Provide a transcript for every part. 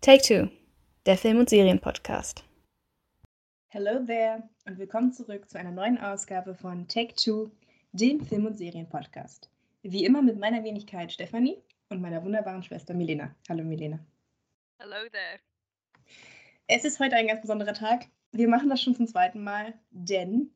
Take Two, der Film- und Serienpodcast. Hello there und willkommen zurück zu einer neuen Ausgabe von Take Two, dem Film- und Serienpodcast. Wie immer mit meiner Wenigkeit Stefanie und meiner wunderbaren Schwester Milena. Hallo Milena. Hello there. Es ist heute ein ganz besonderer Tag. Wir machen das schon zum zweiten Mal, denn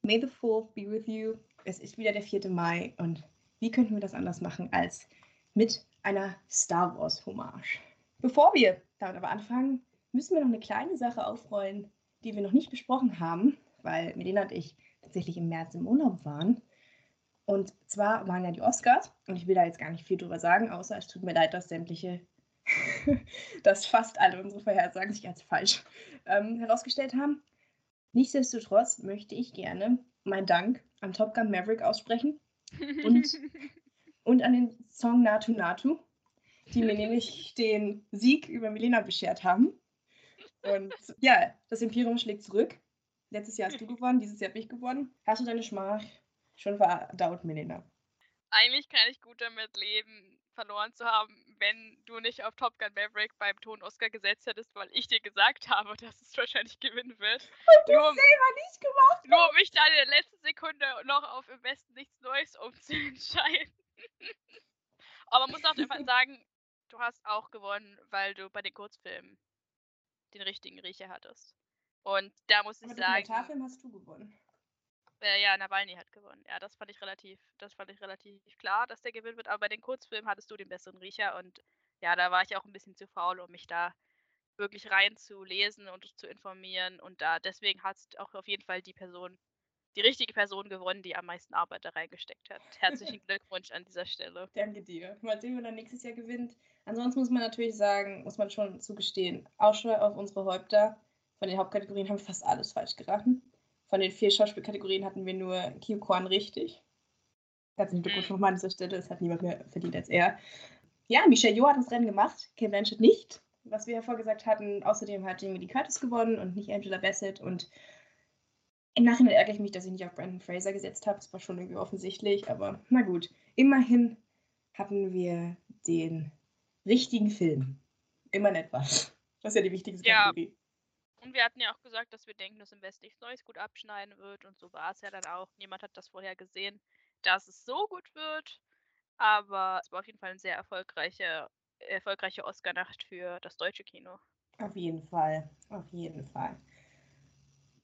May the 4th be with you. Es ist wieder der 4. Mai und wie könnten wir das anders machen als mit einer Star Wars Hommage? Bevor wir damit aber anfangen, müssen wir noch eine kleine Sache aufrollen, die wir noch nicht besprochen haben, weil Melina und ich tatsächlich im März im Urlaub waren. Und zwar waren ja die Oscars, und ich will da jetzt gar nicht viel drüber sagen, außer es tut mir leid, dass sämtliche, dass fast alle unsere Vorhersagen sich als falsch ähm, herausgestellt haben. Nichtsdestotrotz möchte ich gerne meinen Dank an Top Gun Maverick aussprechen und, und an den Song Natu Natu, die mir nämlich den Sieg über Milena beschert haben. Und ja, das Imperium schlägt zurück. Letztes Jahr hast du gewonnen, dieses Jahr habe ich gewonnen. Hast du deine Schmach schon verdaut, Milena? Eigentlich kann ich gut damit leben, verloren zu haben, wenn du nicht auf Top Gun Maverick beim Ton Oscar gesetzt hättest, weil ich dir gesagt habe, dass es wahrscheinlich gewinnen wird. Und du Nur- selber nicht gemacht. Nur um mich dann in der letzten Sekunde noch auf im Westen nichts Neues umzuentscheiden. Aber man muss auch einfach sagen, du hast auch gewonnen, weil du bei den Kurzfilmen den richtigen Riecher hattest. Und da muss ich sagen, Dokumentarfilm hast du gewonnen. äh, ja, Nawalny hat gewonnen. Ja, das fand ich relativ, das fand ich relativ klar, dass der gewinnen wird. Aber bei den Kurzfilmen hattest du den besseren Riecher und ja, da war ich auch ein bisschen zu faul, um mich da wirklich reinzulesen und zu informieren. Und da deswegen hat auch auf jeden Fall die Person, die richtige Person gewonnen, die am meisten Arbeit da reingesteckt hat. Herzlichen Glückwunsch an dieser Stelle. Danke dir. Mal sehen, wer dann nächstes Jahr gewinnt. Ansonsten muss man natürlich sagen, muss man schon zugestehen, außer auf unsere Häupter von den Hauptkategorien haben wir fast alles falsch geraten. Von den vier Schauspielkategorien hatten wir nur Kyo Kwan richtig. Herzlichen Glückwunsch Mhm. nochmal an dieser Stelle. Es hat niemand mehr verdient als er. Ja, Michelle Yeoh hat das Rennen gemacht, Kate Blanchett nicht. Was wir hervor gesagt hatten, außerdem hat Jamie Lee Curtis gewonnen und nicht Angela Bassett. Und im Nachhinein ärgere ich mich, dass ich nicht auf Brandon Fraser gesetzt habe. Das war schon irgendwie offensichtlich, aber na gut. Immerhin hatten wir den richtigen Film. Immerhin etwas. Das ist ja die wichtigste Ja. Kategorie. Und wir hatten ja auch gesagt, dass wir denken, dass im West nichts Neues gut abschneiden wird. Und so war es ja dann auch. Niemand hat das vorher gesehen, dass es so gut wird. Aber es war auf jeden Fall eine sehr erfolgreiche, erfolgreiche Oscar-Nacht für das deutsche Kino. Auf jeden Fall. Auf jeden Fall.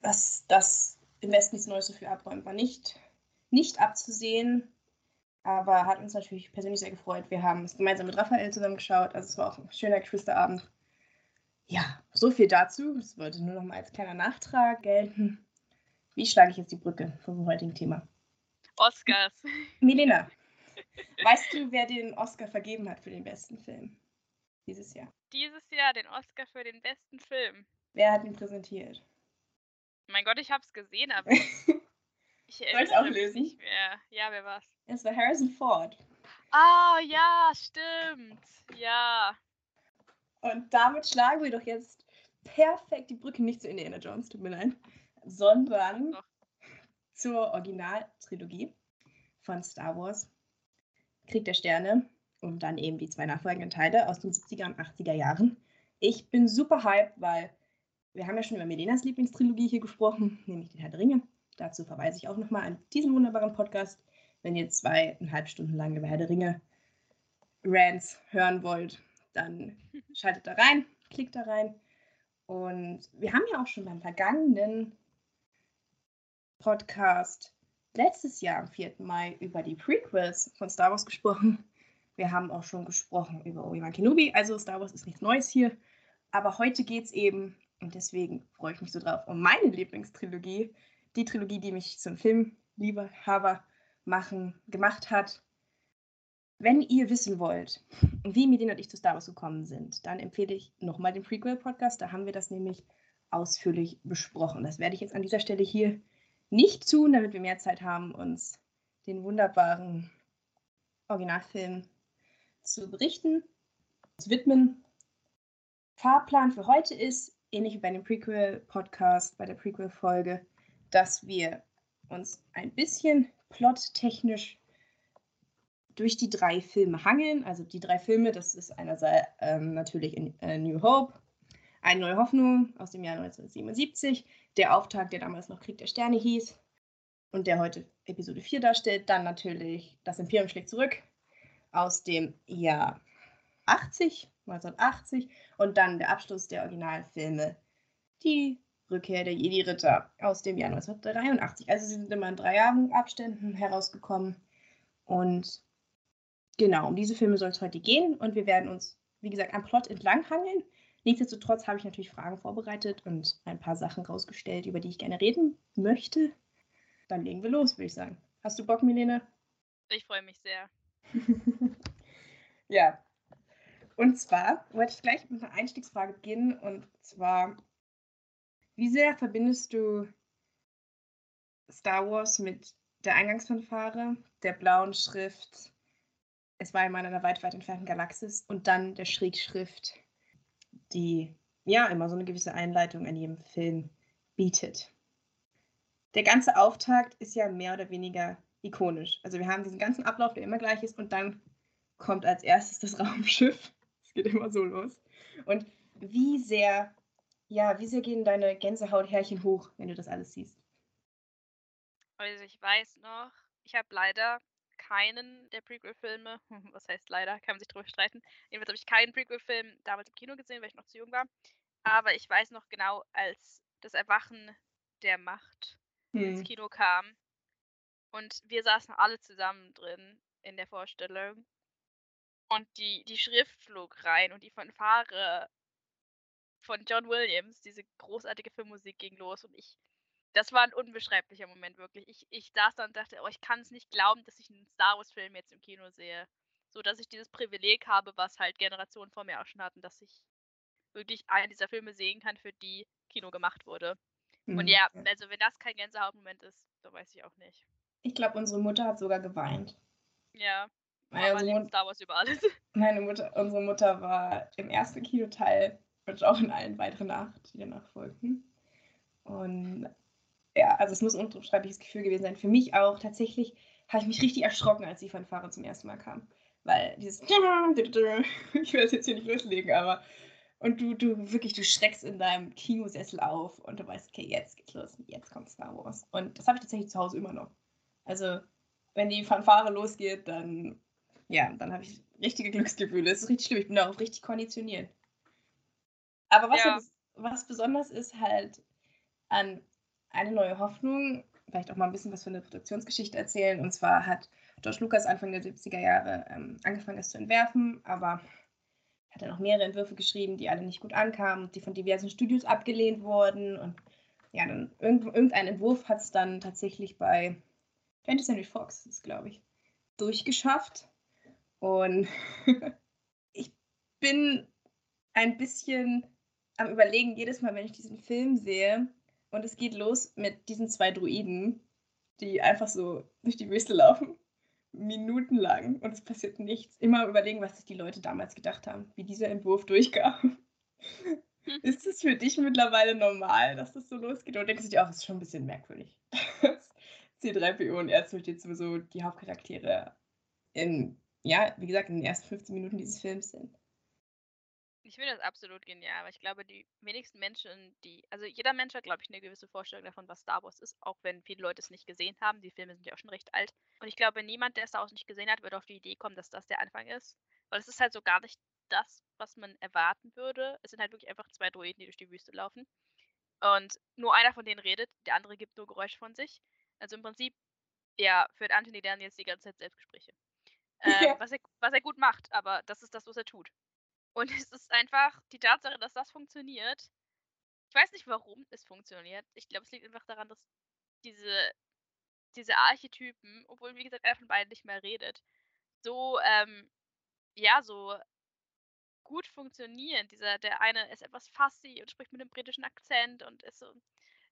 Dass das im Westen nichts Neues so viel abräumt, war nicht, nicht abzusehen. Aber hat uns natürlich persönlich sehr gefreut. Wir haben es gemeinsam mit Raphael zusammengeschaut. Also es war auch ein schöner Geschwisterabend. Ja, so viel dazu. Das wollte nur noch mal als kleiner Nachtrag gelten. Wie schlage ich jetzt die Brücke vom heutigen Thema? Oscars. Milena, weißt du, wer den Oscar vergeben hat für den besten Film dieses Jahr? Dieses Jahr den Oscar für den besten Film. Wer hat ihn präsentiert? Mein Gott, ich hab's gesehen, aber ich erinnere mich auflösen? nicht mehr. Ja, wer war's? Es war Harrison Ford. Ah, ja, stimmt. Ja. Und damit schlagen wir doch jetzt perfekt die Brücke nicht zu Indiana Jones, tut mir leid, sondern Doch. zur Originaltrilogie von Star Wars, Krieg der Sterne und dann eben die zwei nachfolgenden Teile aus den 70er und 80er Jahren. Ich bin super hyped, weil wir haben ja schon über Melenas Lieblingstrilogie hier gesprochen, nämlich den Herr der Ringe. Dazu verweise ich auch nochmal an diesen wunderbaren Podcast, wenn ihr zweieinhalb Stunden lang über Herr der Ringe Rants hören wollt, dann schaltet da rein, klickt da rein. Und wir haben ja auch schon beim vergangenen Podcast letztes Jahr am 4. Mai über die Prequels von Star Wars gesprochen. Wir haben auch schon gesprochen über Obi-Wan Kenobi. Also Star Wars ist nichts Neues hier. Aber heute geht es eben, und deswegen freue ich mich so drauf, um meine Lieblingstrilogie. Die Trilogie, die mich zum Filmliebhaber machen, gemacht hat. Wenn ihr wissen wollt, wie Medina und ich zu Star Wars gekommen sind, dann empfehle ich nochmal den Prequel-Podcast. Da haben wir das nämlich ausführlich besprochen. Das werde ich jetzt an dieser Stelle hier nicht tun, damit wir mehr Zeit haben, uns den wunderbaren Originalfilm zu berichten, zu widmen. Fahrplan für heute ist, ähnlich wie bei dem Prequel-Podcast, bei der Prequel-Folge, dass wir uns ein bisschen plottechnisch durch die drei Filme hangeln. Also die drei Filme, das ist einerseits ähm, natürlich in äh, New Hope, Eine neue Hoffnung aus dem Jahr 1977, der Auftakt, der damals noch Krieg der Sterne hieß und der heute Episode 4 darstellt. Dann natürlich Das Imperium schlägt zurück aus dem Jahr 80, 1980 und dann der Abschluss der Originalfilme, die Rückkehr der Jedi-Ritter aus dem Jahr 1983. Also sie sind immer in drei Jahren Abständen herausgekommen und genau, um diese Filme soll es heute gehen und wir werden uns, wie gesagt, am Plot entlanghangeln. Nichtsdestotrotz habe ich natürlich Fragen vorbereitet und ein paar Sachen rausgestellt, über die ich gerne reden möchte. Dann legen wir los, würde ich sagen. Hast du Bock, Milene? Ich freue mich sehr. ja. Und zwar wollte ich gleich mit einer Einstiegsfrage beginnen. Und zwar, wie sehr verbindest du Star Wars mit der Eingangsfanfare, der blauen Schrift, es war einmal in einer weit, weit entfernten Galaxis und dann der Schrägschrift, die ja immer so eine gewisse Einleitung an jedem Film bietet. Der ganze Auftakt ist ja mehr oder weniger ikonisch. Also wir haben diesen ganzen Ablauf, der immer gleich ist, und dann kommt als erstes das Raumschiff. Es geht immer so los. Und wie sehr, ja, wie sehr gehen deine Gänsehauthärchen hoch, wenn du das alles siehst? Also ich weiß noch, ich habe leider keinen der Prequel-Filme, was heißt leider, kann man sich drüber streiten. Jedenfalls habe ich keinen Prequel-Film damals im Kino gesehen, weil ich noch zu jung war. Aber ich weiß noch genau, als das Erwachen der Macht hm. ins Kino kam und wir saßen alle zusammen drin in der Vorstellung und die, die Schrift flog rein und die Fanfare von John Williams, diese großartige Filmmusik ging los und ich das war ein unbeschreiblicher Moment, wirklich. Ich, ich saß da und dachte, oh, ich kann es nicht glauben, dass ich einen Star Wars-Film jetzt im Kino sehe. So dass ich dieses Privileg habe, was halt Generationen vor mir auch schon hatten, dass ich wirklich einen dieser Filme sehen kann, für die Kino gemacht wurde. Mhm. Und ja, also wenn das kein Gänsehautmoment ist, dann weiß ich auch nicht. Ich glaube, unsere Mutter hat sogar geweint. Ja. Meine Mama Star Wars über alles. Meine Mutter, unsere Mutter war im ersten Kinoteil und auch in allen weiteren acht, die danach folgten. Und ja, also es muss ein unbeschreibliches Gefühl gewesen sein. Für mich auch tatsächlich habe ich mich richtig erschrocken, als die Fanfare zum ersten Mal kam. Weil dieses ich will es jetzt hier nicht loslegen, aber und du, du wirklich, du schreckst in deinem Kinosessel auf und du weißt, okay, jetzt geht's los, jetzt kommt Star Wars. Und das habe ich tatsächlich zu Hause immer noch. Also, wenn die Fanfare losgeht, dann, ja, dann habe ich richtige Glücksgefühle. Das ist richtig schlimm, ich bin darauf richtig konditioniert. Aber was, ja. jetzt, was besonders ist halt an eine neue Hoffnung, vielleicht auch mal ein bisschen was von der Produktionsgeschichte erzählen. Und zwar hat George Lucas Anfang der 70er Jahre ähm, angefangen, es zu entwerfen, aber hat dann auch mehrere Entwürfe geschrieben, die alle nicht gut ankamen, die von diversen Studios abgelehnt wurden. Und ja, dann irgendein Entwurf hat es dann tatsächlich bei 20th Century Fox, ist glaube ich, durchgeschafft. Und ich bin ein bisschen am Überlegen, jedes Mal, wenn ich diesen Film sehe, und es geht los mit diesen zwei Druiden, die einfach so durch die Wüste laufen, minutenlang und es passiert nichts. Immer überlegen, was sich die Leute damals gedacht haben, wie dieser Entwurf durchkam. Hm. Ist es für dich mittlerweile normal, dass das so losgeht? Oder denkst du dir auch, es ist schon ein bisschen merkwürdig, dass C3PO und R2 jetzt sowieso die Hauptcharaktere in, ja, wie gesagt, in den ersten 15 Minuten dieses Films sind? Ich finde das absolut genial, aber ich glaube, die wenigsten Menschen, die, also jeder Mensch hat, glaube ich, eine gewisse Vorstellung davon, was Star Wars ist, auch wenn viele Leute es nicht gesehen haben. Die Filme sind ja auch schon recht alt. Und ich glaube, niemand, der Star Wars nicht gesehen hat, wird auf die Idee kommen, dass das der Anfang ist. Weil es ist halt so gar nicht das, was man erwarten würde. Es sind halt wirklich einfach zwei Droiden, die durch die Wüste laufen. Und nur einer von denen redet, der andere gibt nur Geräusche von sich. Also im Prinzip, ja, führt Anthony Daniels jetzt die ganze Zeit Selbstgespräche. Äh, ja. was, er, was er gut macht, aber das ist das, was er tut. Und es ist einfach die Tatsache, dass das funktioniert. Ich weiß nicht, warum es funktioniert. Ich glaube, es liegt einfach daran, dass diese, diese Archetypen, obwohl, wie gesagt, einer von beiden nicht mehr redet, so, ähm, ja, so gut funktionieren. Dieser, der eine ist etwas fussy und spricht mit einem britischen Akzent und ist so,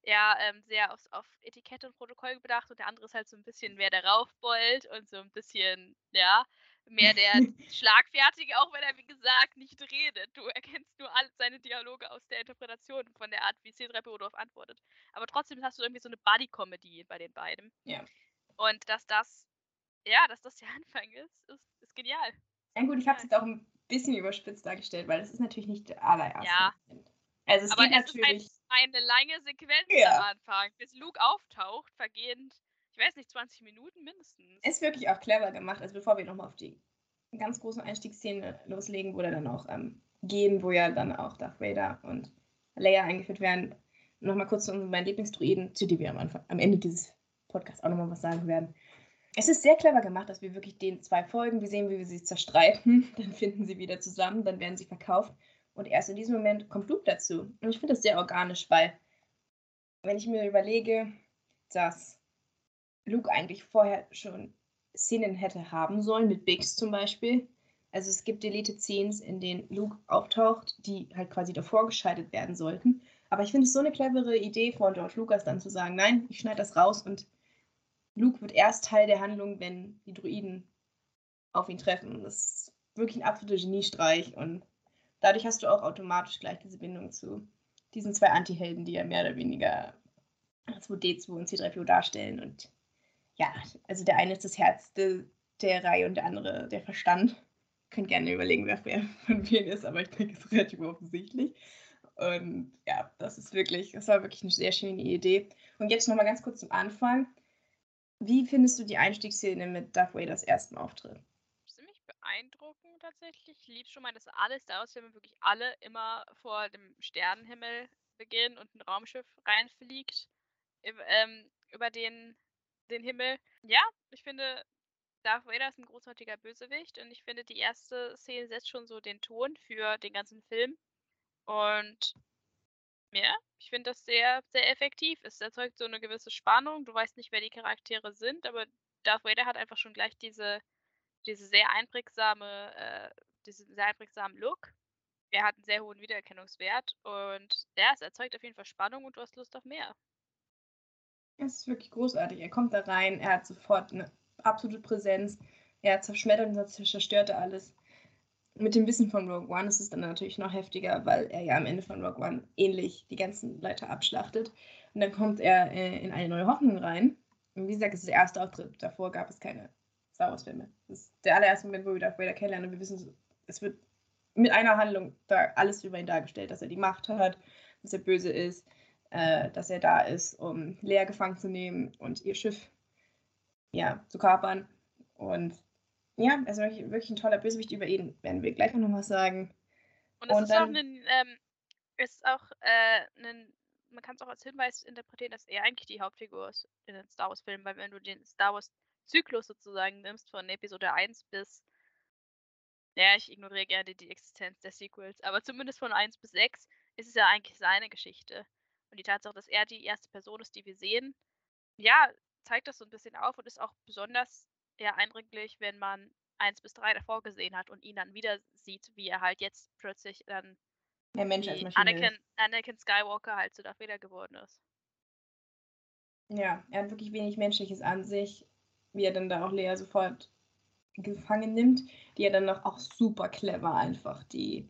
ja, ähm, sehr auf, auf Etikette und Protokoll bedacht und der andere ist halt so ein bisschen mehr der Raufbold und so ein bisschen, ja, mehr der Schlagfertige, auch wenn er, wie gesagt, nicht redet. Du erkennst nur alle seine Dialoge aus der Interpretation von der Art, wie C3PO darauf antwortet. Aber trotzdem hast du irgendwie so eine Buddy-Comedy bei den beiden. Ja. Und dass das ja, dass das der Anfang ist, ist, ist genial. Ja gut, ich habe es jetzt auch ein bisschen überspitzt dargestellt, weil es ist natürlich nicht der allererste Ja. Also es Aber geht es natürlich. Eine lange Sequenz Ja. am Anfang, bis Luke auftaucht, vergehend, ich weiß nicht, 20 Minuten mindestens. ist wirklich auch clever gemacht. Also bevor wir nochmal auf die ganz große Einstiegsszene loslegen, wo wir dann auch ähm, gehen, wo ja dann auch Darth Vader und Leia eingeführt werden, nochmal kurz zu unseren beiden Lieblingsdruiden, zu denen wir am, Anfang, am Ende dieses Podcasts auch nochmal was sagen werden. Es ist sehr clever gemacht, dass wir wirklich den zwei folgen. Wir sehen, wie wir sie zerstreiten, dann finden sie wieder zusammen, dann werden sie verkauft. Und erst in diesem Moment kommt Luke dazu. Und ich finde das sehr organisch, weil wenn ich mir überlege, dass Luke eigentlich vorher schon Szenen hätte haben sollen, mit Biggs zum Beispiel. Also es gibt Deleted Scenes, in denen Luke auftaucht, die halt quasi davor geschaltet werden sollten. Aber ich finde es so eine clevere Idee von George Lucas dann zu sagen, nein, ich schneide das raus und Luke wird erst Teil der Handlung, wenn die Druiden auf ihn treffen. Das ist wirklich ein absoluter Geniestreich und dadurch hast du auch automatisch gleich diese Bindung zu diesen zwei Antihelden, die ja mehr oder weniger 2D2 und C3PO darstellen und ja, also der eine ist das Herz de, der Reihe und der andere der Verstand. Könnt gerne überlegen, wer wer von wem ist, aber ich denke, es ist relativ offensichtlich. Und ja, das ist wirklich, das war wirklich eine sehr schöne Idee. Und jetzt nochmal ganz kurz zum Anfang. Wie findest du die Einstiegsszene mit Darth Vaders ersten Auftritt? Ziemlich beeindruckend tatsächlich. Ich liebe schon mal, dass alle Star Wars-Filme wirklich alle immer vor dem Sternenhimmel beginnen und ein Raumschiff reinfliegt ähm, über den, den Himmel. Ja, ich finde, Darth Vader ist ein großartiger Bösewicht und ich finde, die erste Szene setzt schon so den Ton für den ganzen Film. Und ja, ich finde das sehr, sehr effektiv. Es erzeugt so eine gewisse Spannung. Du weißt nicht, wer die Charaktere sind, aber Darth Vader hat einfach schon gleich diese, diese sehr einprägsame, äh, diesen sehr einprägsamen Look. Er hat einen sehr hohen Wiedererkennungswert und ja, es erzeugt auf jeden Fall Spannung und du hast Lust auf mehr. Es ist wirklich großartig. Er kommt da rein, er hat sofort eine absolute Präsenz. Er zerschmettert und zerstört alles. Mit dem Wissen von Rogue One ist es dann natürlich noch heftiger, weil er ja am Ende von Rogue One ähnlich die ganzen Leute abschlachtet. Und dann kommt er äh, in eine neue Hoffnung rein. Und wie gesagt, es ist der erste Auftritt. Davor gab es keine Star Wars-Filme. Das ist der allererste Moment, wo wir Darth Vader kennenlernen. Und wir wissen, es wird mit einer Handlung da alles über ihn dargestellt, dass er die Macht hat, dass er böse ist, äh, dass er da ist, um Lea gefangen zu nehmen und ihr Schiff ja, zu kapern. Und ja, also wirklich, wirklich ein toller Bösewicht. Über ihn werden wir gleich noch was sagen. Und es Und ist auch dann- ein, ähm, ist auch äh, ein, man kann es auch als Hinweis interpretieren, dass er eigentlich die Hauptfigur ist in den Star Wars Filmen, weil wenn du den Star Wars Zyklus sozusagen nimmst von Episode 1 bis ja, ich ignoriere gerne die Existenz der Sequels, aber zumindest von 1 bis 6 ist es ja eigentlich seine Geschichte. Und die Tatsache, dass er die erste Person ist, die wir sehen, ja, zeigt das so ein bisschen auf und ist auch besonders eher eindrücklich, wenn man 1 bis 3 davor gesehen hat und ihn dann wieder sieht, wie er halt jetzt plötzlich dann Der Mensch als Maschine. Anakin, ist. Anakin Skywalker halt zu Darth Vader geworden ist. Ja, er hat wirklich wenig Menschliches an sich, wie er dann da auch Lea sofort gefangen nimmt, die er dann noch auch super clever einfach die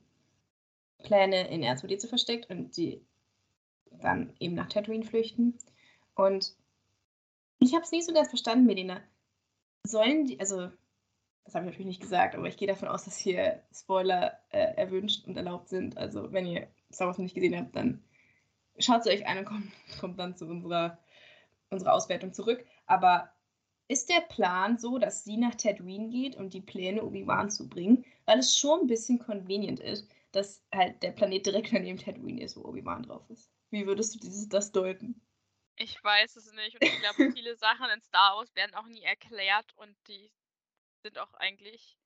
Pläne in R2D2 versteckt und die dann eben nach Tatooine flüchten. Und ich habe es nicht so ganz verstanden, Melina. Sollen die, also, das habe ich natürlich nicht gesagt, aber ich gehe davon aus, dass hier Spoiler äh, erwünscht und erlaubt sind. Also, wenn ihr Star Wars noch nicht gesehen habt, dann schaut sie euch an und kommt, kommt dann zu unserer, unserer Auswertung zurück. Aber ist der Plan so, dass sie nach Tatooine geht, um die Pläne Obi-Wan zu bringen? Weil es schon ein bisschen convenient ist, dass halt der Planet direkt daneben Tatooine ist, wo Obi-Wan drauf ist. Wie würdest du dieses, das deuten? Ich weiß es nicht und ich glaube, viele Sachen in Star Wars werden auch nie erklärt und die sind auch eigentlich,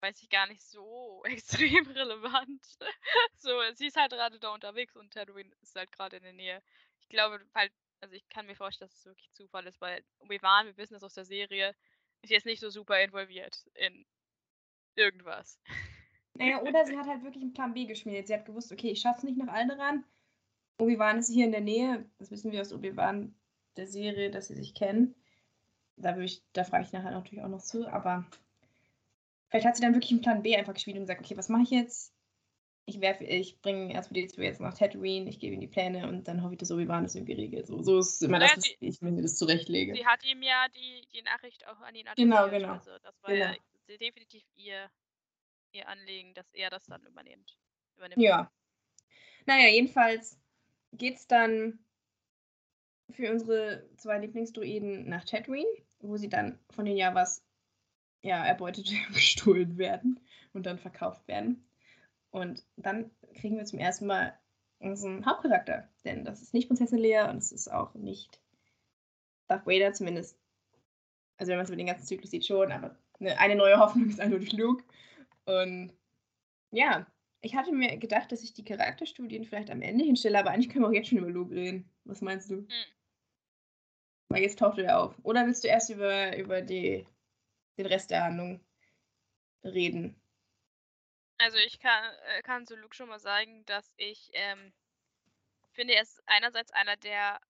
weiß ich gar nicht, so extrem relevant. so, sie ist halt gerade da unterwegs und Tatooine ist halt gerade in der Nähe. Ich glaube, halt, also ich kann mir vorstellen, dass es wirklich Zufall ist, weil Obi-Wan, wir wissen es aus der Serie, ist jetzt nicht so super involviert in irgendwas. Naja, oder sie hat halt wirklich einen Plan B geschmiedet. Sie hat gewusst, okay, ich schaff's nicht nach Alderaan. Obi-Wan ist hier in der Nähe. Das wissen wir aus Obi-Wan der Serie, dass sie sich kennen. Da, würde ich, da frage ich nachher natürlich auch noch zu, aber vielleicht hat sie dann wirklich einen Plan B einfach geschmiedet und gesagt, okay, was mache ich jetzt? Ich, ich bringe erst für die zwei jetzt nach Tatooine, ich gebe ihm die Pläne und dann hoffe ich, dass Obi-Wan das irgendwie regelt. So, so ist immer das, was ich mir das zurechtlege. Sie hat ihm ja die, die Nachricht auch an ihn Genau, genau. Also das war genau. ja definitiv ihr, ihr Anliegen, dass er das dann übernimmt. übernimmt. Ja. Naja, jedenfalls geht's dann für unsere zwei Lieblingsdruiden nach Tatooine, wo sie dann von den Javas ja, erbeutet gestohlen werden und dann verkauft werden. Und dann kriegen wir zum ersten Mal unseren Hauptcharakter, denn das ist nicht Prinzessin Leia und es ist auch nicht Darth Vader, zumindest. Also wenn man es über den ganzen Zyklus sieht schon, aber eine, eine neue Hoffnung ist eindeutig Luke. Und ja, ich hatte mir gedacht, dass ich die Charakterstudien vielleicht am Ende hinstelle, aber eigentlich können wir auch jetzt schon über Luke reden. Was meinst du? Mhm. Weil jetzt taucht er auf. Oder willst du erst über, über die, den Rest der Handlung reden? Also ich kann, äh, kann zu Luke schon mal sagen, dass ich ähm, finde, er ist einerseits einer der,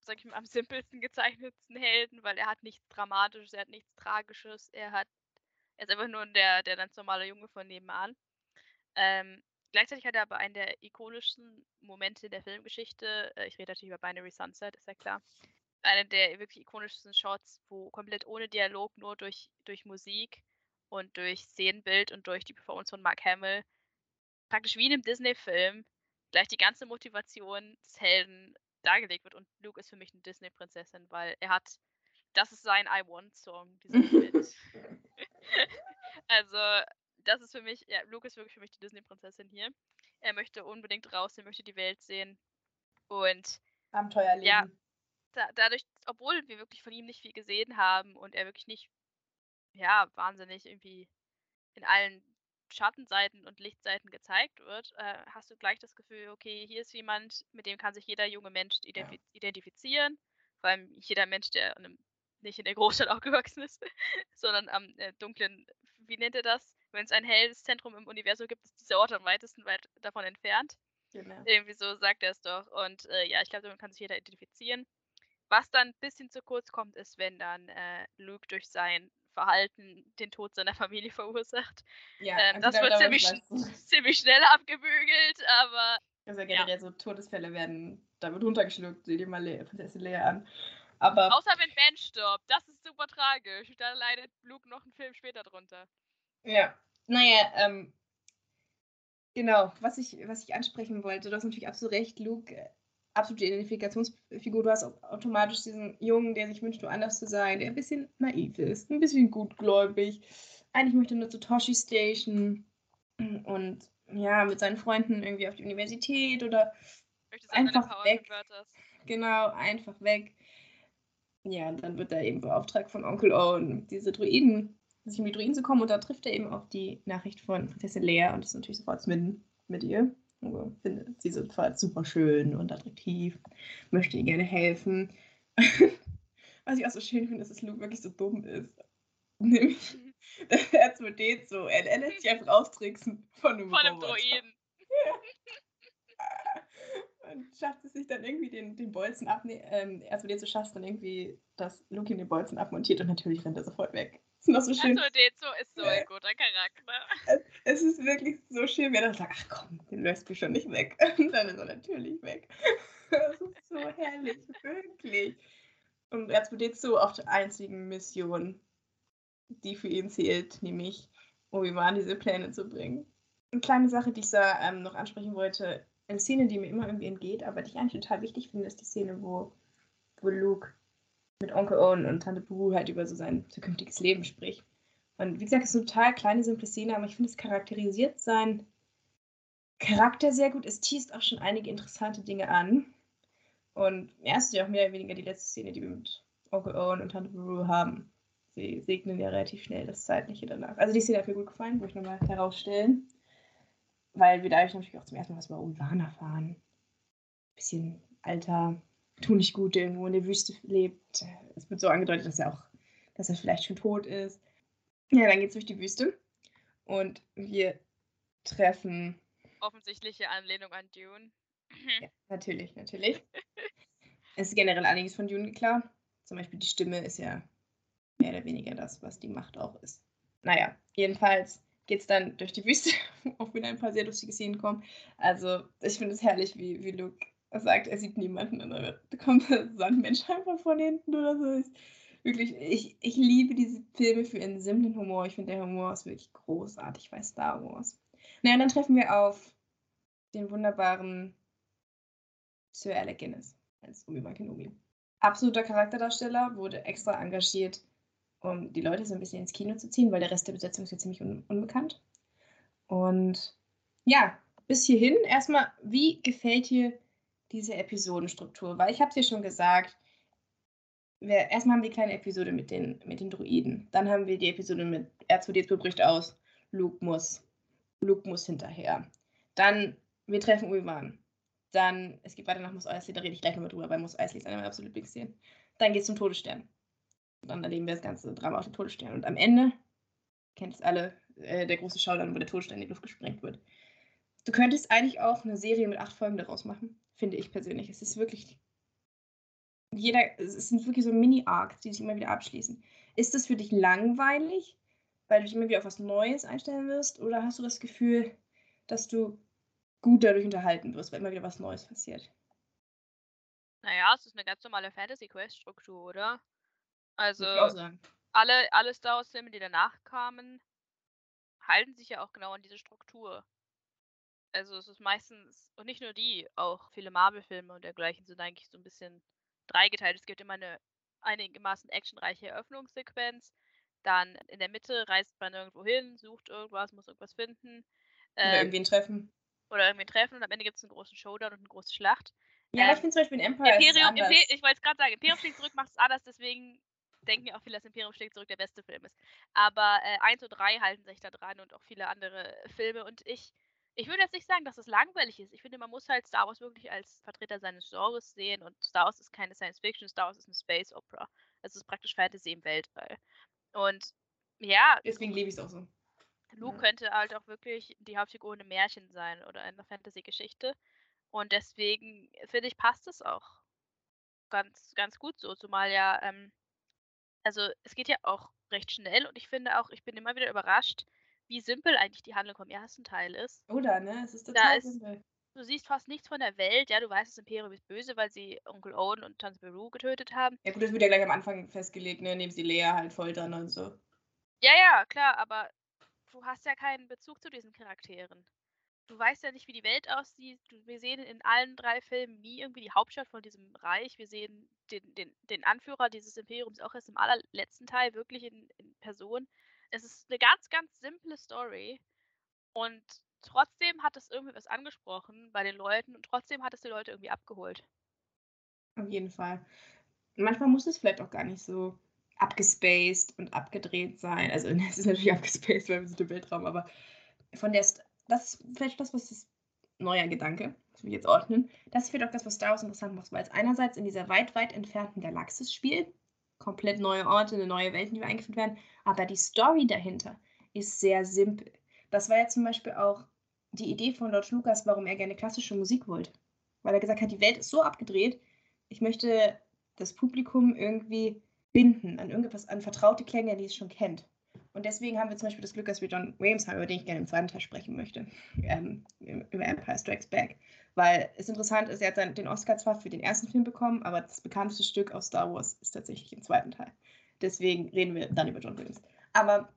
sag ich mal, am simpelsten gezeichnetsten Helden, weil er hat nichts Dramatisches, er hat nichts Tragisches, er hat, er ist einfach nur der, der ganz normale Junge von nebenan. Ähm, gleichzeitig hat er aber einen der ikonischsten Momente der Filmgeschichte. Äh, ich rede natürlich über Binary Sunset, ist ja klar. Eine der wirklich ikonischsten Shots, wo komplett ohne Dialog, nur durch, durch Musik und durch Szenenbild und durch die Performance von Mark Hamill praktisch wie in einem Disney-Film gleich die ganze Motivation des Helden dargelegt wird. Und Luke ist für mich eine Disney-Prinzessin, weil er hat, das ist sein I Want-Song, also, das ist für mich, ja, Luke ist wirklich für mich die Disney-Prinzessin hier. Er möchte unbedingt raus, er möchte die Welt sehen. Und Abenteuerleben. Ja, da, dadurch, obwohl wir wirklich von ihm nicht viel gesehen haben und er wirklich nicht ja, wahnsinnig irgendwie in allen Schattenseiten und Lichtseiten gezeigt wird, äh, hast du gleich das Gefühl, okay, hier ist jemand, mit dem kann sich jeder junge Mensch identif identifizieren. Vor allem jeder Mensch, der einem, nicht in der Großstadt aufgewachsen ist, sondern am äh, dunklen, wie nennt er das? Wenn es ein helles Zentrum im Universum gibt, ist dieser Ort am weitesten weit davon entfernt. Genau. Irgendwie so sagt er es doch. Und äh, ja, ich glaube, damit kann sich jeder identifizieren. Was dann ein bisschen zu kurz kommt, ist, wenn dann äh, Luke durch sein Verhalten den Tod seiner Familie verursacht. Ja, ähm, das wird ziemlich, ziemlich schnell abgebügelt, aber. Also generell ja. so Todesfälle werden damit runtergeschluckt, sieh dir mal Le Prinzessin Leia an. Aber Außer wenn Ben stirbt, das ist super tragisch. Da leidet Luke noch einen Film später drunter. Ja, naja, ähm, genau, was ich, was ich ansprechen wollte, du hast natürlich absolut recht, Luke absolute Identifikationsfigur. Du hast automatisch diesen Jungen, der sich wünscht, woanders zu sein, der ein bisschen naiv ist, ein bisschen gutgläubig. Eigentlich möchte er nur zu Toshi Station und ja, mit seinen Freunden irgendwie auf die Universität oder einfach weg. Genau, einfach weg. Ja, und dann wird er eben beauftragt von Onkel Owen, diese Druiden, sich um die Druiden zu kommen und da trifft er eben auf die Nachricht von Prinzessin Lea und ist natürlich sofort mitten mit ihr. Also finde sie sofort super schön und attraktiv, möchte ihr gerne helfen. Was ich auch so schön finde, ist, dass Luke wirklich so dumm ist. Nämlich, er mit denen so, er, er lässt sich einfach austricksen von einem, von einem Droiden. Und schafft es sich dann irgendwie den, den Bolzen ab, ähm, erst mit so schafft dann irgendwie, dass Luke ihn den Bolzen abmontiert und natürlich rennt er sofort weg ist noch so schön. Also, Dezo ist so ein guter Charakter. Es, ist wirklich so schön, wenn er sagt, ach komm, den löst du schon nicht weg. Und dann ist er natürlich weg. Das ist so herrlich, wirklich. Und er jetzt so auf der einzigen Mission, die für ihn zählt, nämlich Obi-Wan diese Pläne zu bringen. Eine kleine Sache, die ich da ähm, noch ansprechen wollte, eine Szene, die mir immer irgendwie entgeht, aber die ich eigentlich total wichtig finde, ist die Szene, wo, wo Luke mit Onkel Owen und Tante Boo halt über so sein zukünftiges Leben spricht. Und wie gesagt, es ist eine total kleine, simple Szene, aber ich finde, es charakterisiert seinen Charakter sehr gut. Es teast auch schon einige interessante Dinge an. Und ja, es ist ja auch mehr oder weniger die letzte Szene, die wir mit Onkel Owen und Tante Boo haben. Sie segnen ja relativ schnell das Zeitliche danach. Also die Szene hat mir gut gefallen, würde ich nochmal herausstellen. Weil wir dadurch natürlich auch zum ersten Mal was über Obi-Wan erfahren. Bisschen alter, tu nicht gut, der irgendwo in der Wüste lebt. Es wird so angedeutet, dass er auch, dass er vielleicht schon tot ist. Ja, dann geht's durch die Wüste und wir treffen. Offensichtliche Anlehnung an Dune. ja, natürlich, natürlich. es ist generell einiges von Dune klar. Zum Beispiel die Stimme ist ja mehr oder weniger das, was die Macht auch ist. Naja, jedenfalls geht es dann durch die Wüste, auch wieder ein paar sehr lustige Szenen kommen. Also, ich finde es herrlich, wie, wie Luke sagt, er sieht niemanden und dann kommt so ein Mensch einfach von hinten oder so. Ich, wirklich, ich, ich liebe diese Filme für ihren simplen Humor. Ich finde, der Humor ist wirklich großartig bei Star Wars. Naja, und dann treffen wir auf den wunderbaren Sir Alec Guinness als Obi-Wan Kenobi. Absoluter Charakterdarsteller, wurde extra engagiert, um die Leute so ein bisschen ins Kino zu ziehen, weil der Rest der Besetzung ist ja ziemlich un unbekannt. Und ja, bis hierhin erstmal, wie gefällt dir diese Episodenstruktur? Weil ich habe es ja schon gesagt, wir, erstmal haben wir die kleine Episode mit den, mit den Druiden. Dann haben wir die Episode mit R2D2 bricht aus, Luke muss, Luke muss hinterher. Dann, wir treffen Ulvan. Dann, es geht weiter nach Mos Eisley, da rede ich gleich nochmal drüber, weil Mos Eisley ist eine meiner absoluten Lieblingsszenen. Dann geht es zum Todesstern. Dann erleben wir das ganze Drama auf dem Todesstern. Und am Ende, kennt es alle, äh, der große Showdown, wo der Todesstern in die Luft gesprengt wird. Du könntest eigentlich auch eine Serie mit acht Folgen daraus machen, finde ich persönlich. Es ist wirklich jeder, es sind wirklich so Mini-Arcs, die sich immer wieder abschließen. Ist das für dich langweilig, weil du dich immer wieder auf was Neues einstellen wirst? Oder hast du das Gefühl, dass du gut dadurch unterhalten wirst, weil immer wieder was Neues passiert? Naja, es ist eine ganz normale Fantasy-Quest-Struktur, oder? Also, alle, alle Star Wars-Filme, die danach kamen, halten sich ja auch genau an diese Struktur. Also es ist meistens, und nicht nur die, auch viele Marvel-Filme und dergleichen sind eigentlich so ein bisschen dreigeteilt. Es gibt immer eine einigermaßen actionreiche Eröffnungssequenz. Dann in der Mitte reist man irgendwo hin, sucht irgendwas, muss irgendwas finden. Oder Ähm, irgendwen treffen. oder irgendwie treffen und am Ende gibt es einen großen Showdown und eine große Schlacht. Ja, aber ich ähm, finde zum Beispiel in Empire Imperium, anders. Imper ich wollte es gerade sagen, Imperium schlägt zurück macht es anders, deswegen denken ja auch viele, dass Imperium schlägt zurück der beste Film ist. Aber äh, 1 und 3 halten sich da dran und auch viele andere Filme. Und ich, ich würde jetzt nicht sagen, dass es langweilig ist. Ich finde, man muss halt Star Wars wirklich als Vertreter seines Genres sehen. Und Star Wars ist keine Science Fiction, Star Wars ist eine Space Opera. Es ist praktisch Fantasy im Weltall. Und ja, Deswegen liebe ich es auch so. Luke Ja. könnte halt auch wirklich die Hauptfigur in einem Märchen sein oder in einer Fantasy-Geschichte. Und deswegen finde ich, passt es auch ganz, ganz gut so. Zumal ja, ähm, also es geht ja auch recht schnell und ich finde auch, ich bin immer wieder überrascht, wie simpel eigentlich die Handlung vom ersten Teil ist. Oder, ne? Es ist total ist- simpel. Du siehst fast nichts von der Welt, ja, du weißt, das Imperium ist böse, weil sie Onkel Owen und Tante Beru getötet haben. Ja gut, das wird ja gleich am Anfang festgelegt, ne? Nehmen sie Lea halt foltern und so. Ja, ja, klar, aber du hast ja keinen Bezug zu diesen Charakteren. Du weißt ja nicht, wie die Welt aussieht. Wir sehen in allen drei Filmen nie irgendwie die Hauptstadt von diesem Reich. Wir sehen den, den, den Anführer dieses Imperiums auch erst im allerletzten Teil wirklich in, in Person. Es ist eine ganz, ganz simple Story. Und trotzdem hat es irgendwie was angesprochen bei den Leuten und trotzdem hat es die Leute irgendwie abgeholt. Auf jeden Fall. Manchmal muss es vielleicht auch gar nicht so abgespaced und abgedreht sein. Also es ist natürlich abgespaced, weil wir sind im Weltraum, aber von der St das ist vielleicht das, was das neuer Gedanke, das ich jetzt ordnen. Das ist vielleicht auch das, was Star Wars interessant macht, weil es einerseits in dieser weit, weit entfernten Galaxis spielt, komplett neue Orte, eine neue Welt, die eingeführt werden, aber die Story dahinter ist sehr simpel. Das war ja zum Beispiel auch die Idee von George Lucas, warum er gerne klassische Musik wollte. Weil er gesagt hat, die Welt ist so abgedreht, ich möchte das Publikum irgendwie binden an irgendetwas, an vertraute Klänge, die es schon kennt. Und deswegen haben wir zum Beispiel das Glück, dass wir John Williams haben, über den ich gerne im zweiten Teil sprechen möchte, ähm, über Empire Strikes Back. Weil es interessant ist, er hat dann den Oscar zwar für den ersten Film bekommen, aber das bekannteste Stück aus Star Wars ist tatsächlich im zweiten Teil. Deswegen reden wir dann über John Williams. Aber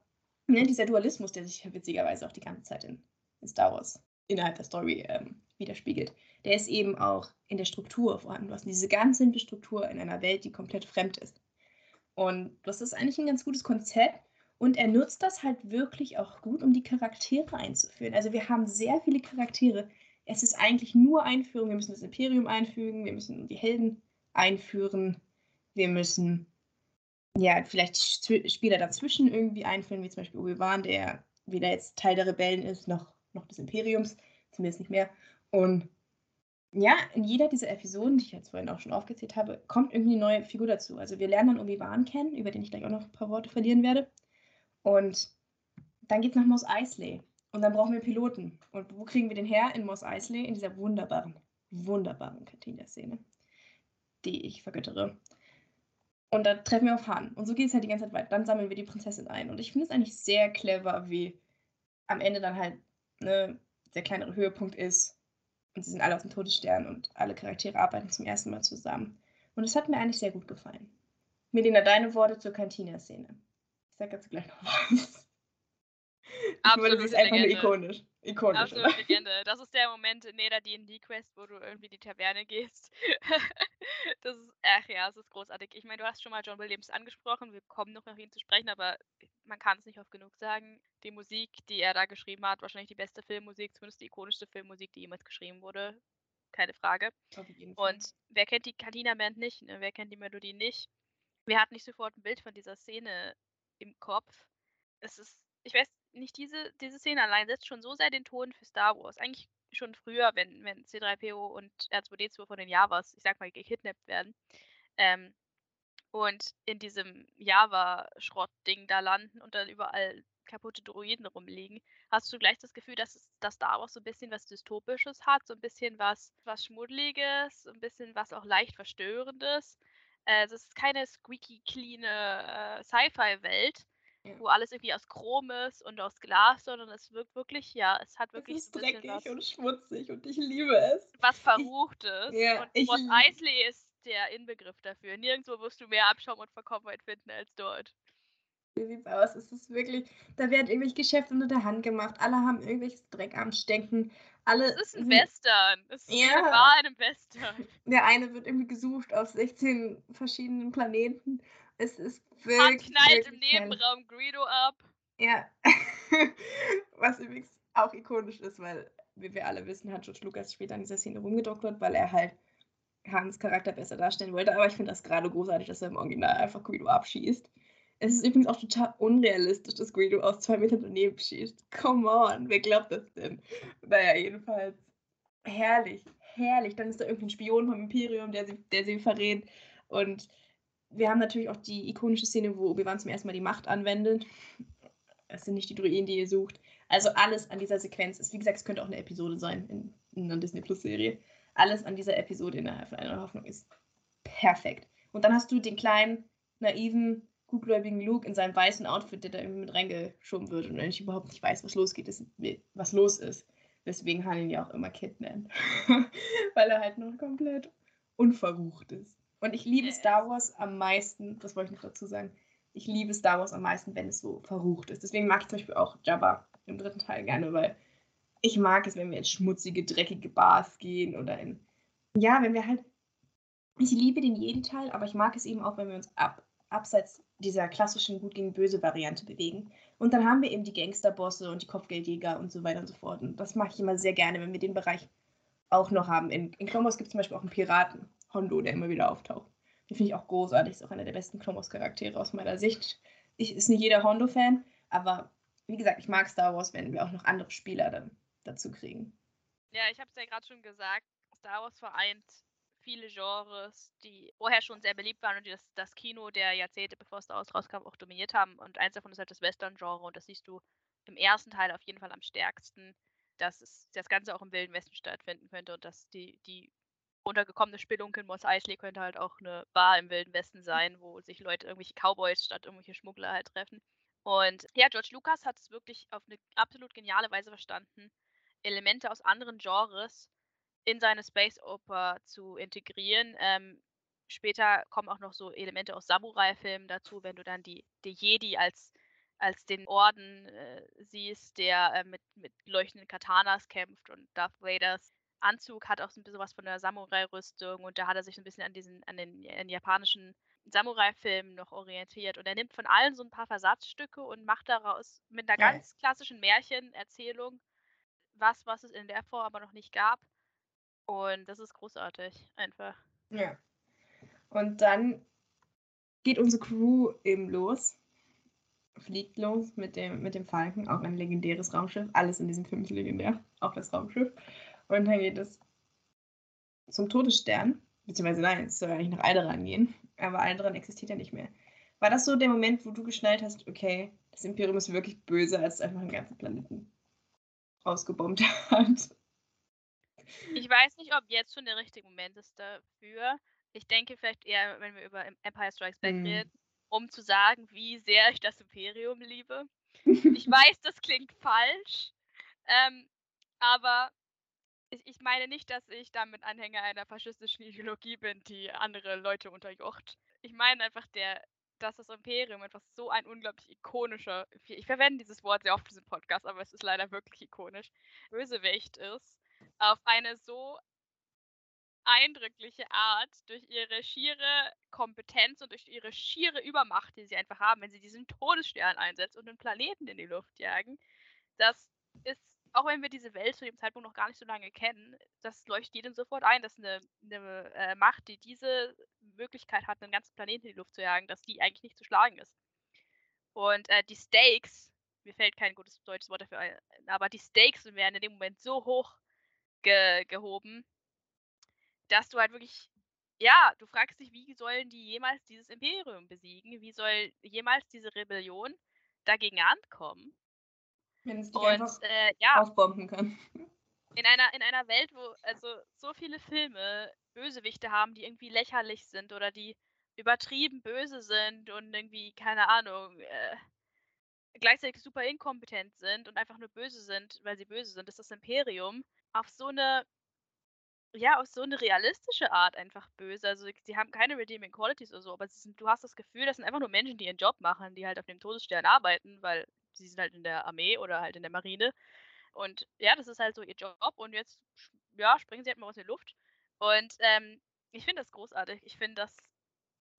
ne, dieser Dualismus, der sich witzigerweise auch die ganze Zeit in, in Star Wars innerhalb der Story ähm, widerspiegelt, der ist eben auch in der Struktur vorhanden. Du hast diese ganz simple Struktur in einer Welt, die komplett fremd ist. Und das ist eigentlich ein ganz gutes Konzept. Und er nutzt das halt wirklich auch gut, um die Charaktere einzuführen. Also wir haben sehr viele Charaktere. Es ist eigentlich nur Einführung. Wir müssen das Imperium einfügen, wir müssen die Helden einführen, wir müssen ja vielleicht Sp- Spieler dazwischen irgendwie einführen, wie zum Beispiel Obi-Wan, der weder jetzt Teil der Rebellen ist, noch, noch des Imperiums, zumindest nicht mehr. Und ja, in jeder dieser Episoden, die ich jetzt vorhin auch schon aufgezählt habe, kommt irgendwie eine neue Figur dazu. Also wir lernen dann Obi-Wan kennen, über den ich gleich auch noch ein paar Worte verlieren werde. Und dann geht es nach Mos Eisley. Und dann brauchen wir Piloten. Und wo kriegen wir den her? In Mos Eisley, in dieser wunderbaren, wunderbaren Cantina-Szene, die ich vergöttere. Und da treffen wir auf Han. Und so geht es halt die ganze Zeit weiter. Dann sammeln wir die Prinzessin ein. Und ich finde es eigentlich sehr clever, wie am Ende dann halt ne, der kleinere Höhepunkt ist. Und sie sind alle aus dem Todesstern und alle Charaktere arbeiten zum ersten Mal zusammen. Und es hat mir eigentlich sehr gut gefallen. Melina, deine Worte zur Cantina-Szene. Ich sag jetzt gleich noch was. Absolut. sie ist einfach nur ikonisch. Ikonisch. Absolut Legende. Das ist der Moment in jeder D&D-Quest, wo du irgendwie in die Taverne gehst. das ist, ach ja, es ist großartig. Ich meine, du hast schon mal John Williams angesprochen. Wir kommen noch auf ihn zu sprechen, aber man kann es nicht oft genug sagen. Die Musik, die er da geschrieben hat, wahrscheinlich die beste Filmmusik, zumindest die ikonischste Filmmusik, die jemals geschrieben wurde. Keine Frage. Und wer kennt die Cantina Band nicht? Ne? Wer kennt die Melodie nicht? Wer hat nicht sofort ein Bild von dieser Szene im Kopf? Es ist, ich weiß nicht, diese, diese Szene allein setzt schon so sehr den Ton für Star Wars. Eigentlich schon früher, wenn, wenn C3PO und R2D2 von den Javas, ich sag mal, gekidnappt werden. Ähm, und in diesem Java-Schrott-Ding da landen und dann überall kaputte Droiden rumliegen, hast du gleich das Gefühl, dass, dass Star Wars so ein bisschen was Dystopisches hat, so ein bisschen was, was Schmuddeliges, so ein bisschen was auch leicht Verstörendes. Äh, es ist keine squeaky, clean äh, Sci-Fi-Welt, ja. wo alles irgendwie aus Chrom ist und aus Glas, sondern es wirkt wirklich, ja, es hat wirklich. Es ist so dreckig was, und schmutzig und ich liebe es. Was Verruchtes. Ich, ja, und Mos Eisley ist der Inbegriff dafür. Nirgendwo wirst du mehr Abschaum und Verkommenheit finden als dort. Wie sieht's aus? Es ist wirklich, da werden irgendwelche Geschäfte unter der Hand gemacht. Alle haben irgendwelches Dreck am Stecken. Alle es ist ein Western. Es ist ja. war ein Western. Der eine wird irgendwie gesucht auf 16 verschiedenen Planeten. Es ist wirklich. Man knallt im Nebenraum Greedo ab. Ja. Was übrigens auch ikonisch ist, weil, wie wir alle wissen, hat George Lucas später an dieser Szene rumgedoktert, weil er halt Hans Charakter besser darstellen wollte. Aber ich finde das gerade großartig, dass er im Original einfach Greedo abschießt. Es ist übrigens auch total unrealistisch, dass Greedo aus zwei Metern daneben schießt. Come on, wer glaubt das denn? Naja, jedenfalls herrlich, herrlich. Dann ist da irgendein Spion vom Imperium, der sie, der sie verrät. Und wir haben natürlich auch die ikonische Szene, wo Obi-Wan zum ersten Mal die Macht anwendet. Es sind nicht die Druiden, die ihr sucht. Also alles an dieser Sequenz ist, wie gesagt, es könnte auch eine Episode sein in, in einer Disney Plus Serie. Alles an dieser Episode innerhalb von einer Hoffnung ist perfekt. Und dann hast du den kleinen, naiven gutgläubigen Luke in seinem weißen Outfit, der da irgendwie mit reingeschoben wird und ich überhaupt nicht weiß, was losgeht, ist, was los ist. Deswegen Han ihn ja auch immer Kid nennen. Weil er halt noch komplett unverrucht ist. Und ich liebe Star Wars am meisten, das wollte ich noch dazu sagen, ich liebe Star Wars am meisten, wenn es so verrucht ist. Deswegen mag ich zum Beispiel auch Jabba im dritten Teil gerne, weil ich mag es, wenn wir in schmutzige, dreckige Bars gehen oder in. Ja, wenn wir halt. Ich liebe den Jedi-Teil, aber ich mag es eben auch, wenn wir uns ab, abseits dieser klassischen Gut gegen Böse Variante bewegen. Und dann haben wir eben die Gangsterbosse und die Kopfgeldjäger und so weiter und so fort. Und das mache ich immer sehr gerne, wenn wir den Bereich auch noch haben. In, in Clone gibt es zum Beispiel auch einen Piraten, Hondo, der immer wieder auftaucht. Den finde ich auch großartig, ist auch einer der besten Clone Charaktere aus meiner Sicht. Ich, ist nicht jeder Hondo-Fan, aber wie gesagt, ich mag Star Wars, wenn wir auch noch andere Spieler dann dazu kriegen. Ja, ich habe es ja gerade schon gesagt, Star Wars vereint viele Genres, die vorher schon sehr beliebt waren und die das, das Kino der Jahrzehnte, bevor Star Wars rauskam, auch dominiert haben. Und eins davon ist halt das Western-Genre und das siehst du im ersten Teil auf jeden Fall am stärksten, dass es, das Ganze auch im Wilden Westen stattfinden könnte und dass die, die runtergekommene Spelunke in Moss Eisley könnte halt auch eine Bar im Wilden Westen sein, wo sich Leute, irgendwelche Cowboys statt irgendwelche Schmuggler halt treffen. Und ja, George Lucas hat es wirklich auf eine absolut geniale Weise verstanden, Elemente aus anderen Genres in seine Space Oper zu integrieren. Ähm, später kommen auch noch so Elemente aus Samurai-Filmen dazu, wenn du dann die, die Jedi als, als den Orden äh, siehst, der äh, mit, mit leuchtenden Katanas kämpft und Darth Vaders Anzug hat auch so ein bisschen was von der Samurai-Rüstung und da hat er sich so ein bisschen an diesen, an den, an den japanischen Samurai-Filmen noch orientiert. Und er nimmt von allen so ein paar Versatzstücke und macht daraus mit einer ganz klassischen Märchenerzählung was, was es in der Form aber noch nicht gab. Und das ist großartig, einfach. Ja. Und dann geht unsere Crew eben los. Fliegt los mit dem, mit dem Falken, auch ein legendäres Raumschiff. Alles in diesem Film ist legendär, auch das Raumschiff. Und dann geht es zum Todesstern. Beziehungsweise nein, es soll eigentlich nach Alderan gehen. Aber Alderan existiert ja nicht mehr. War das so der Moment, wo du geschnallt hast, okay, das Imperium ist wirklich böse, als es einfach einen ganzen Planeten ausgebombt hat? Ich weiß nicht, ob jetzt schon der richtige Moment ist dafür. Ich denke vielleicht eher, wenn wir über Empire Strikes Back mm. reden, um zu sagen, wie sehr ich das Imperium liebe. ich weiß, das klingt falsch, Ähm, aber ich, ich meine nicht, dass ich damit Anhänger einer faschistischen Ideologie bin, die andere Leute unterjocht. Ich meine einfach, der, dass das Imperium einfach so ein unglaublich ikonischer, ich verwende dieses Wort sehr oft in diesem Podcast, aber es ist leider wirklich ikonisch, Bösewicht ist, auf eine so eindrückliche Art durch ihre schiere Kompetenz und durch ihre schiere Übermacht, die sie einfach haben, wenn sie diesen Todesstern einsetzen und einen Planeten in die Luft jagen. Das ist, auch wenn wir diese Welt zu dem Zeitpunkt noch gar nicht so lange kennen, das leuchtet jedem sofort ein, dass eine, eine äh, Macht, die diese Möglichkeit hat, einen ganzen Planeten in die Luft zu jagen, dass die eigentlich nicht zu schlagen ist. Und äh, die Stakes, mir fällt kein gutes deutsches Wort dafür ein, aber die Stakes werden in dem Moment so hoch ge gehoben, dass du halt wirklich, ja, du fragst dich, wie sollen die jemals dieses Imperium besiegen? Wie soll jemals diese Rebellion dagegen ankommen? Wenn es dich einfach äh, ja, aufbomben kann. in einer, in einer Welt, wo also so viele Filme Bösewichte haben, die irgendwie lächerlich sind oder die übertrieben böse sind und irgendwie, keine Ahnung, äh, gleichzeitig super inkompetent sind und einfach nur böse sind, weil sie böse sind, ist das Imperium auf so eine ja, auf so eine realistische Art einfach böse. Also, sie haben keine redeeming qualities oder so, aber sie sind du hast das Gefühl, das sind einfach nur Menschen, die ihren Job machen, die halt auf dem Todesstern arbeiten, weil sie sind halt in der Armee oder halt in der Marine. Und ja, das ist halt so ihr Job und jetzt, ja, springen sie halt mal aus der Luft. Und, ähm, ich finde das großartig. Ich finde das,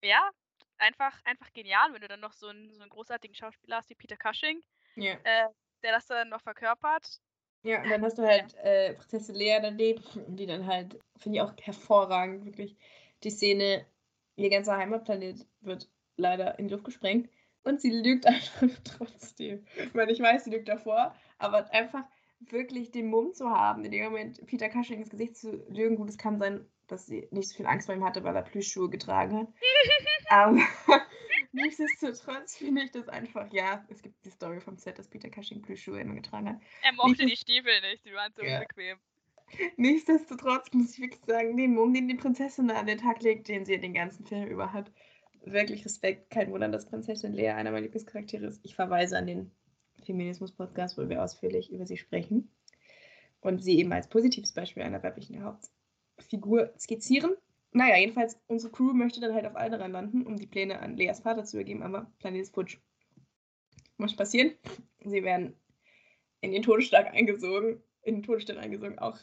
ja, einfach einfach genial, wenn du dann noch so einen so 'n großartigen Schauspieler hast wie Peter Cushing, Ja. äh, der das dann noch verkörpert. Ja, und dann hast du halt äh, Prinzessin Lea daneben, die dann halt, finde ich auch hervorragend, wirklich, die Szene, ihr ganzer Heimatplanet wird leider in die Luft gesprengt und sie lügt einfach trotzdem. Ich meine, ich weiß, sie lügt davor, aber einfach wirklich den Mumm zu haben, in dem Moment Peter Cushing ins Gesicht zu lügen, gut, es kann sein, dass sie nicht so viel Angst vor ihm hatte, weil er Plüschschuhe getragen hat. aber nichtsdestotrotz finde ich das einfach, ja, es gibt die Story vom Set, dass Peter Cushing Plüschschuhe immer getragen hat. Er mochte die Stiefel nicht, die waren so Ja. unbequem. Nichtsdestotrotz muss ich wirklich sagen, den Mumm, den die Prinzessin an den Tag legt, den sie den ganzen Film über hat, wirklich Respekt. Kein Wunder, dass Prinzessin Lea einer meiner Lieblingscharaktere ist. Ich verweise an den Feminismus-Podcast, wo wir ausführlich über sie sprechen. Und sie eben als positives Beispiel einer weiblichen Hauptfigur skizzieren. Naja, jedenfalls, unsere Crew möchte dann halt auf Alderaan landen, um die Pläne an Leas Vater zu übergeben, aber Planet ist futsch. Was passieren? Sie werden in den Todesschlag eingesogen, in den Todesstern eingesogen, auch,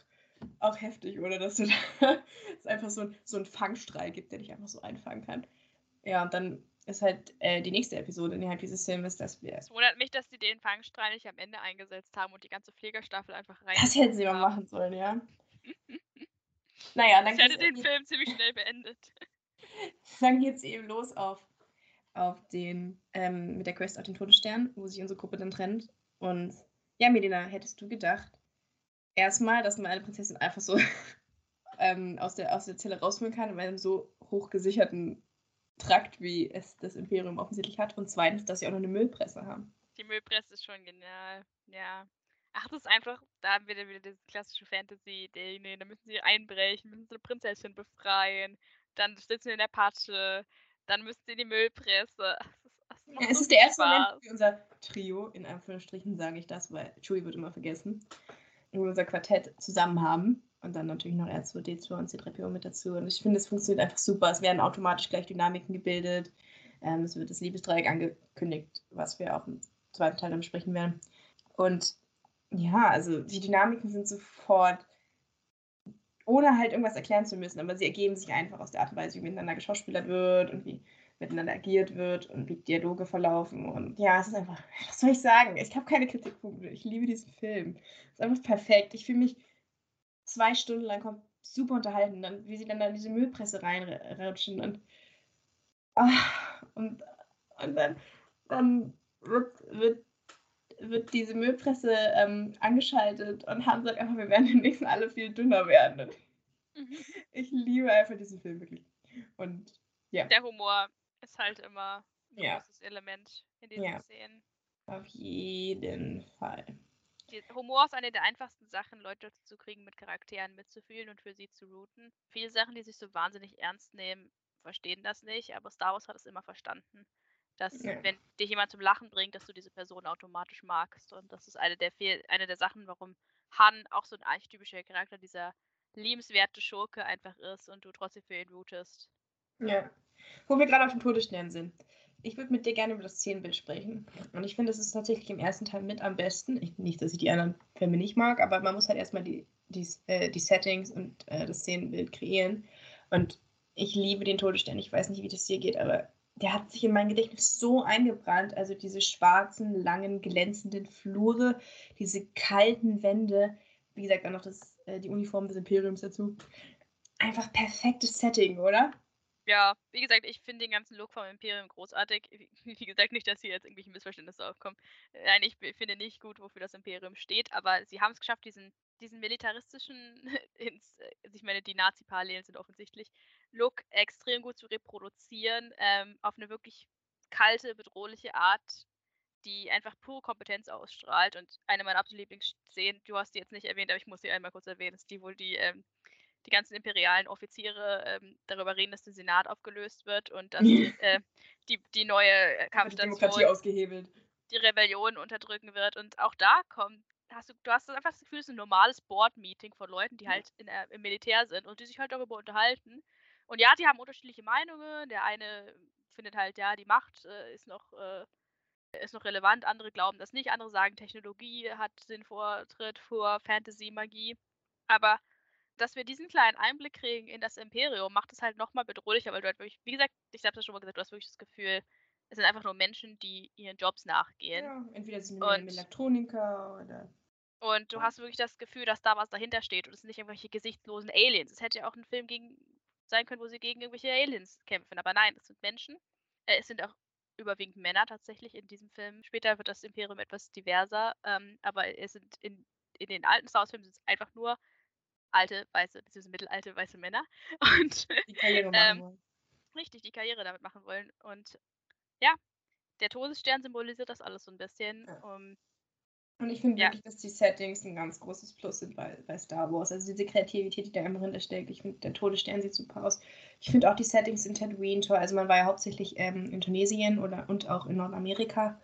auch heftig, oder? Dass du da, es einfach so, ein- so einen Fangstrahl gibt, der dich einfach so einfangen kann. Ja, und dann ist halt äh, die nächste Episode innerhalb dieses Filmes, dass wir. Es wundert mich, dass sie den Fangstrahl nicht am Ende eingesetzt haben und die ganze Pflegerstaffel einfach rein. Das hätten sie mal machen sollen, ja. Naja, dann Ich hätte den Film ziemlich schnell beendet. dann geht's eben los auf, auf den, ähm, mit der Quest auf den Todesstern, wo sich unsere Gruppe dann trennt. Und ja, Medina, hättest du gedacht, erstmal, dass man eine Prinzessin einfach so ähm, aus, der, aus der Zelle rausholen kann, in einem so hochgesicherten Trakt, wie es das Imperium offensichtlich hat. Und zweitens, dass sie auch noch eine Müllpresse haben. Die Müllpresse ist schon genial. Ja. Ach, das ist einfach, da haben wir dann wieder diese klassische Fantasy-Idee. Nee, da müssen sie einbrechen, müssen sie eine Prinzessin befreien, dann sitzen sie in der Patsche, dann müssen sie in die Müllpresse. Das ist, das Ja, es ist der erste Spaß. Moment, wie unser Trio, in Anführungsstrichen sage ich das, weil Chewie wird immer vergessen, wo wir unser Quartett zusammen haben. Und dann natürlich noch R2, D2 und C3PO mit dazu. Und ich finde, es funktioniert einfach super. Es werden automatisch gleich Dynamiken gebildet. Ähm, es wird das Liebesdreieck angekündigt, was wir auch im zweiten Teil dann besprechen werden. Und ja, also die Dynamiken sind sofort, ohne halt irgendwas erklären zu müssen, aber sie ergeben sich einfach aus der Art und Weise, wie miteinander geschauspielert wird und wie miteinander agiert wird und wie Dialoge verlaufen. Und ja, es ist einfach, was soll ich sagen? Ich habe keine Kritikpunkte. Ich liebe diesen Film. Es ist einfach perfekt. Ich fühle mich zwei Stunden lang kom- super unterhalten, dann, wie sie dann da in diese Müllpresse reinrutschen und, ah, und, und dann, dann wird, wird, wird diese Müllpresse ähm, angeschaltet und Han sagt einfach, wir werden demnächst alle viel dünner werden. Mhm. ich liebe einfach diesen Film wirklich. Und ja. Der Humor ist halt immer ein Ja. großes Element in diesen Ja. Szenen. Auf jeden Fall. Humor ist eine der einfachsten Sachen, Leute dazu zu kriegen, mit Charakteren mitzufühlen und für sie zu routen. Viele Sachen, die sich so wahnsinnig ernst nehmen, verstehen das nicht, aber Star Wars hat es immer verstanden, Dass, Ja. wenn dich jemand zum Lachen bringt, dass du diese Person automatisch magst. Und das ist eine der, Fehl eine der Sachen, warum Han auch so ein archetypischer Charakter, dieser liebenswerte Schurke einfach ist und du trotzdem für ihn rootest. Ja. Wo wir gerade auf dem Todesstern sind. Ich würde mit dir gerne über das Szenenbild sprechen. Und ich finde, es ist tatsächlich im ersten Teil mit am besten. Ich, nicht, dass ich die anderen Filme nicht mag, aber man muss halt erstmal die, die, äh, die Settings und äh, das Szenenbild kreieren. Und ich liebe den Todesstern. Ich weiß nicht, wie das dir geht, aber der hat sich in mein Gedächtnis so eingebrannt. Also diese schwarzen, langen, glänzenden Flure, diese kalten Wände. Wie gesagt, dann noch das, äh, die Uniform des Imperiums dazu. Einfach perfektes Setting, oder? Ja, wie gesagt, ich finde den ganzen Look vom Imperium großartig. Wie gesagt, nicht, dass hier jetzt irgendwelche Missverständnisse aufkommen. Nein, ich finde nicht gut, wofür das Imperium steht, aber sie haben es geschafft, diesen, diesen militaristischen, ins, also ich meine, die Nazi-Parallelen sind offensichtlich, Look extrem gut zu reproduzieren, ähm, auf eine wirklich kalte, bedrohliche Art, die einfach pure Kompetenz ausstrahlt. Und eine meiner absoluten Lieblingsszenen, du hast die jetzt nicht erwähnt, aber ich muss sie einmal kurz erwähnen, ist die, wo die ähm, die ganzen imperialen Offiziere ähm, darüber reden, dass der Senat aufgelöst wird und dass die, äh, die, die neue Einfach die Demokratie Kampfstation ausgehebelt. die Rebellion unterdrücken wird. Und auch da kommt, hast du, du hast einfach das Gefühl, es ist ein normales Board-Meeting von Leuten, die halt in, der- im Militär sind und die sich halt darüber unterhalten. Und ja, die haben unterschiedliche Meinungen. Der eine findet halt, ja, die Macht äh, ist noch. Äh, ist noch relevant, andere glauben das nicht, andere sagen, Technologie hat den Vortritt vor Fantasy, Magie. Aber dass wir diesen kleinen Einblick kriegen in das Imperium, macht es halt nochmal bedrohlicher, weil du halt wirklich, wie gesagt, ich habe es ja schon mal gesagt, du hast wirklich das Gefühl, es sind einfach nur Menschen, die ihren Jobs nachgehen. Ja, entweder sind wir Elektroniker oder. Und du hast wirklich das Gefühl, dass da was dahinter steht und es sind nicht irgendwelche gesichtslosen Aliens. Es hätte ja auch ein Film gegen sein können, wo sie gegen irgendwelche Aliens kämpfen. Aber nein, es sind Menschen. Äh, es sind auch überwiegend Männer tatsächlich in diesem Film. Später wird das Imperium etwas diverser, ähm, aber es sind in, in den alten Star Wars-Filmen sind es einfach nur alte, weiße, beziehungsweise mittelalte weiße Männer. Und Die Karriere machen Ähm, wollen. richtig die Karriere damit machen wollen. Und ja, der Todesstern symbolisiert das alles so ein bisschen. Ja. Um, Und ich finde ja. wirklich, dass die Settings ein ganz großes Plus sind bei, bei Star Wars. Also diese Kreativität, die da immer drin steckt. Ich finde, der Todesstern sieht super aus. Ich finde auch die Settings in Tatooine toll. Also man war ja hauptsächlich ähm, in Tunesien oder, und auch in Nordamerika,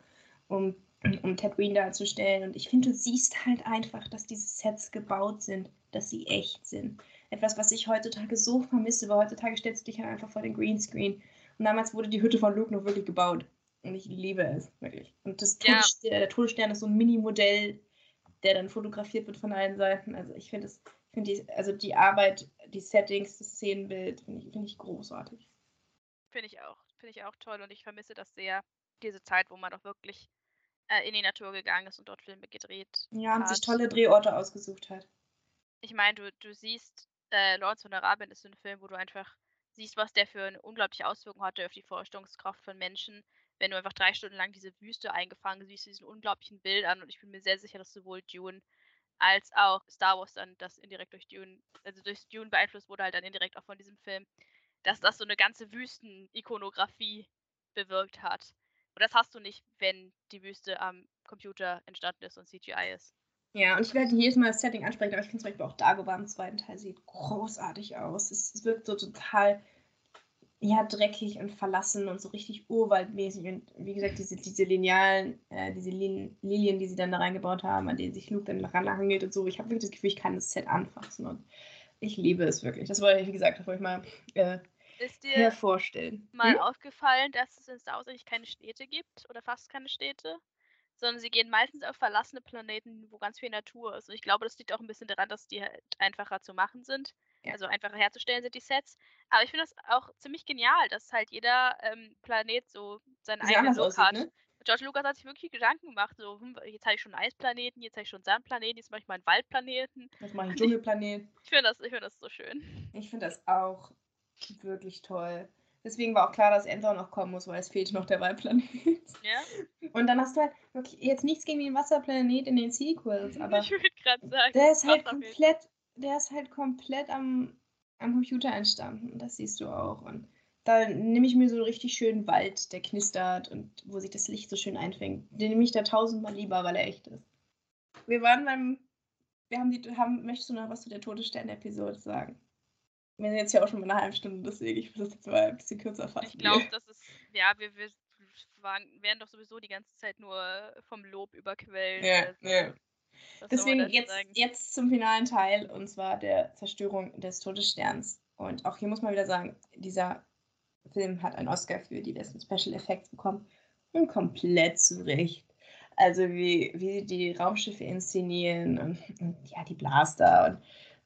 um, um Tatooine darzustellen. Und ich finde, du siehst halt einfach, dass diese Sets gebaut sind, dass sie echt sind. Etwas, was ich heutzutage so vermisse, weil heutzutage stellst du dich halt einfach vor den Greenscreen. Und damals wurde die Hütte von Luke noch wirklich gebaut. Und ich liebe es, wirklich. Und das Ja. Todesstern, der Todesstern ist so ein Mini-Modell, der dann fotografiert wird von allen Seiten. Also ich finde es, ich finde die, also die Arbeit, die Settings, das Szenenbild, finde ich, finde ich großartig. Finde ich auch. Finde ich auch toll und ich vermisse das sehr, diese Zeit, wo man doch wirklich äh, in die Natur gegangen ist und dort Filme gedreht Ja, und hat. sich tolle Drehorte ausgesucht hat. Ich meine, du, du siehst, äh, Lawrence von Arabien ist so ein Film, wo du einfach siehst, was der für eine unglaubliche Auswirkung hatte auf die Vorstellungskraft von Menschen, wenn du einfach drei Stunden lang diese Wüste eingefangen siehst, diesen unglaublichen Bildern und ich bin mir sehr sicher, dass sowohl Dune als auch Star Wars dann das indirekt durch Dune, also durch Dune beeinflusst wurde halt dann indirekt auch von diesem Film, dass das so eine ganze Wüstenikonografie bewirkt hat. Und das hast du nicht, wenn die Wüste am Computer entstanden ist und CGI ist. Ja, und ich werde jedes Mal das Setting ansprechen, aber ich finde zum Beispiel auch Dagobah im zweiten Teil sieht großartig aus. Es wirkt so total, ja, dreckig und verlassen und so richtig urwaldmäßig. Und wie gesagt, diese, diese linealen, äh, diese Lin Lilien, die sie dann da reingebaut haben, an denen sich Luke dann ranhangelt und so. Ich habe wirklich das Gefühl, ich kann das Set anfassen und ich liebe es wirklich. Das wollte ich, wie gesagt, das wollte ich mal äh, Ist dir hervorstellen. mal Hm? aufgefallen, dass es in Star Wars eigentlich keine Städte gibt oder fast keine Städte, sondern sie gehen meistens auf verlassene Planeten, wo ganz viel Natur ist. Und ich glaube, das liegt auch ein bisschen daran, dass die halt einfacher zu machen sind. Ja. Also einfacher herzustellen sind die Sets. Aber ich finde das auch ziemlich genial, dass halt jeder ähm, Planet so seinen sie eigenen Look aussieht, hat. ne? George Lucas hat sich wirklich Gedanken gemacht, so, hm, jetzt habe ich schon einen Eisplaneten, jetzt habe ich schon einen Sandplaneten, jetzt mache ich mal einen Waldplaneten. Das mache ich einen Dschungelplanet. Ich finde das, ich find das so schön. Ich finde das auch wirklich toll. Deswegen war auch klar, dass Endor noch kommen muss, weil es fehlt noch der Waldplanet. Ja? Und dann hast du halt wirklich jetzt nichts gegen den Wasserplanet in den Sequels, aber ich sagen. der ist halt komplett, der ist halt komplett am, am Computer entstanden. Das siehst du auch. Und da nehme ich mir so einen richtig schönen Wald, der knistert und wo sich das Licht so schön einfängt. Den nehme ich da tausendmal lieber, weil er echt ist. Wir waren beim, wir haben die, haben, möchtest du noch was zu der Todesstern-Episode sagen? Wir sind jetzt ja auch schon mal eine halbe Stunde, deswegen ich will das jetzt mal ein bisschen kürzer fassen. Ich glaube, das ist, ja, wir, wir waren, werden doch sowieso die ganze Zeit nur vom Lob überquellt. Ja, also, ja. Deswegen jetzt, sagen? jetzt zum finalen Teil und zwar der Zerstörung des Todessterns. Und auch hier muss man wieder sagen, dieser Film hat einen Oscar für die besten Special Effects bekommen und komplett zurecht. Also wie, wie die Raumschiffe inszenieren und, und ja, die Blaster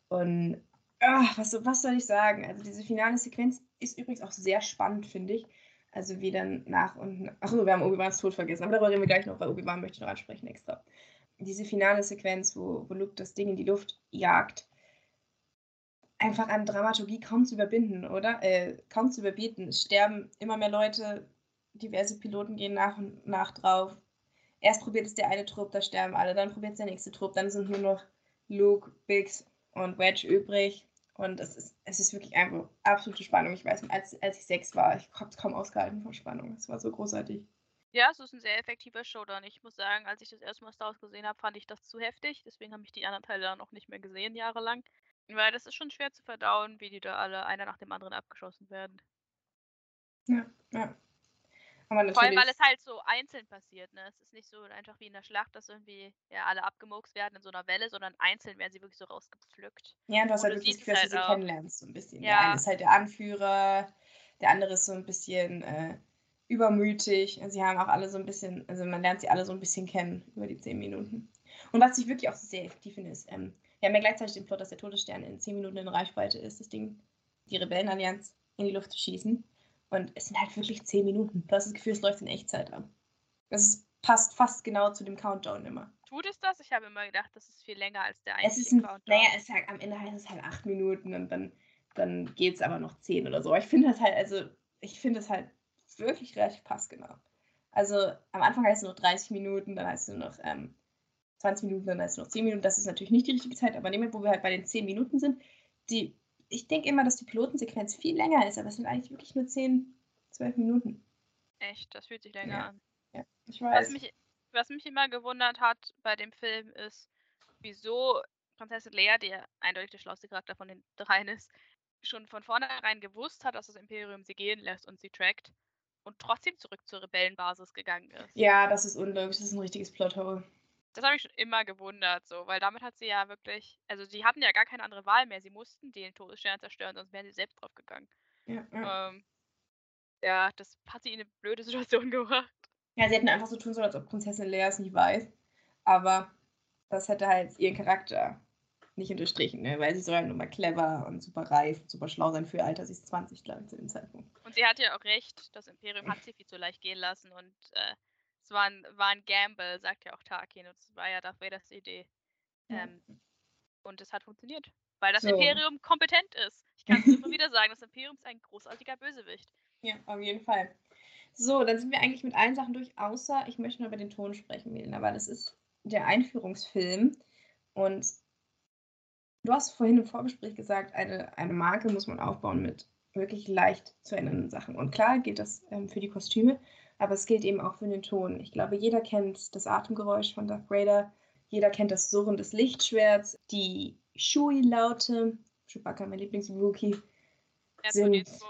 und, und ah, was, was soll ich sagen? Also diese finale Sequenz ist übrigens auch sehr spannend, finde ich. Also wie dann nach und nach. Achso, wir haben Obi-Wans Tod vergessen, aber darüber reden wir gleich noch, weil Obi-Wan möchte noch ansprechen extra. Diese finale Sequenz, wo, wo Luke das Ding in die Luft jagt, einfach an Dramaturgie kaum zu überbinden, oder? Äh, kaum zu überbieten. Es sterben immer mehr Leute, diverse Piloten gehen nach und nach drauf. Erst probiert es der eine Trupp, da sterben alle, dann probiert es der nächste Trupp, dann sind nur noch Luke, Biggs und Wedge übrig. Und es ist, es ist wirklich einfach absolute Spannung. Ich weiß, als, als ich sechs war, ich habe es kaum ausgehalten vor Spannung. Es war so großartig. Ja, es ist ein sehr effektiver Showdown. Ich muss sagen, als ich das erste Mal Star Wars gesehen habe, fand ich das zu heftig. Deswegen habe ich die anderen Teile dann auch nicht mehr gesehen, jahrelang. Weil das ist schon schwer zu verdauen, wie die da alle einer nach dem anderen abgeschossen werden. Ja, ja. Aber Vor allem, weil natürlich, es halt so einzeln passiert, ne? Es ist nicht so einfach wie in der Schlacht, dass irgendwie ja alle abgemurkst werden in so einer Welle, sondern einzeln werden sie wirklich so rausgepflückt. ja, du hast und halt wirklich das Gefühl, dass du sie halt auch. kennenlernst, so ein bisschen. Der Ja. eine ist halt der Anführer, der andere ist so ein bisschen äh, übermütig. Sie haben auch alle so ein bisschen, also man lernt sie alle so ein bisschen kennen über die zehn Minuten. Und was ich wirklich auch sehr effektiv finde, ist, ähm, wir haben ja gleichzeitig den Plot, dass der Todesstern in zehn Minuten in Reichweite ist, das Ding, die Rebellenallianz in die Luft zu schießen. Und es sind halt wirklich zehn Minuten. Du hast das Gefühl, es läuft in Echtzeit ab. Das passt fast genau zu dem Countdown immer. Tut es das? Ich habe immer gedacht, das ist viel länger als der Es ist eigentliche ein, Countdown. naja, es ist halt, am Ende heißt es halt acht Minuten und dann, dann geht es aber noch zehn oder so. Ich finde das halt, also, ich finde das halt wirklich relativ passgenau. Also, am Anfang heißt es noch 30 Minuten, dann heißt es nur noch ähm, 20 Minuten, dann heißt es noch 10 Minuten. Das ist natürlich nicht die richtige Zeit, aber nehmen wir, wo wir halt bei den 10 Minuten sind, die, ich denke immer, dass die Pilotensequenz viel länger ist, aber es sind eigentlich wirklich nur 10, 12 Minuten. Echt, das fühlt sich länger Ja. an. Ja, ich Was weiß. mich, was mich immer gewundert hat bei dem Film ist, wieso Prinzessin Leia, die eindeutig der schlauste Charakter von den dreien ist, schon von vornherein gewusst hat, dass das Imperium sie gehen lässt und sie trackt und trotzdem zurück zur Rebellenbasis gegangen ist. Ja, das ist unlogisch, das ist ein richtiges Plothole. Das habe ich schon immer gewundert, so, weil damit hat sie ja wirklich, also sie hatten ja gar keine andere Wahl mehr. Sie mussten den Todesstern zerstören, sonst wären sie selbst drauf gegangen. Ja, ja. Ähm, ja, das hat sie in eine blöde Situation gebracht. Ja, sie hätten einfach so tun sollen, als ob Prinzessin Leia es nicht weiß. Aber das hätte halt ihren Charakter nicht unterstrichen, ne? weil sie soll ja nur mal clever und super reif und super schlau sein für ihr Alter. Sie ist 20, glaube ich, zu dem Zeitpunkt. Und sie hatte ja auch recht, das Imperium hat sie viel zu leicht gehen lassen und äh, es war ein, war ein Gamble, sagt ja auch Tarkin. Und es war ja Darth Vaders Idee. Ja. Ähm, und es hat funktioniert. Weil das So. Imperium kompetent ist. Ich kann es immer wieder sagen, das Imperium ist ein großartiger Bösewicht. Ja, auf jeden Fall. So, dann sind wir eigentlich mit allen Sachen durch, außer ich möchte nur über den Ton sprechen, Melina, weil das ist der Einführungsfilm. Und du hast vorhin im Vorgespräch gesagt, eine, eine Marke muss man aufbauen mit wirklich leicht zu erinnernden Sachen. Und klar gilt das ähm, für die Kostüme, aber es gilt eben auch für den Ton. Ich glaube, jeder kennt das Atemgeräusch von Darth Vader, jeder kennt das Surren des Lichtschwerts, die Shui-Laute, Chewbacca, mein Lieblings-Wookie, Sind- R2D2,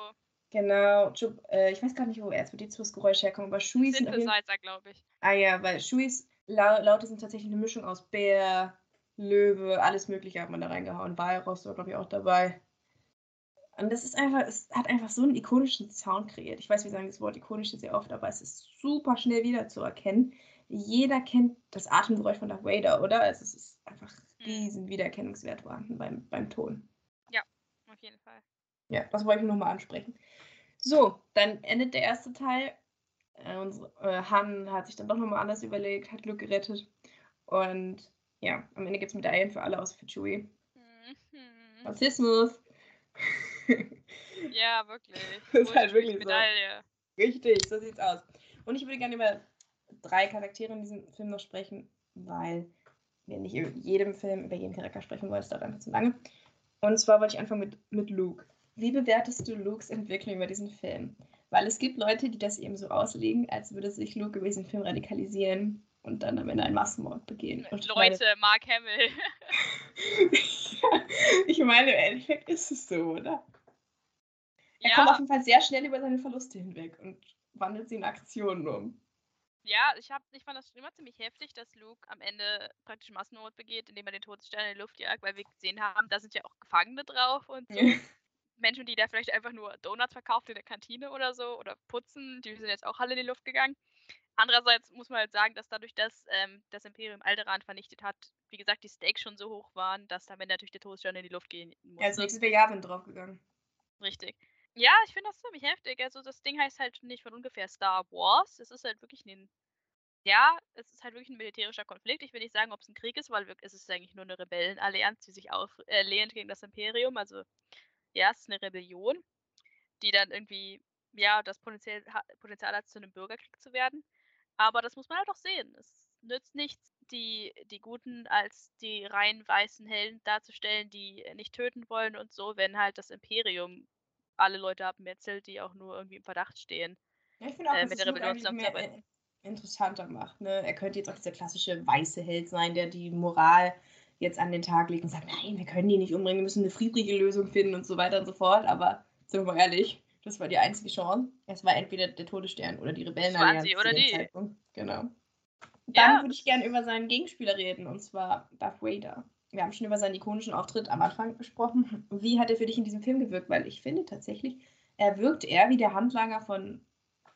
Genau, äh, ich weiß gar nicht, wo R2D2s Geräusche herkommen, aber Shuis sind Synthesizer, glaube ich. Ah ja, weil Shuis Lau Laute sind tatsächlich eine Mischung aus Bär, Löwe, alles Mögliche hat man da reingehauen. Walross war, glaube ich, auch dabei. Und das ist einfach, es hat einfach so einen ikonischen Sound kreiert. Ich weiß, wir sagen das Wort ikonisch sehr oft, aber es ist super schnell wiederzuerkennen. Jeder kennt das Atemgeräusch von Darth Vader, oder? Also es ist einfach Mhm. riesen Wiedererkennungswert vorhanden beim, beim Ton. Auf jeden Fall. Ja, das wollte ich nochmal ansprechen. So, dann endet der erste Teil. Äh, unsere, äh, Han hat sich dann doch nochmal anders überlegt, hat Luke gerettet. Und ja, am Ende gibt es Medaillen für alle, außer für Chewie. Mhm. Rassismus. Ja, wirklich. Das ist halt wirklich so. Medaille? Richtig, so sieht's aus. Und ich würde gerne über drei Charaktere in diesem Film noch sprechen, weil wir nicht über jedem Film über jeden Charakter sprechen wollen, es dauert einfach zu lange. Und zwar wollte ich anfangen mit, mit Luke. Wie bewertest du Lukes Entwicklung über diesen Film? Weil es gibt Leute, die das eben so auslegen, als würde sich Luke über diesen Film radikalisieren und dann am Ende einen Massenmord begehen. Und ich meine- Leute, Mark Hamill. ich meine, im Endeffekt ist es so, oder? Er ja, kommt auf jeden Fall sehr schnell über seine Verluste hinweg. Und wandelt sie in Aktionen um. Ja, ich, hab, ich fand das immer ziemlich heftig, dass Luke am Ende praktisch Massenmord begeht, indem er den Todesstern in die Luft jagt, weil wir gesehen haben, da sind ja auch Gefangene drauf und so. Menschen, die da vielleicht einfach nur Donuts verkauft in der Kantine oder so oder putzen, die sind jetzt auch alle in die Luft gegangen. Andererseits muss man halt sagen, dass dadurch, dass ähm, das Imperium Alderan vernichtet hat, wie gesagt, die Stakes schon so hoch waren, dass damit natürlich der Todesstern in die Luft gehen musste. Ja, als nächstes wäre Yavin draufgegangen. Richtig. Ja, ich finde das ziemlich heftig. Also das Ding heißt halt nicht von ungefähr Star Wars. Es ist halt wirklich ein. Ja, es ist halt wirklich ein militärischer Konflikt. Ich will nicht sagen, ob es ein Krieg ist, weil es ist eigentlich nur eine Rebellenallianz, die sich auflehnt äh, gegen das Imperium. Also ja, es ist eine Rebellion, die dann irgendwie, ja, das Potenzial, Potenzial hat, zu einem Bürgerkrieg zu werden. Aber das muss man halt auch sehen. Es nützt nichts, die, die Guten als die rein weißen Helden darzustellen, die nicht töten wollen und so, wenn halt das Imperium alle Leute abmetzelt, die auch nur irgendwie im Verdacht stehen. Ja, ich finde auch, äh, dass mit der Rebellion zusammenzuarbeiten. Interessanter macht. Ne? Er könnte jetzt auch dieser klassische weiße Held sein, der die Moral jetzt an den Tag legt und sagt, nein, wir können die nicht umbringen, wir müssen eine friedliche Lösung finden und so weiter und so fort. Aber sind wir mal ehrlich, das war die einzige Chance. Es war entweder der Todesstern oder die Rebellenallianz zu oder die. Zeitpunkt. Genau. Dann ja. würde ich gerne über seinen Gegenspieler reden, und zwar Darth Vader. Wir haben schon über seinen ikonischen Auftritt am Anfang gesprochen. Wie hat er für dich in diesem Film gewirkt? Weil ich finde tatsächlich, er wirkt eher wie der Handlanger von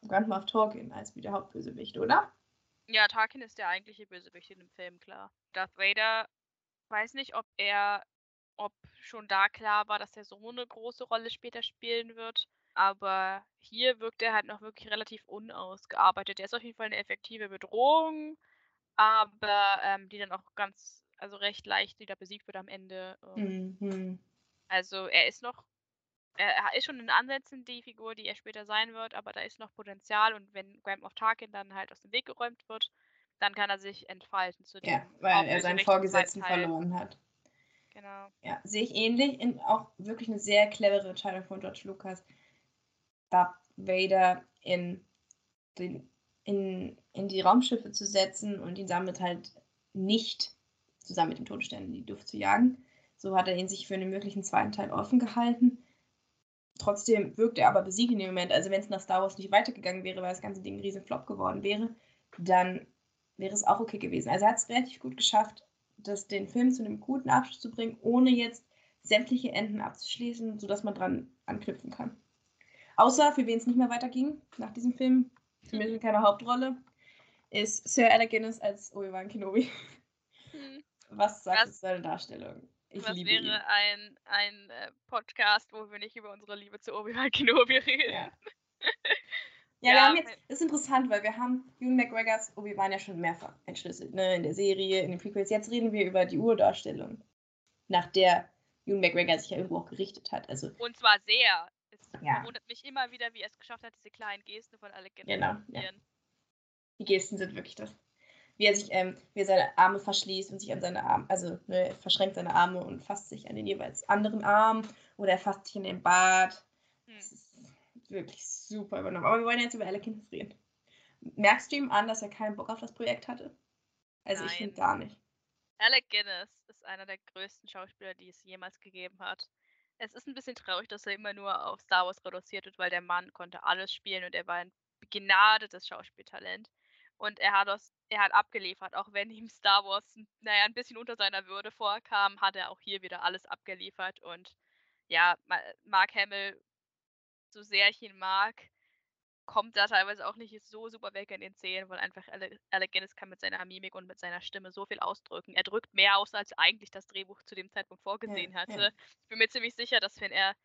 Grand Moff Tarkin als wie der Hauptbösewicht, oder? Ja, Tarkin ist der eigentliche Bösewicht in dem Film, klar. Darth Vader, weiß nicht, ob er, ob schon da klar war, dass er so eine große Rolle später spielen wird. Aber hier wirkt er halt noch wirklich relativ unausgearbeitet. Er ist auf jeden Fall eine effektive Bedrohung, aber ähm, die dann auch ganz, also recht leicht wieder besiegt wird am Ende. Ähm. Mhm. Also er ist noch, er ist schon in Ansätzen die Figur, die er später sein wird, aber da ist noch Potenzial und wenn Graham of Tarkin dann halt aus dem Weg geräumt wird, dann kann er sich entfalten zu dem. Ja, weil er seinen Vorgesetzten verloren hat. Genau. Ja, sehe ich ähnlich. In, auch wirklich eine sehr clevere Entscheidung von George Lucas Darth Vader in, den, in, in die Raumschiffe zu setzen und ihn damit halt nicht zusammen mit dem Todesstern in die Luft zu jagen. So hat er ihn sich für einen möglichen zweiten Teil offen gehalten. Trotzdem wirkt er aber besiegt in dem Moment. Also wenn es nach Star Wars nicht weitergegangen wäre, weil das ganze Ding ein riesen Flop geworden wäre, dann wäre es auch okay gewesen. Also er hat es relativ gut geschafft, das, den Film zu einem guten Abschluss zu bringen, ohne jetzt sämtliche Enden abzuschließen, sodass man dran anknüpfen kann. Außer für wen es nicht mehr weiterging nach diesem Film, zumindest in keiner Hauptrolle, ist Sir Alec Guinness als Obi-Wan Kenobi. Hm. Was sagt es seine Darstellung? Ich was wäre ihn. ein, ein äh, Podcast, wo wir nicht über unsere Liebe zu Obi-Wan Kenobi reden? Ja. Ja, ja, wir haben jetzt, das ist interessant, weil wir haben Ewan McGregors Obi-Wan ja schon mehrfach entschlüsselt, ne, in der Serie, in den Prequels. Jetzt reden wir über die Urdarstellung, nach der Ewan McGregor sich ja irgendwo auch gerichtet hat. Also, Und zwar sehr ja. wundert mich immer wieder, wie er es geschafft hat, diese kleinen Gesten von Alec Genau. Ja. Die Gesten sind wirklich das. Wie er sich, ähm, wie er seine Arme verschließt und sich an seine Arme, also ne, er verschränkt seine Arme und fasst sich an den jeweils anderen Arm oder er fasst sich in den Bart. Hm. Das ist wirklich super übernommen. Aber wir wollen jetzt über Alec Guinness reden. Merkst du ihm an, dass er keinen Bock auf das Projekt hatte? Also Nein. ich finde gar nicht. Alec Guinness ist einer der größten Schauspieler, die es jemals gegeben hat es ist ein bisschen traurig, dass er immer nur auf Star Wars reduziert wird, weil der Mann konnte alles spielen und er war ein begnadetes Schauspieltalent. Und er hat, aus, er hat abgeliefert, auch wenn ihm Star Wars, naja, ein bisschen unter seiner Würde vorkam, hat er auch hier wieder alles abgeliefert. Und ja, Mark Hamill, so sehr ich ihn mag, kommt da teilweise auch nicht so super weg in den Szenen, weil einfach Alec Guinness kann mit seiner Mimik und mit seiner Stimme so viel ausdrücken. Er drückt mehr aus, als eigentlich das Drehbuch zu dem Zeitpunkt vorgesehen ja, hatte. Ja. Ich bin mir ziemlich sicher, dass wenn er,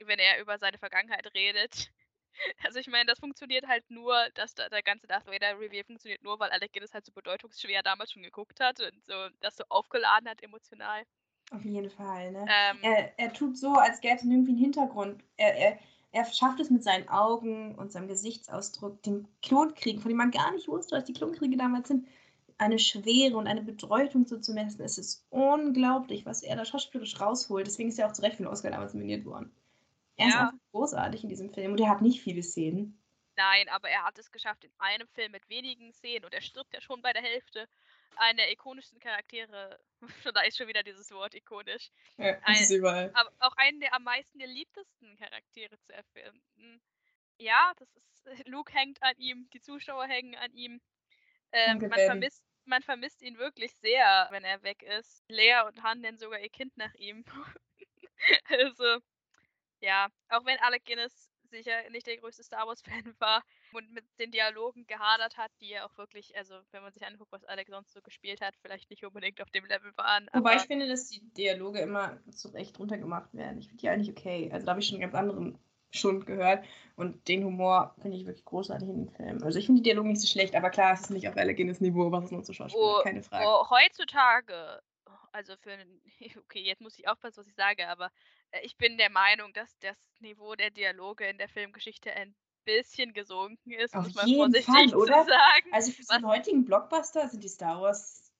wenn er über seine Vergangenheit redet, also ich meine, das funktioniert halt nur, dass da, der ganze Darth Vader Reveal funktioniert nur, weil Alec Guinness halt so bedeutungsschwer damals schon geguckt hat und so das so aufgeladen hat emotional. Auf jeden Fall, ne? Ähm, er, er tut so, als gäbe es irgendwie einen Hintergrund. Er, er, er schafft es mit seinen Augen und seinem Gesichtsausdruck, dem Klonkrieg, von dem man gar nicht wusste, was die Klonkriege damals sind, eine Schwere und eine Bedeutung zuzumessen. Es ist unglaublich, was er da schauspielerisch rausholt. Deswegen ist er auch zu Recht für den Oscar damals nominiert worden. Er ja. ist großartig in diesem Film und er hat nicht viele Szenen. Nein, aber er hat es geschafft in einem Film mit wenigen Szenen und er stirbt ja schon bei der Hälfte einer der ikonischsten Charaktere, da ist schon wieder dieses Wort ikonisch. Ja, ein, ist überall. Aber auch einen der am meisten geliebtesten Charaktere zu erfinden. ja, das ist, Luke hängt an ihm, die Zuschauer hängen an ihm. Ähm, man, vermisst, man vermisst ihn wirklich sehr, wenn er weg ist. Lea und Han nennen sogar ihr Kind nach ihm. also, ja, auch wenn Alec Guinness sicher nicht der größte Star Wars-Fan war und mit den Dialogen gehadert hat, die ja auch wirklich, also wenn man sich anguckt, was Alec sonst so gespielt hat, vielleicht nicht unbedingt auf dem Level waren. Wobei aber ich finde, dass die Dialoge immer zu Recht runtergemacht werden. Ich finde die eigentlich okay. Also da habe ich schon einen ganz anderen Schund gehört. Und den Humor finde ich wirklich großartig in den Film. Also ich finde die Dialoge nicht so schlecht, aber klar, es ist nicht auf Allergenes Niveau, was es nur zu Schauspiel Oh, keine Frage. oh, heutzutage, also für einen, okay, jetzt muss ich aufpassen, was ich sage, aber äh, ich bin der Meinung, dass das Niveau der Dialoge in der Filmgeschichte ein bisschen gesunken ist, Auf muss man jeden vorsichtig Fall, oder? sagen. Also für Was- heutigen Blockbuster sind die Star Wars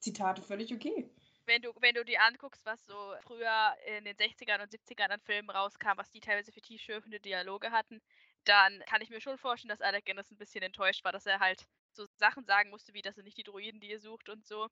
Zitate völlig okay. wenn du, wenn du dir anguckst, was so früher in den 60ern und 70ern an Filmen rauskam, was die teilweise für tiefschürfende Dialoge hatten, dann kann ich mir schon vorstellen, dass Alec Guinness ein bisschen enttäuscht war, dass er halt so Sachen sagen musste, wie das sind nicht die Druiden, die ihr sucht und so.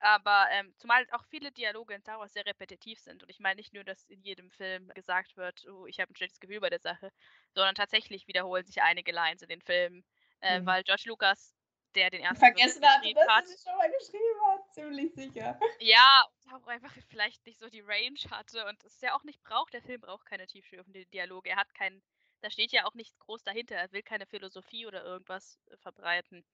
Aber ähm, zumal auch viele Dialoge in Star Wars sehr repetitiv sind. Und ich meine nicht nur, dass in jedem Film gesagt wird, oh, ich habe ein schlechtes Gefühl bei der Sache, sondern tatsächlich wiederholen sich einige Lines in den Filmen. Äh, Mhm. Weil George Lucas, der den ersten Film Vergessen dass hat, er sie schon mal geschrieben hat, ziemlich sicher. ja, und auch einfach vielleicht nicht so die Range hatte und es ja auch nicht braucht. Der Film braucht keine tiefschürfenden Dialoge. Er hat keinen, da steht ja auch nichts groß dahinter. Er will keine Philosophie oder irgendwas äh, verbreiten.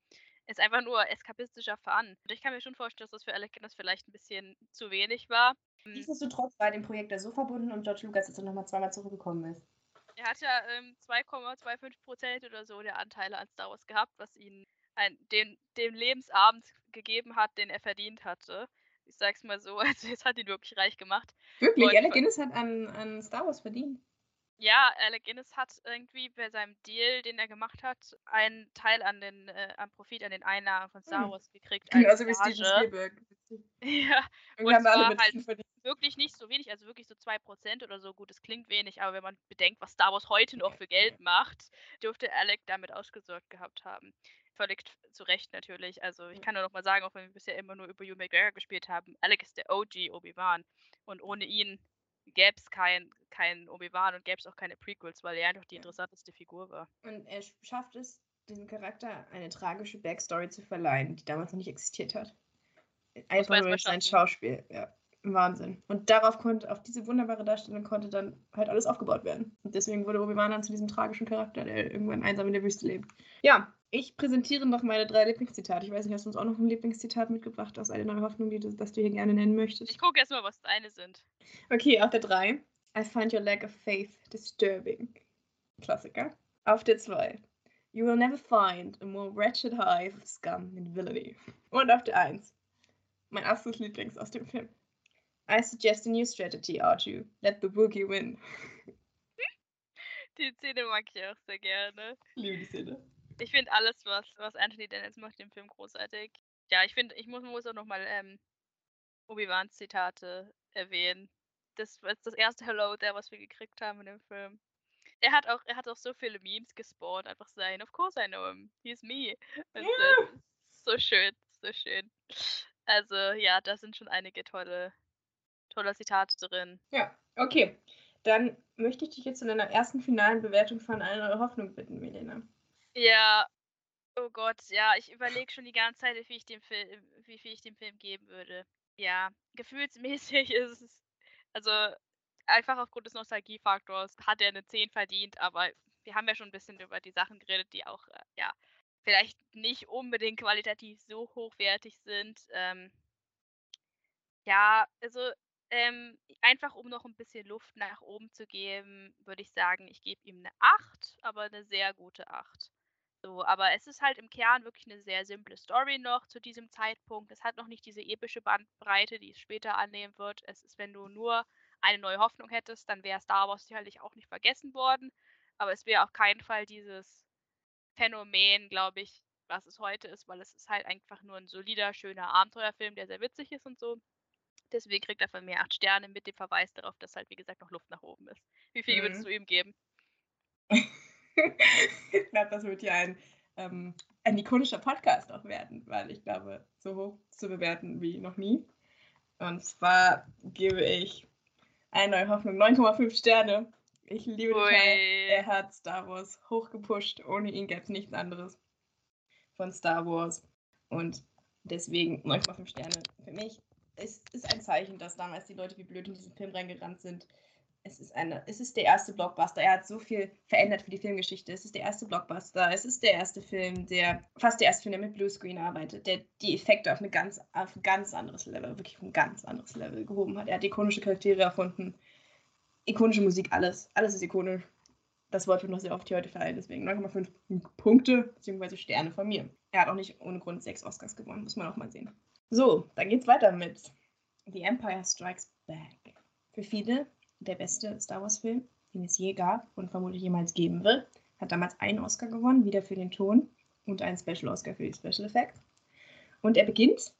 Ist einfach nur eskapistischer Fun. Und ich kann mir schon vorstellen, dass das für Alec Guinness vielleicht ein bisschen zu wenig war. Ähm, Nichtsdestotrotz war dem Projekt da so verbunden und George Lucas jetzt nochmal zweimal zurückgekommen ist. Er hat ja ähm, 2,25 Prozent oder so der Anteile an Star Wars gehabt, was ihn ein, den, den Lebensabend gegeben hat, den er verdient hatte. Ich sag's mal so, also es hat ihn wirklich reich gemacht. Wirklich, Alec Guinness hat an, an Star Wars verdient. Ja, Alec Guinness hat irgendwie bei seinem Deal, den er gemacht hat, einen Teil an den, äh, am Profit, an den Einnahmen von Star Hm. Wars gekriegt. Als wie Steven. Spielberg. Ja, Irgendwie haben alle mit halt- verdient. wirklich nicht so wenig, also wirklich so 2% oder so. Gut, das klingt wenig, aber wenn man bedenkt, was Star Wars heute noch für Geld macht, dürfte Alec damit ausgesorgt gehabt haben. Völlig zu Recht natürlich. Also ich kann nur noch mal sagen, auch wenn wir bisher immer nur über Hugh McGregor gespielt haben, Alec ist der OG Obi-Wan. Und ohne ihn gäbe es kein, kein Obi-Wan und gäbe es auch keine Prequels, weil er einfach die interessanteste Figur war. Und er schafft es, dem Charakter eine tragische Backstory zu verleihen, die damals noch nicht existiert hat. Einfach nur sein. Schauspiel. Ja, Wahnsinn. Und darauf konnte, auf diese wunderbare Darstellung konnte dann halt alles aufgebaut werden. Und deswegen wurde Obi-Wan dann zu diesem tragischen Charakter, der irgendwann einsam in der Wüste lebt. Ja, ich präsentiere noch meine drei Lieblingszitate. Ich weiß nicht, hast du uns auch noch ein Lieblingszitat mitgebracht aus Eine neue Hoffnung, die du, das du hier gerne nennen möchtest? Ich gucke erst mal, was deine sind. Okay, auf der 3. I find your lack of faith disturbing. Klassiker. Auf der 2. You will never find a more wretched hive of scum and villainy. Und auf der 1. Mein absolutes Lieblings aus dem Film. I suggest a new strategy, R2. Let the boogie win. Die Szene mag ich auch sehr gerne. Liebe die Szene. Ich finde alles, was, was Anthony Daniels macht im Film großartig. Ja, ich finde, ich muss, muss auch nochmal ähm, Obi-Wans Zitate erwähnen. Das war das erste Hello there, was wir gekriegt haben in dem Film. Er hat auch, er hat auch so viele Memes gespawnt, einfach sein, of course I know him, he's me. Und so, so schön, so schön. Also ja, da sind schon einige tolle, tolle Zitate drin. Ja, okay. Dann möchte ich dich jetzt in deiner ersten finalen Bewertung von Eine neue Hoffnung bitten, Milena. Ja, oh Gott, ja, ich überlege schon die ganze Zeit, wie viel ich dem Film, wie viel ich dem Film geben würde. Ja, gefühlsmäßig ist es, also einfach aufgrund des Nostalgiefaktors hat er eine 10 verdient, aber wir haben ja schon ein bisschen über die Sachen geredet, die auch, äh, ja, vielleicht nicht unbedingt qualitativ so hochwertig sind. Ähm, ja, also ähm, einfach um noch ein bisschen Luft nach oben zu geben, würde ich sagen, ich gebe ihm eine 8, aber eine sehr gute 8. So, aber es ist halt im Kern wirklich eine sehr simple Story noch zu diesem Zeitpunkt. Es hat noch nicht diese epische Bandbreite, die es später annehmen wird. Es ist, wenn du nur eine neue Hoffnung hättest, dann wäre Star Wars sicherlich auch nicht vergessen worden. Aber es wäre auf keinen Fall dieses Phänomen, glaube ich, was es heute ist, weil es ist halt einfach nur ein solider, schöner Abenteuerfilm, der sehr witzig ist und so. Deswegen kriegt er von mir acht Sterne mit dem Verweis darauf, dass halt, wie gesagt, noch Luft nach oben ist. Wie viel würdest Mhm. du ihm geben? ich glaube, das wird hier ein, ähm, ein ikonischer Podcast auch werden, weil ich glaube, so hoch zu bewerten wie noch nie. Und zwar gebe ich eine neue Hoffnung 9,5 Sterne, Ich liebe den Teil. Er hat Star Wars hochgepusht. Ohne ihn gäbe es nichts anderes von Star Wars. Und deswegen 9,5 Sterne für mich. Es ist ein Zeichen, dass damals die Leute wie blöd in diesen Film reingerannt sind. Es ist, eine, es ist der erste Blockbuster. Er hat so viel verändert für die Filmgeschichte. Es ist der erste Blockbuster. Es ist der erste Film, der, fast der erste Film, der mit Bluescreen arbeitet, der die Effekte auf, eine ganz, auf ein ganz anderes Level, wirklich auf ein ganz anderes Level gehoben hat. Er hat ikonische Charaktere erfunden. Ikonische Musik, alles. Alles ist ikonisch. Das Wort wird noch sehr oft hier heute verhalten, deswegen 9,5 Punkte bzw. Sterne von mir. Er hat auch nicht ohne Grund sechs Oscars gewonnen, muss man auch mal sehen. So, dann geht's weiter mit The Empire Strikes Back. Für viele der beste Star Wars-Film, den es je gab und vermutlich jemals geben wird. Hat damals einen Oscar gewonnen, wieder für den Ton und einen Special Oscar für die Special Effects. Und er beginnt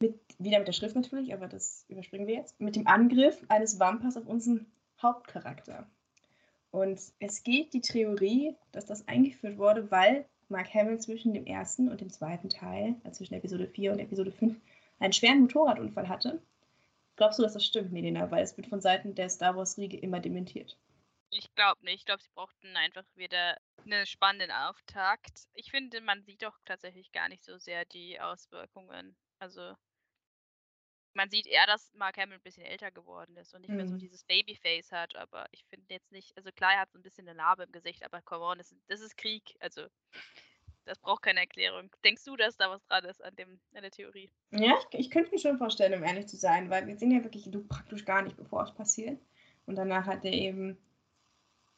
mit, wieder mit der Schrift natürlich, aber das überspringen wir jetzt, mit dem Angriff eines Vampers auf unseren Hauptcharakter. Und es geht die Theorie, dass das eingeführt wurde, weil Mark Hamill zwischen dem ersten und dem zweiten Teil, also zwischen Episode 4 und Episode 5, einen schweren Motorradunfall hatte. Glaubst du, dass das stimmt, Melina? Weil es wird von Seiten der Star Wars-Riege immer dementiert. Ich glaube nicht. Ich glaube, sie brauchten einfach wieder einen spannenden Auftakt. Ich finde, man sieht doch tatsächlich gar nicht so sehr die Auswirkungen. Also man sieht eher, dass Mark Hamill ein bisschen älter geworden ist und nicht mehr so Mhm. dieses Babyface hat. Aber ich finde jetzt nicht, also klar, er hat so ein bisschen eine Narbe im Gesicht, aber come on, das, das ist Krieg. Also das braucht keine Erklärung. Denkst du, dass da was dran ist an, dem, an der Theorie? Ja, ich, ich könnte mir schon vorstellen, um ehrlich zu sein, weil wir sehen ja wirklich Luke praktisch gar nicht, bevor es passiert. Und danach hat er eben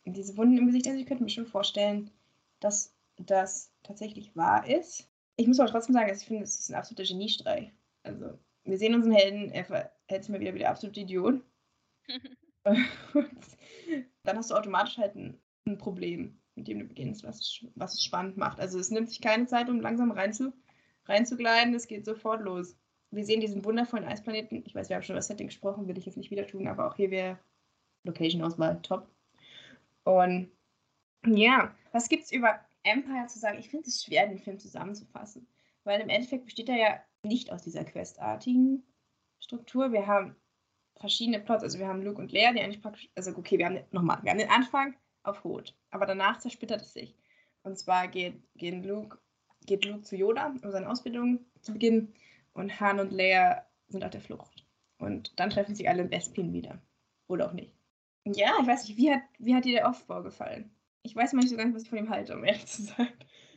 diese Wunden im Gesicht. Also ich könnte mir schon vorstellen, dass das tatsächlich wahr ist. Ich muss aber trotzdem sagen, dass ich finde, es ist ein absoluter Geniestreich. Also wir sehen unseren Helden, er verhält sich mal wieder wie der absolute Idiot. Und dann hast du automatisch halt ein, ein Problem, mit dem du beginnst, was, es- was es spannend macht. Also es nimmt sich keine Zeit, um langsam rein zu, reinzugleiten, es geht sofort los. Wir sehen diesen wundervollen Eisplaneten. Ich weiß, wir haben schon über das Setting gesprochen, will ich jetzt nicht wieder tun, aber auch hier wäre Location-Auswahl top. Und ja, was gibt es über Empire zu sagen? Ich finde es schwer, den Film zusammenzufassen, weil im Endeffekt besteht er ja nicht aus dieser questartigen Struktur. Wir haben verschiedene Plots. Also wir haben Luke und Leia, die eigentlich praktisch, also okay, wir haben nochmal, wir haben den Anfang auf Hoth, aber danach zersplittert es sich. Und zwar geht, gehen Luke, geht Luke zu Yoda, um seine Ausbildung zu beginnen, und Han und Leia sind auf der Flucht. Und dann treffen sich alle in Bespin wieder. Oder auch nicht. Ja, ich weiß nicht, wie hat, wie hat dir der Aufbau gefallen? Ich weiß mal nicht so ganz, was ich von ihm halte, um ehrlich zu sein.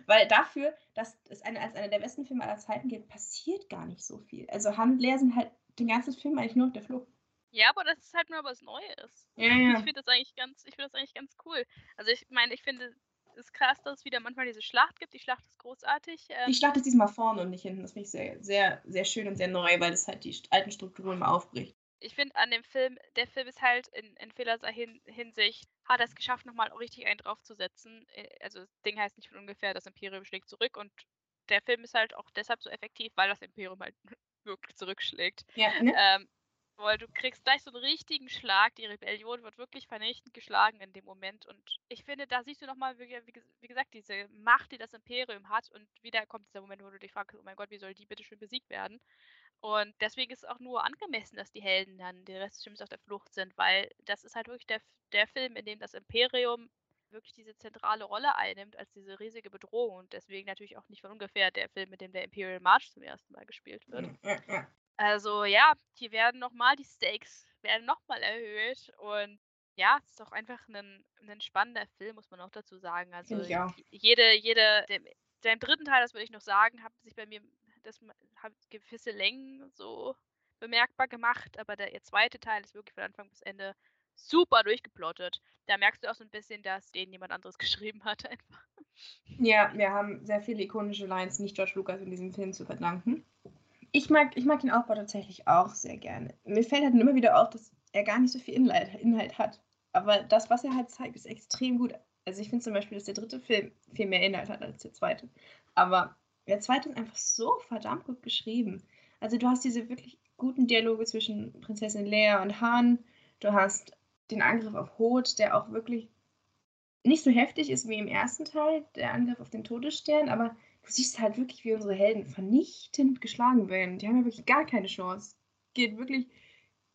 Weil dafür, dass es eine, als einer der besten Filme aller Zeiten geht, passiert gar nicht so viel. Also Han und Leia sind halt den ganzen Film eigentlich nur auf der Flucht. Ja, aber das ist halt nur was Neues. Ja, Ich ja. finde das eigentlich ganz, ich finde das eigentlich ganz cool. Also ich meine, ich finde es ist krass, dass es wieder manchmal diese Schlacht gibt. Die Schlacht ist großartig. Die Ähm, Schlacht ist diesmal vorne und nicht hinten. Das finde ich sehr, sehr, sehr schön und sehr neu, weil es halt die alten Strukturen mal aufbricht. ich finde an dem Film, der Film ist halt in, in vielerlei Hin Hinsicht, hat er es geschafft, nochmal richtig einen draufzusetzen. Äh, Also das Ding heißt nicht von ungefähr, das Imperium schlägt zurück und der Film ist halt auch deshalb so effektiv, weil das Imperium halt wirklich zurückschlägt. Ja, ne? Ähm, weil du kriegst gleich so einen richtigen Schlag. Die Rebellion wird wirklich vernichtend geschlagen in dem Moment. Und ich finde, da siehst du nochmal, wie, wie, ges- wie gesagt, diese Macht, die das Imperium hat. Und wieder kommt dieser Moment, wo du dich fragst, oh mein Gott, wie soll die bitte schön besiegt werden? Und deswegen ist es auch nur angemessen, dass die Helden dann die Rest des Films auf der Flucht sind, weil das ist halt wirklich der, der Film, in dem das Imperium wirklich diese zentrale Rolle einnimmt als diese riesige Bedrohung. Und deswegen natürlich auch nicht von ungefähr der Film, mit dem der Imperial March zum ersten Mal gespielt wird. Ja, ja. Also ja, hier werden nochmal die Stakes werden nochmal erhöht und ja, es ist auch einfach ein, ein spannender Film, muss man auch dazu sagen. Also auch. jede, jede, der, der im dritten Teil, das würde ich noch sagen, hat sich bei mir das hat gewisse Längen so bemerkbar gemacht, aber der ihr zweite Teil ist wirklich von Anfang bis Ende super durchgeplottet. Da merkst du auch so ein bisschen, dass den jemand anderes geschrieben hat einfach. Ja, wir haben sehr viele ikonische Lines nicht George Lucas in diesem Film zu verdanken. Ich mag, ich mag den Aufbau tatsächlich auch sehr gerne. Mir fällt halt immer wieder auf, dass er gar nicht so viel Inhalt, Inhalt hat. Aber das, was er halt zeigt, ist extrem gut. Also ich finde zum Beispiel, dass der dritte Film viel mehr Inhalt hat als der zweite. Aber der zweite ist einfach so verdammt gut geschrieben. Also du hast diese wirklich guten Dialoge zwischen Prinzessin Leia und Han. Du hast den Angriff auf Hoth, der auch wirklich nicht so heftig ist wie im ersten Teil, der Angriff auf den Todesstern, aber du siehst halt wirklich, wie unsere Helden vernichtend geschlagen werden. Die haben ja wirklich gar keine Chance. Geht wirklich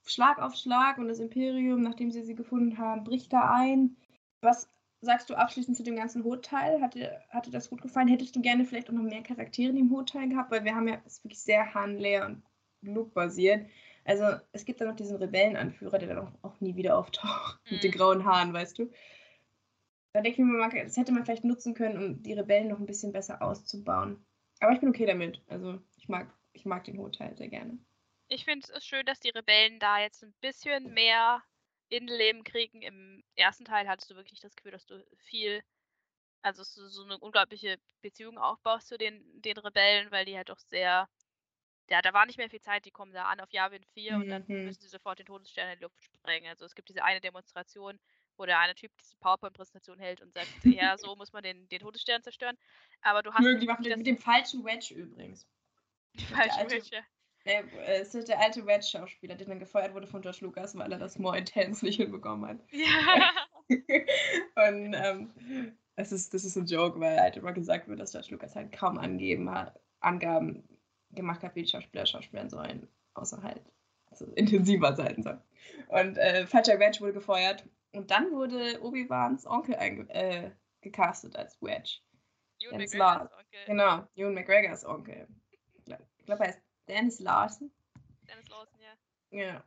Schlag auf Schlag und das Imperium, nachdem sie sie gefunden haben, bricht da ein. Was sagst du abschließend zu dem ganzen Hot-Teil? Hat dir, hat dir das gut gefallen? Hättest du gerne vielleicht auch noch mehr Charaktere in dem Hot-Teil gehabt? Weil wir haben ja, es wirklich sehr Han, Leia und Luke basiert. Also es gibt da noch diesen Rebellenanführer, der dann auch, auch nie wieder auftaucht. Mhm. Mit den mhm. grauen Haaren, weißt du? Da denke ich mir, das hätte man vielleicht nutzen können, um die Rebellen noch ein bisschen besser auszubauen. Aber ich bin okay damit. Also ich mag, ich mag den Hotel sehr gerne. Ich finde es schön, dass die Rebellen da jetzt ein bisschen mehr Innenleben kriegen. Im ersten Teil hattest du wirklich das Gefühl, dass du viel, also so eine unglaubliche Beziehung aufbaust zu den, den Rebellen, weil die halt doch sehr ja, da war nicht mehr viel Zeit, die kommen da an auf Yavin 4 und dann mhm. müssen sie sofort den Todesstern in die Luft sprengen. Also es gibt diese eine Demonstration, wo der eine Typ diese PowerPoint-Präsentation hält und sagt, ja, so muss man den, den Todesstern zerstören. Aber du hast. Mögen die machen mit, mit dem falschen Wedge übrigens. Die falsche Wedge, ja. Äh, es ist der alte Wedge-Schauspieler, der dann gefeuert wurde von George Lucas, weil er das More Intense nicht hinbekommen hat. Ja. und ähm, es ist, das ist ein Joke, weil halt immer gesagt wird, dass George Lucas halt kaum angeben hat, Angaben gemacht hat, wie die Schauspieler schauspielen sollen, außer halt also intensiver sein sollen. Und äh, Falscher Wedge wurde gefeuert und dann wurde Obi-Wans Onkel äh, gecastet als Wedge. Ewan McGregors Onkel. Genau, Ewan McGregors Onkel. Ich glaube, er heißt Dennis Larson. Dennis Larson, ja. Ja.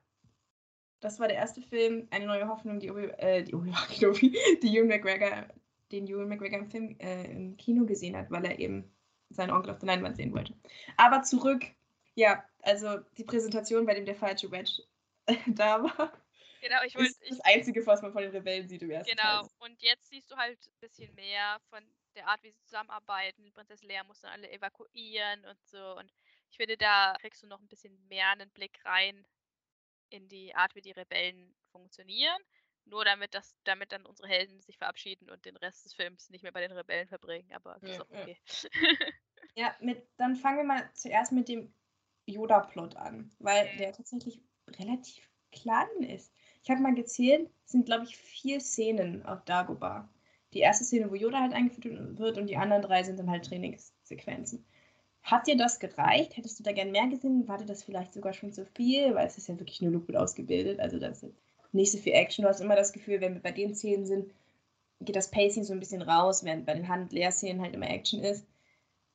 Das war der erste Film, eine neue Hoffnung, die Obi, äh, die Obi, die Ewan McGregor, den Ewan McGregor im Film äh, im Kino gesehen hat, weil er eben seinen Onkel auf der Leinwand sehen wollte. Aber zurück, ja, also die Präsentation, bei dem der falsche Wedge da war. Genau, ich wollte. Das Einzige, was man von den Rebellen sieht im ersten Genau, Teil. und jetzt siehst du halt ein bisschen mehr von der Art, wie sie zusammenarbeiten. Die Prinzessin Leia muss dann alle evakuieren und so. Und ich finde, da kriegst du noch ein bisschen mehr einen Blick rein in die Art, wie die Rebellen funktionieren. Nur damit, dass, damit dann unsere Helden sich verabschieden und den Rest des Films nicht mehr bei den Rebellen verbringen. Aber das ja, ist auch okay. Ja, ja mit, dann fangen wir mal zuerst mit dem Yoda-Plot an, weil mhm. der tatsächlich relativ klein ist. Ich habe mal gezählt, es sind, glaube ich, vier Szenen auf Dagobah. Die erste Szene, wo Yoda halt eingeführt wird und die anderen drei sind dann halt Trainingssequenzen. Hat dir das gereicht? Hättest du da gern mehr gesehen? War dir das vielleicht sogar schon zu viel? Weil es ist ja wirklich nur Luke ausgebildet. Also das ist nicht so viel Action. Du hast immer das Gefühl, wenn wir bei den Szenen sind, geht das Pacing so ein bisschen raus, während bei den Hand-Leer-Szenen halt immer Action ist.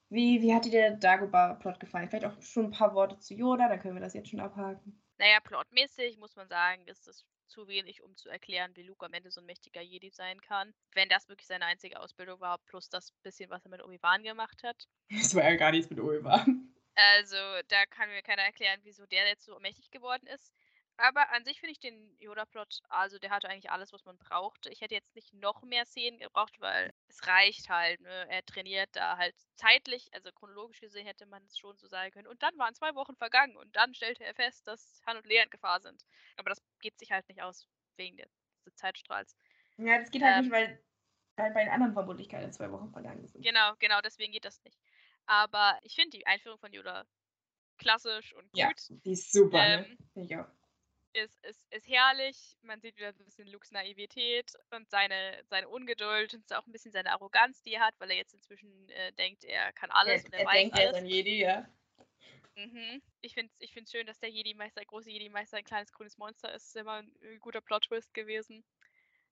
Wie, wie hat dir der Dagobah-Plot gefallen? Vielleicht auch schon ein paar Worte zu Yoda, dann können wir das jetzt schon abhaken. Naja, plotmäßig muss man sagen, ist das zu wenig, um zu erklären, wie Luke am Ende so ein mächtiger Jedi sein kann. Wenn das wirklich seine einzige Ausbildung war, plus das bisschen, was er mit Obi-Wan gemacht hat. Das war ja gar nichts mit Obi-Wan. Also, da kann mir keiner erklären, wieso der jetzt so mächtig geworden ist. Aber an sich finde ich den Yoda-Plot, also der hatte eigentlich alles, was man brauchte. Ich hätte jetzt nicht noch mehr Szenen gebraucht, weil es reicht halt. Ne? Er trainiert da halt zeitlich, also chronologisch gesehen hätte man es schon so sagen können. Und dann waren zwei Wochen vergangen und dann stellte er fest, dass Han und Lea in Gefahr sind. Aber das geht sich halt nicht aus wegen des, des Zeitstrahls. Ja, das geht halt ähm, nicht, weil halt bei den anderen Vermutlichkeiten zwei Wochen vergangen sind. Genau, genau, deswegen geht das nicht. Aber ich finde die Einführung von Yoda klassisch und gut. Ja, die ist super, ne? ähm, ne? Ich auch ist, ist, ist herrlich. Man sieht wieder ein bisschen Lukes Naivität und seine, seine Ungeduld und auch ein bisschen seine Arroganz, die er hat, weil er jetzt inzwischen äh, denkt, er kann alles er, und er, er weiß denkt, alles. Er ist ein Jedi, ja. Mhm. Ich finde es ich find's schön, dass der Jedi-Meister, der große Jedi-Meister, ein kleines grünes Monster ist. Ist immer ein, ein guter Plot-Twist gewesen.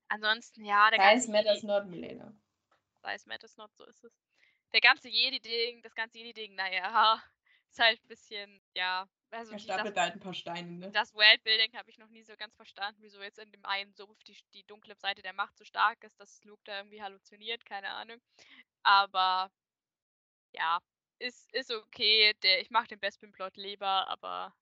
Ansonsten, ja, der ganze. Size matters not, Milena. Size matters not, so ist es. Der ganze Jedi-Ding, das ganze Jedi-Ding, naja, ist halt ein bisschen, ja, also er stapelt da halt ein paar Steine, ne? Das Worldbuilding habe ich noch nie so ganz verstanden, wieso jetzt in dem einen so die, die dunkle Seite der Macht so stark ist, dass Luke da irgendwie halluziniert, keine Ahnung. Aber ja, ist, ist okay. Der, ich mache den Bespin-Plot lieber, aber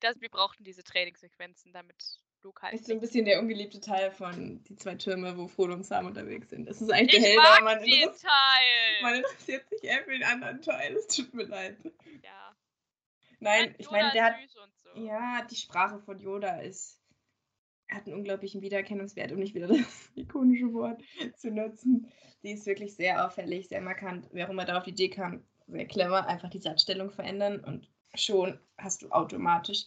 das, wir brauchten diese Trainingssequenzen, damit Luke halt. Ist so ein bisschen der ungeliebte Teil von die zwei Türme, wo Frodo und Sam unterwegs sind. Das ist eigentlich der Held, aber man, den Teil. man interessiert sich eher für den anderen Teil. Es tut mir leid. Ja. Nein, ich meine, der hat. So. Ja, die Sprache von Yoda ist. hat einen unglaublichen Wiedererkennungswert, um nicht wieder das ikonische Wort zu nutzen. Die ist wirklich sehr auffällig, sehr markant. Wer auch immer da auf die Idee kam, sehr clever, einfach die Satzstellung verändern und schon hast du automatisch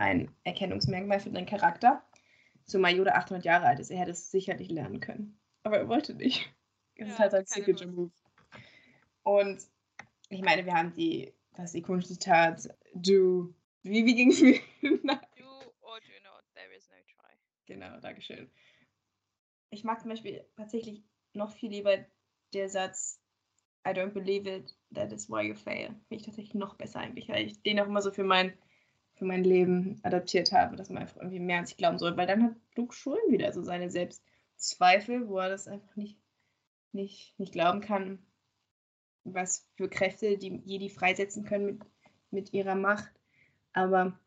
ein Erkennungsmerkmal für deinen Charakter. Zumal Yoda 800 Jahre alt ist, er hätte es sicherlich lernen können. Aber er wollte nicht. Das ja, ist halt sein Signature Move. Und ich meine, wir haben die das ikonische Zitat, du, wie, wie ging es mir? do or do Genau, Dankeschön. Ich mag zum Beispiel tatsächlich noch viel lieber der Satz I don't believe it, that is why you fail. Finde ich tatsächlich noch besser eigentlich, weil ich den auch immer so für mein, für mein Leben adaptiert habe, dass man einfach irgendwie mehr an sich glauben soll, weil dann hat Luke schon wieder so seine Selbstzweifel, wo er das einfach nicht, nicht, nicht glauben kann, was für Kräfte die Jedi freisetzen können mit, mit ihrer Macht. Aber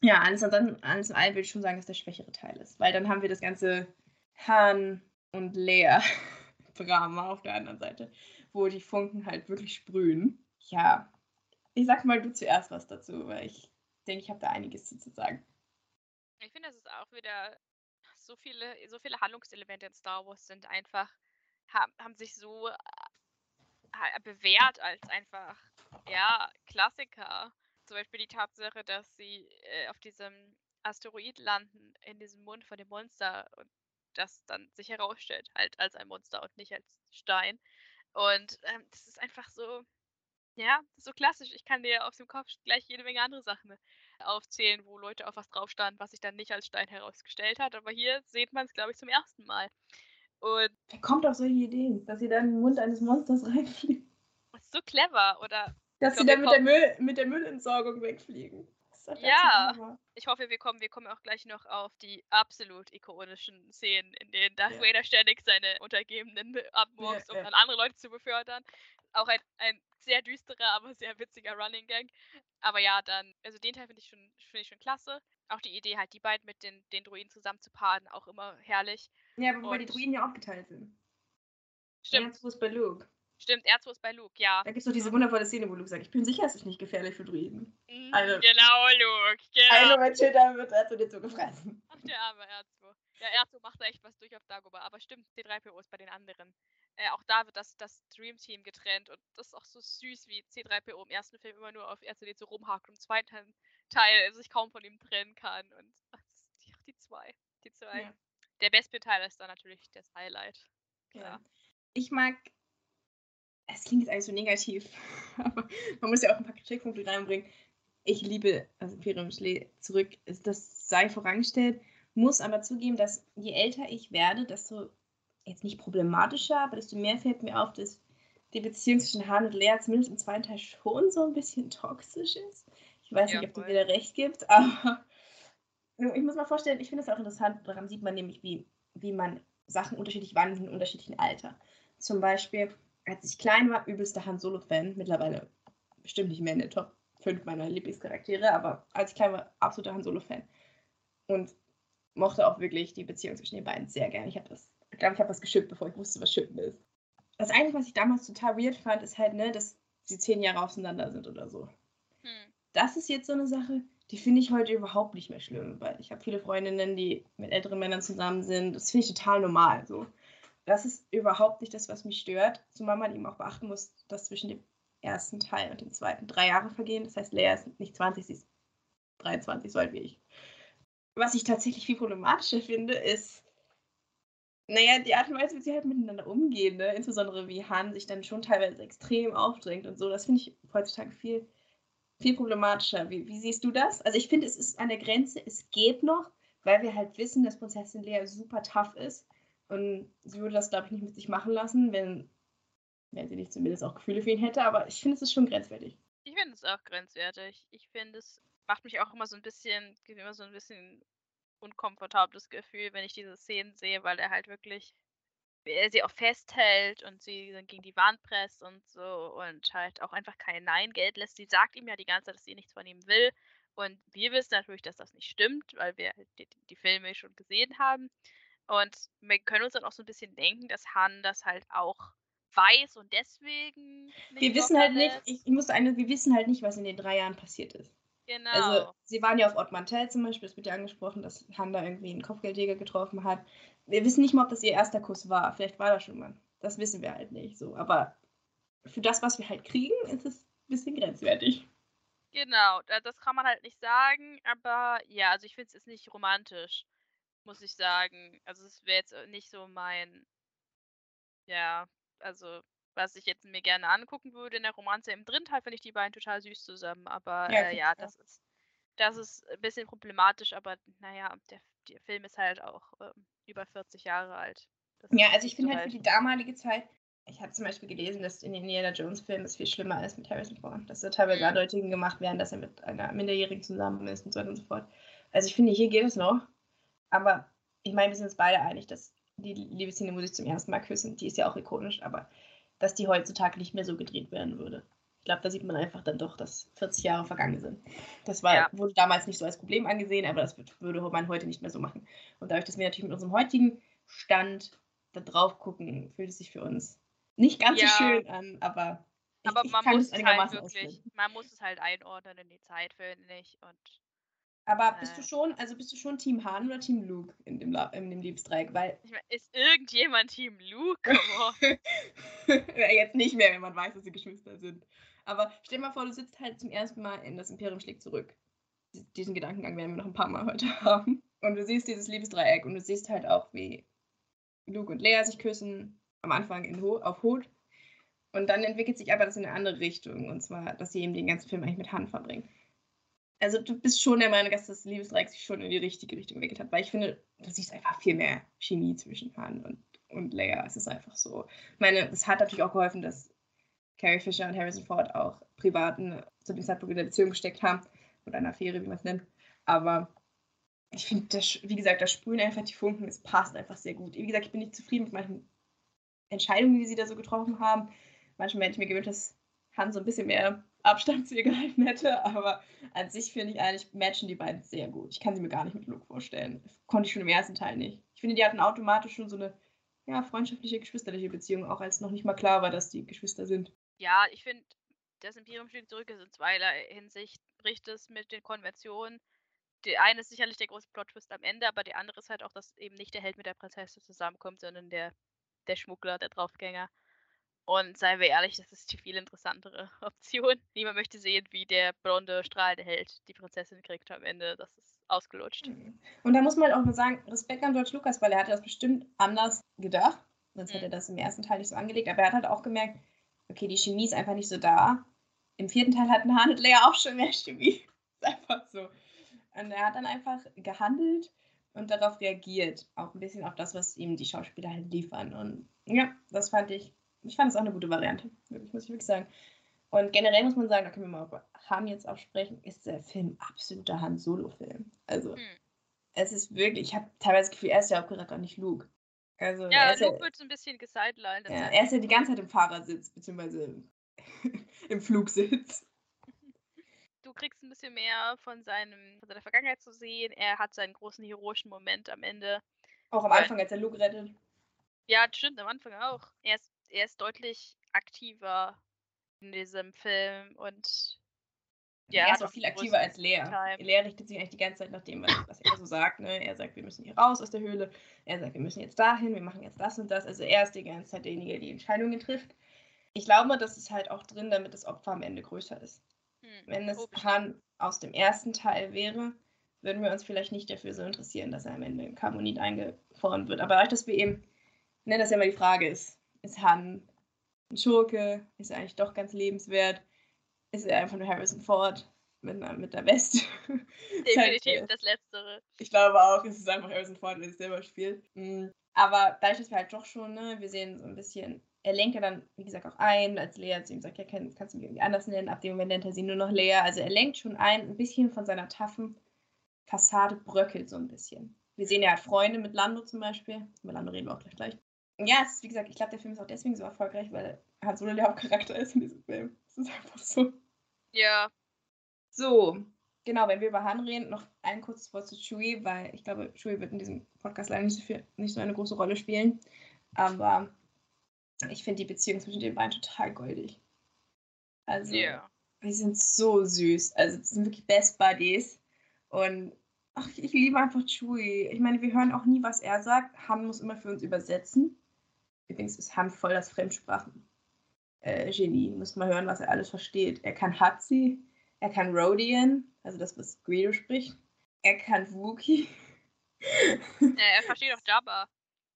ja, alles, dann, alles in allem würde ich schon sagen, dass der schwächere Teil ist, weil dann haben wir das ganze Han und Lea Drama auf der anderen Seite, wo die Funken halt wirklich sprühen. Ja, ich sag mal du zuerst was dazu, weil ich denke, ich habe da einiges zu sagen. Ich finde, es ist auch wieder so viele, so viele Handlungselemente in Star Wars sind einfach, haben, haben sich so äh, bewährt als einfach, ja, Klassiker. Zum Beispiel die Tatsache, dass sie äh, auf diesem Asteroid landen, in diesem Mund von dem Monster und das dann sich herausstellt, halt als ein Monster und nicht als Stein. Und ähm, das ist einfach so, ja, so klassisch. Ich kann dir aus dem Kopf gleich jede Menge andere Sachen aufzählen, wo Leute auf was drauf standen, was sich dann nicht als Stein herausgestellt hat. Aber hier sieht man es, glaube ich, zum ersten Mal. Und Wer kommt auf solche Ideen, dass sie dann in den Mund eines Monsters reinfliegen? Das ist so clever, oder? Dass sie dann mit der, Müll, mit der Müllentsorgung wegfliegen. Ja, ich hoffe, wir kommen, wir kommen auch gleich noch auf die absolut ikonischen Szenen, in denen Darth ja. Vader ständig seine Untergebenen abmurkst, ja, um dann andere Leute zu befördern. Auch ein, ein sehr düsterer, aber sehr witziger Running Gang. Aber ja, dann, also den Teil finde ich, schon, find ich schon klasse. Auch die Idee, halt die beiden mit den, den Druiden zusammen zu paaren, auch immer herrlich. Ja, aber wobei die Druiden ja aufgeteilt sind. Stimmt. Es bei Luke. Stimmt, R2 ist bei Luke, ja. Da gibt es doch diese wundervolle Szene, wo Luke sagt, ich bin sicher, es ist nicht gefährlich für Druiden. Mhm, eine, genau, Luke, genau. Ein Moment später wird R2 dir zugefressen. Ach, der arme R2. Ja, R2 macht da echt was durch auf Dagobah, aber stimmt, C3PO ist bei den anderen. Äh, auch da wird das, das Dream Team getrennt und das ist auch so süß, wie C3PO im ersten Film immer nur auf R2D so rumhakt und im zweiten Teil sich kaum von ihm trennen kann. Und ach, die, die zwei. Die zwei. Ja. Der Bespin-Teil ist dann natürlich das Highlight. Ja. ja. Ich mag es klingt jetzt eigentlich so negativ, aber man muss ja auch ein paar Kritikpunkte reinbringen. Ich liebe also Imperium Schlee zurück, das sei vorangestellt, muss aber zugeben, dass je älter ich werde, desto jetzt nicht problematischer, aber desto mehr fällt mir auf, dass die Beziehung zwischen Han und Lea zumindest im zweiten Teil schon so ein bisschen toxisch ist. Ich weiß ja, nicht, ob voll. du mir da recht gibt, aber ich muss mal vorstellen, ich finde es auch interessant, daran sieht man nämlich, wie, wie man Sachen unterschiedlich wahrnimmt in unterschiedlichen Alter. Zum Beispiel, als ich klein war, übelster Han Solo-Fan. Mittlerweile bestimmt nicht mehr in der Top 5 meiner Lieblingscharaktere, aber als ich klein war, absoluter Han Solo-Fan. Und mochte auch wirklich die Beziehung zwischen den beiden sehr gern. Ich habe das, ich glaube, ich habe das geschippt, bevor ich wusste, was Schippen ist. Das Einzige, was ich damals total weird fand, ist halt, ne, dass sie zehn Jahre auseinander sind oder so. Hm. Das ist jetzt so eine Sache, die finde ich heute überhaupt nicht mehr schlimm, weil ich habe viele Freundinnen, die mit älteren Männern zusammen sind. Das finde ich total normal. So das ist überhaupt nicht das, was mich stört, zumal man eben auch beachten muss, dass zwischen dem ersten Teil und dem zweiten drei Jahre vergehen. Das heißt, Leia ist nicht 20, sie ist 23, so alt wie ich. Was ich tatsächlich viel problematischer finde, ist, naja, die Art und Weise, wie sie halt miteinander umgehen, ne? insbesondere wie Han sich dann schon teilweise extrem aufdrängt und so, das finde ich heutzutage viel, viel problematischer. Wie, wie siehst du das? Also ich finde, es ist an der Grenze, es geht noch, weil wir halt wissen, dass Prinzessin Leia super tough ist und sie würde das, glaube ich, nicht mit sich machen lassen, wenn, wenn sie nicht zumindest auch Gefühle für ihn hätte. Aber ich finde, es ist schon grenzwertig. Ich finde es auch grenzwertig. Ich finde, es macht mich auch immer so ein bisschen, gibt immer so ein bisschen unkomfortables Gefühl, wenn ich diese Szenen sehe, weil er halt wirklich er sie auch festhält und sie dann gegen die Wand presst und so und halt auch einfach kein Nein Geld lässt. Sie sagt ihm ja die ganze Zeit, dass sie nichts von ihm will. Und wir wissen natürlich, dass das nicht stimmt, weil wir die, die Filme schon gesehen haben. Und wir können uns dann auch so ein bisschen denken, dass Han das halt auch weiß und deswegen. wir wissen halt nicht, ich, musste eine, wir wissen halt nicht, was in den drei Jahren passiert ist. Genau. Also, sie waren ja auf Ort Mantel zum Beispiel, es wird ja angesprochen, dass Han da irgendwie einen Kopfgeldjäger getroffen hat. Wir wissen nicht mal, ob das ihr erster Kuss war. Vielleicht war das schon mal. Das wissen wir halt nicht so. Aber für das, was wir halt kriegen, ist es ein bisschen grenzwertig. Genau, das kann man halt nicht sagen, aber ja, also ich finde es ist nicht romantisch muss ich sagen. Also es wäre jetzt äh, nicht so mein, ja, also was ich jetzt mir gerne angucken würde in der Romanze. Im dritten Teil finde ich die beiden total süß zusammen, aber ja, äh, ja das ist das ist ein bisschen problematisch, aber naja, der der Film ist halt auch ähm, über 40 Jahre alt. Das ja, also ich finde halt für die damalige Zeit, ich habe zum Beispiel gelesen, dass in den Indiana Jones-Filmen es viel schlimmer ist mit Harrison Ford. Dass da teilweise mhm. Andeutungen gemacht werden, dass er mit einer Minderjährigen zusammen ist und so weiter und so fort. Also ich finde, hier geht es noch. Aber ich meine, wir sind uns beide einig, dass die Liebesszene muss ich zum ersten Mal küssen. Die ist ja auch ikonisch, aber dass die heutzutage nicht mehr so gedreht werden würde. Ich glaube, da sieht man einfach dann doch, dass 40 Jahre vergangen sind. Das war, ja. wurde damals nicht so als Problem angesehen, aber das würde man heute nicht mehr so machen. Und dadurch, dass wir natürlich mit unserem heutigen Stand da drauf gucken, fühlt es sich für uns nicht ganz ja. so schön an, aber ich, aber man ich muss es halt wirklich, man muss es halt einordnen in die Zeit, finde ich. Und aber bist du schon, also bist du schon Team Han oder Team Luke in dem, in dem Liebesdreieck? Weil ich mein, ist irgendjemand Team Luke? jetzt nicht mehr, wenn man weiß, dass sie Geschwister sind. Aber stell dir mal vor, du sitzt halt zum ersten Mal in das Imperium schlägt zurück. Diesen Gedankengang werden wir noch ein paar Mal heute haben. Und du siehst dieses Liebesdreieck und du siehst halt auch, wie Luke und Leia sich küssen, am Anfang in Ho auf Hut. Und dann entwickelt sich aber das in eine andere Richtung. Und zwar, dass sie eben den ganzen Film eigentlich mit Han verbringen also du bist schon der Meinung, dass das Liebesdreieck sich schon in die richtige Richtung entwickelt hat, weil ich finde, du siehst einfach viel mehr Chemie zwischen Han und, und Leia. Es ist einfach so. Ich meine, es hat natürlich auch geholfen, dass Carrie Fisher und Harrison Ford auch privaten zu dem Zeitpunkt in der Beziehung gesteckt haben oder einer Affäre, wie man es nennt. Aber ich finde, wie gesagt, da sprühen einfach die Funken, es passt einfach sehr gut. Wie gesagt, ich bin nicht zufrieden mit manchen Entscheidungen, die sie da so getroffen haben. Manchmal hätte ich mir gewünscht, dass Han so ein bisschen mehr Abstand zu ihr gehalten hätte, aber an sich finde ich eigentlich, matchen die beiden sehr gut. Ich kann sie mir gar nicht mit Luke vorstellen. Konnte ich schon im ersten Teil nicht. Ich finde, die hatten automatisch schon so eine ja, freundschaftliche, geschwisterliche Beziehung, auch als noch nicht mal klar war, dass die Geschwister sind. Ja, ich finde, das Imperium steht zurück ist in zweierlei Hinsicht, bricht es mit den Konventionen. Die eine ist sicherlich der große Plot-Twist am Ende, aber die andere ist halt auch, dass eben nicht der Held mit der Prinzessin zusammenkommt, sondern der, der Schmuggler, der Draufgänger. Und seien wir ehrlich, das ist die viel interessantere Option. Niemand möchte sehen, wie der blonde, strahlende Held die Prinzessin kriegt am Ende. Das ist ausgelutscht. Mhm. Und da muss man halt auch nur sagen, Respekt an George Lucas, weil er hatte das bestimmt anders gedacht. Sonst mhm. hätte er das im ersten Teil nicht so angelegt. Aber er hat halt auch gemerkt, okay, die Chemie ist einfach nicht so da. Im vierten Teil hatten Han und Leia auch schon mehr Chemie. ist einfach so. Und er hat dann einfach gehandelt und darauf reagiert. Auch ein bisschen auf das, was ihm die Schauspieler halt liefern. Und ja, das fand ich ich fand es auch eine gute Variante, wirklich, muss ich wirklich sagen. Und generell muss man sagen, da können wir mal über Han jetzt auch sprechen, ist der Film absoluter Han-Solo-Film. Also, hm. es ist wirklich, ich habe teilweise das Gefühl, er ist der Hauptcharakter, nicht Luke. Also, ja, Luke ja, wird so ein bisschen gesidelined. Ja, er ist ja die ganze Zeit im Fahrersitz, beziehungsweise im Flugsitz. Du kriegst ein bisschen mehr von, seinem, von seiner Vergangenheit zu sehen. Er hat seinen großen heroischen Moment am Ende. Auch am Anfang, als er Luke rettet. Ja, stimmt, am Anfang auch. Er ist er ist deutlich aktiver in diesem Film und ja, er ist auch viel aktiver als Lea. Time. Lea richtet sich eigentlich die ganze Zeit nach dem, was, er so sagt. Ne? Er sagt, wir müssen hier raus aus der Höhle. Er sagt, wir müssen jetzt dahin, wir machen jetzt das und das. Also er ist die ganze Zeit derjenige, der die Entscheidungen trifft. Ich glaube, das ist halt auch drin, damit das Opfer am Ende größer ist. Hm, Wenn es Han aus dem ersten Teil wäre, würden wir uns vielleicht nicht dafür so interessieren, dass er am Ende im Carbonit eingefroren wird. Aber dadurch, dass wir eben, ne, das ja immer die Frage ist, ist Han ein Schurke? Ist er eigentlich doch ganz lebenswert? Ist er einfach nur Harrison Ford mit, einer, mit der Weste? Definitiv das Letztere. Ich glaube auch, es ist einfach Harrison Ford, der es selber spielt. Mhm. Aber dadurch, dass wir halt doch schon, ne, wir sehen so ein bisschen, er lenkt ja dann, wie gesagt, auch ein, als Lea zu ihm sagt, ja, kann, kannst du mich irgendwie anders nennen. Ab dem Moment nennt er sie nur noch Lea. Also er lenkt schon ein, ein bisschen von seiner taffen Fassade bröckelt so ein bisschen. Wir sehen ja halt Freunde mit Lando zum Beispiel. Über Lando reden wir auch gleich gleich ja, ist, wie gesagt, ich glaube, der Film ist auch deswegen so erfolgreich, weil Han Solo der Hauptcharakter ist in diesem Film. Es ist einfach so. Ja. So, genau, wenn wir über Han reden, noch ein kurzes Wort zu Chewie, weil ich glaube, Chewie wird in diesem Podcast leider nicht so, viel, nicht so eine große Rolle spielen. Aber ich finde die Beziehung zwischen den beiden total goldig. Also, yeah. die sind so süß. Also, das sind wirklich Best Buddies. Und ach, ich liebe einfach Chewie. Ich meine, wir hören auch nie, was er sagt. Han muss immer für uns übersetzen. Übrigens ist Han voll das Fremdsprachen. Äh, Genie. Muss mal hören, was er alles versteht. Er kann Hatzi, er kann Rodian, also das, was Greedo spricht. Er kann Wookie. er versteht auch Jabba.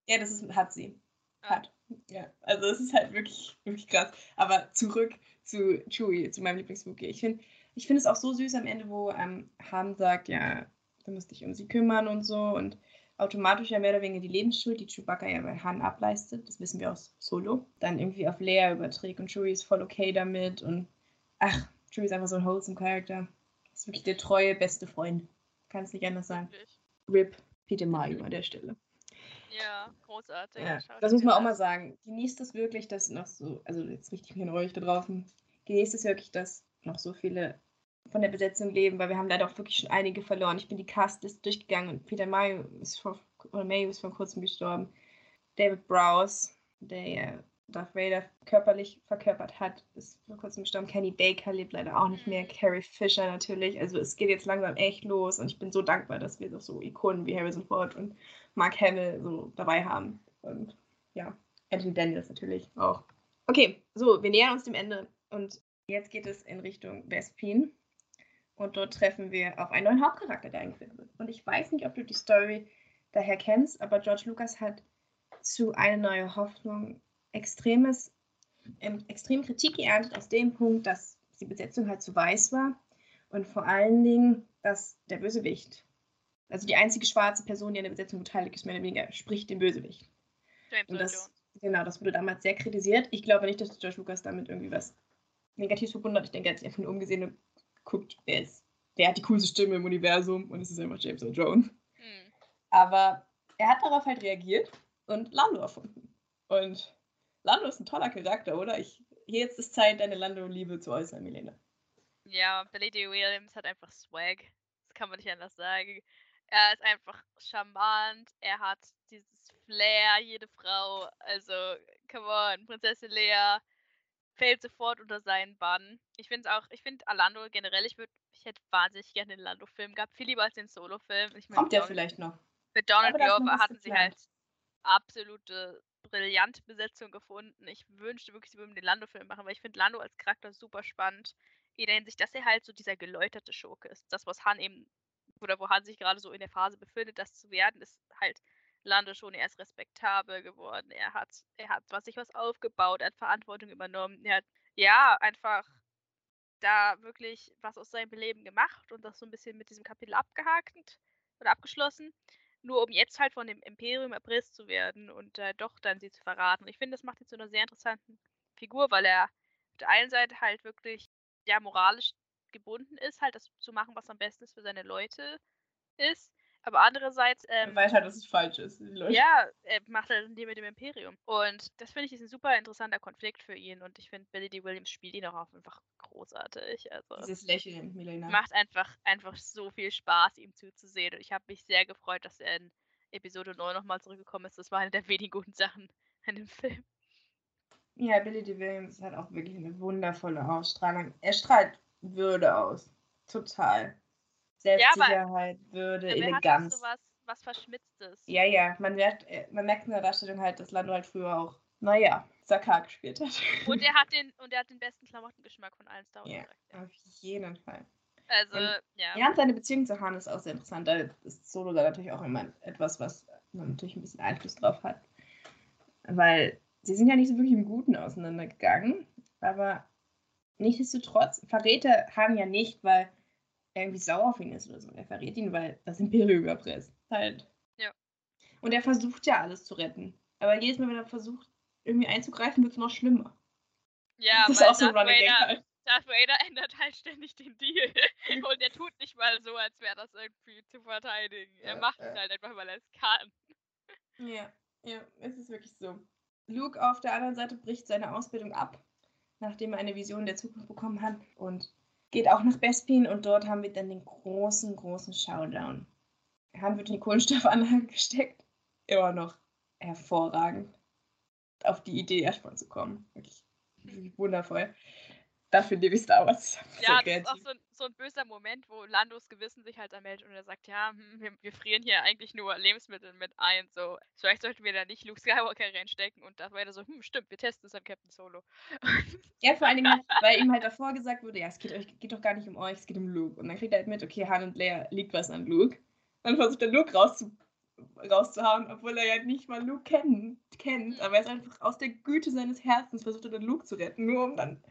Ja, das ist Hatzi. Hat. Ja, also es ist halt wirklich, wirklich krass. Aber zurück zu Chewie, zu meinem Lieblingswookie. Ich finde ich find es auch so süß am Ende, wo ähm, Han sagt, ja, du musst dich um sie kümmern und so und automatisch ja mehr oder weniger die Lebensschuld, die Chewbacca ja bei Han ableistet, das wissen wir aus Solo, dann irgendwie auf Leia überträgt und Chewie ist voll okay damit und ach, Chewie ist einfach so ein wholesome Charakter. Ist wirklich der treue beste Freund. Kann es nicht anders sagen. Rip Peter Mario an der Stelle. Ja, großartig. Ja, das muss man auch mal sagen. Genießt es wirklich, dass noch so, also jetzt richtig von euch da draußen, genießt es wirklich, dass noch so viele von der Besetzung leben, weil wir haben leider auch wirklich schon einige verloren. Ich bin die Castlist durchgegangen und Peter Mayo ist vor, oder Mayo ist vor kurzem gestorben. David Browse, der ja Darth Vader körperlich verkörpert hat, ist vor kurzem gestorben. Kenny Baker lebt leider auch nicht mehr. Carrie Fisher natürlich. Also es geht jetzt langsam echt los und ich bin so dankbar, dass wir doch so Ikonen wie Harrison Ford und Mark Hamill so dabei haben. Und ja, Anthony Daniels natürlich auch. Okay, so, wir nähern uns dem Ende und jetzt geht es in Richtung Vespin. Und dort treffen wir auf einen neuen Hauptcharakter, der eingeführt wird. Und ich weiß nicht, ob du die Story daher kennst, aber George Lucas hat zu Eine neue Hoffnung extremes, ähm, extrem Kritik geerntet aus dem Punkt, dass die Besetzung halt zu weiß war und vor allen Dingen, dass der Bösewicht, also die einzige schwarze Person, die an der Besetzung beteiligt ist, mehr oder weniger spricht den Bösewicht. James und das, genau, das wurde damals sehr kritisiert. Ich glaube nicht, dass George Lucas damit irgendwie was Negatives verbunden hat. Ich denke, er hat sich einfach nur umgesehen und guckt, wer ist, wer hat die coolste Stimme im Universum und es ist einfach James Earl Jones. Mhm. Aber er hat darauf halt reagiert und Lando erfunden. Und Lando ist ein toller Charakter, oder? Ich, jetzt ist Zeit, deine Lando-Liebe zu äußern, Milena. Ja, Billy D. Williams hat einfach Swag. Das kann man nicht anders sagen. Er ist einfach charmant. Er hat dieses Flair, jede Frau. Also, come on, Prinzessin Lea fällt sofort unter seinen Bann. Ich finde es auch, ich finde Alando generell, ich würde, ich hätte wahnsinnig gerne den Lando-Film gehabt, viel lieber als den Solo-Film. Kommt der vielleicht noch? Mit Donald Glover hatten sie halt absolute brillante Besetzung gefunden. Ich wünschte wirklich, sie würden den Lando-Film machen, weil ich finde Lando als Charakter super spannend. In der Hinsicht, dass er halt so dieser geläuterte Schurke ist. Das, was Han eben, oder wo Han sich gerade so in der Phase befindet, das zu werden, ist halt Lando schon, er ist respektabel geworden, er hat, er hat was sich was aufgebaut, er hat Verantwortung übernommen, er hat ja einfach da wirklich was aus seinem Leben gemacht und das so ein bisschen mit diesem Kapitel abgehakt oder abgeschlossen, nur um jetzt halt von dem Imperium erpresst zu werden und äh, doch dann sie zu verraten. Ich finde, das macht ihn zu einer sehr interessanten Figur, weil er auf der einen Seite halt wirklich ja moralisch gebunden ist, halt das zu machen, was am besten ist für seine Leute ist, aber andererseits. Ähm, er weiß halt, dass es falsch ist. Ja, er macht halt die mit dem Imperium. Und das finde ich ist ein super interessanter Konflikt für ihn. Und ich finde, Billy D. Williams spielt ihn auch einfach großartig. Also, Dieses Lächeln, Milena. Macht einfach, einfach so viel Spaß, ihm zuzusehen. Und ich habe mich sehr gefreut, dass er in Episode 9 nochmal zurückgekommen ist. Das war eine der wenigen guten Sachen an dem Film. Ja, Billy D. Williams hat auch wirklich eine wundervolle Ausstrahlung. Er strahlt Würde aus. Total. Selbstsicherheit, ja, Würde, Eleganz. So was, was Verschmitztes. Ja, ja, man merkt, äh, man merkt in der Darstellung halt, dass Lando halt früher auch, naja, Sakar gespielt hat. Und er hat den, und er hat den besten Klamottengeschmack von allen Star Wars. Ja, ja. auf jeden Fall. Also, und, ja. Ja, und seine Beziehung zu Han ist auch sehr interessant. Da ist Solo da natürlich auch immer etwas, was man natürlich ein bisschen Einfluss drauf hat. Weil sie sind ja nicht so wirklich im Guten auseinandergegangen, aber nichtsdestotrotz verrät er Han ja nicht, weil irgendwie sauer auf ihn ist oder so. Er verrät ihn, weil das Imperium überpresst. Halt. Ja. Und er versucht ja alles zu retten. Aber jedes Mal, wenn er versucht, irgendwie einzugreifen, wird es noch schlimmer. Ja, das ist auch so ein Running Gag halt. Darth Vader ändert halt ständig den Deal. Und er tut nicht mal so, als wäre das irgendwie zu verteidigen. Er ja, macht es halt einfach, weil er es kann. Ja, ja, es ist wirklich so. Luke auf der anderen Seite bricht seine Ausbildung ab, nachdem er eine Vision der Zukunft bekommen hat und geht auch nach Bespin und dort haben wir dann den großen, großen Showdown. Wird in die Kohlenstoffanlage gesteckt. Immer noch hervorragend. Auf die Idee erstmal zu kommen. Wirklich wundervoll dafür liebe ich Star Wars. Ja, das ist auch so ein, so ein, böser Moment, wo Landos Gewissen sich halt anmeldet und er sagt, ja, hm, wir, wir, frieren hier eigentlich nur Lebensmittel mit ein, so, vielleicht sollten wir da nicht Luke Skywalker reinstecken und da war er so, hm, stimmt, wir testen es an Captain Solo. ja, vor allem, halt, weil ihm halt davor gesagt wurde, ja, es geht, euch, geht doch gar nicht um euch, es geht um Luke. Und dann kriegt er halt mit, okay, Han und Leia liegt was an Luke. Dann versucht er Luke rauszu rauszuhauen, obwohl er ja nicht mal Luke kennt, kennt. Aber er ist einfach aus der Güte seines Herzens versucht er dann Luke zu retten, nur um dann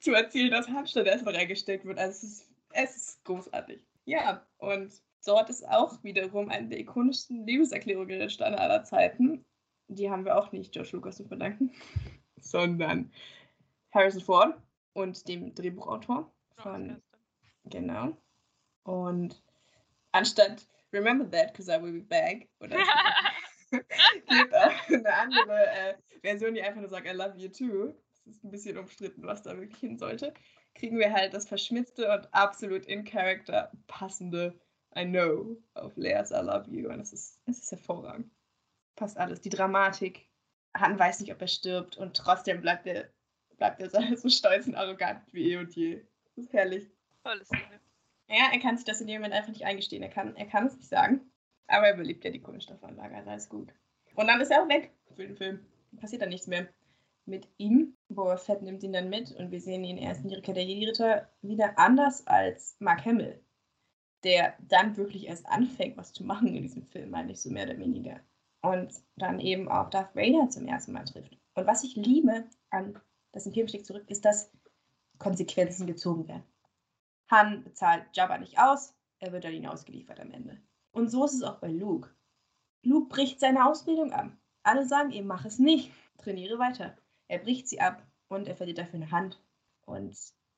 zu erzählen, dass Han stattdessen reingesteckt wird. Also es ist, es ist großartig. Ja, und dort ist auch wiederum eine der ikonischsten Liebeserklärungen entstanden aller Zeiten. Die haben wir auch nicht George Lucas zu verdanken, sondern Harrison Ford und dem Drehbuchautor von. Genau. Und anstatt Remember that, because I will be back, oder gibt auch eine andere äh, Version, die einfach nur sagt I love you too. Das ist ein bisschen umstritten, was da wirklich hin sollte. Kriegen wir halt das verschmitzte und absolut in Character passende I know auf Leas I love you. Und es ist, es ist hervorragend. Passt alles. Die Dramatik. Han weiß nicht, ob er stirbt und trotzdem bleibt er, bleibt er so stolz und arrogant wie eh und je. Das ist herrlich. Tolle Szene. Ja, er kann sich das in dem Moment einfach nicht eingestehen. Er kann, er kann es nicht sagen. Aber er überlebt ja die Kohlenstoffanlage, also alles gut. Und dann ist er auch weg für den Film. Passiert dann nichts mehr mit ihm. Boba Fett nimmt ihn dann mit und wir sehen ihn erst in die Rückkehr der Jedi-Ritter wieder anders als Mark Hamill, der dann wirklich erst anfängt, was zu machen in diesem Film, meine ich so mehr oder weniger. Und dann eben auch Darth Vader zum ersten Mal trifft. Und was ich liebe an das Imperium schlägt zurück, ist, dass Konsequenzen gezogen werden. Han bezahlt Jabba nicht aus, er wird dann ihn ausgeliefert am Ende. Und so ist es auch bei Luke. Luke bricht seine Ausbildung ab. Alle sagen ihm, mach es nicht, trainiere weiter. Er bricht sie ab und er verliert dafür eine Hand und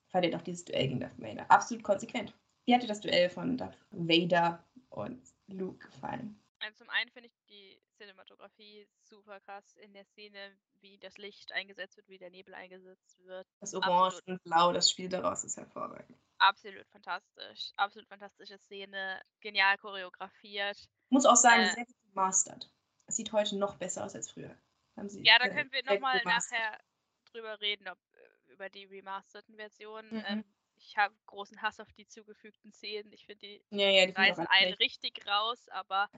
verliert auch dieses Duell gegen Darth Vader. Absolut konsequent. Wie hat dir das Duell von Darth Vader und Luke gefallen? Also zum einen finde ich die Cinematografie super krass in der Szene, wie das Licht eingesetzt wird, wie der Nebel eingesetzt wird. Das Orange Absolut. und Blau, das Spiel daraus ist hervorragend. Absolut fantastisch. Absolut fantastische Szene. Genial choreografiert. Muss auch sagen, äh, sehr gut gemastert. Es sieht heute noch besser aus als früher. ja, da können wir nochmal nachher drüber reden, ob äh, über die remasterten Versionen. Mhm. Ähm, ich habe großen Hass auf die zugefügten Szenen. Ich finde, die, ja, ja, die reißen einen richtig raus, aber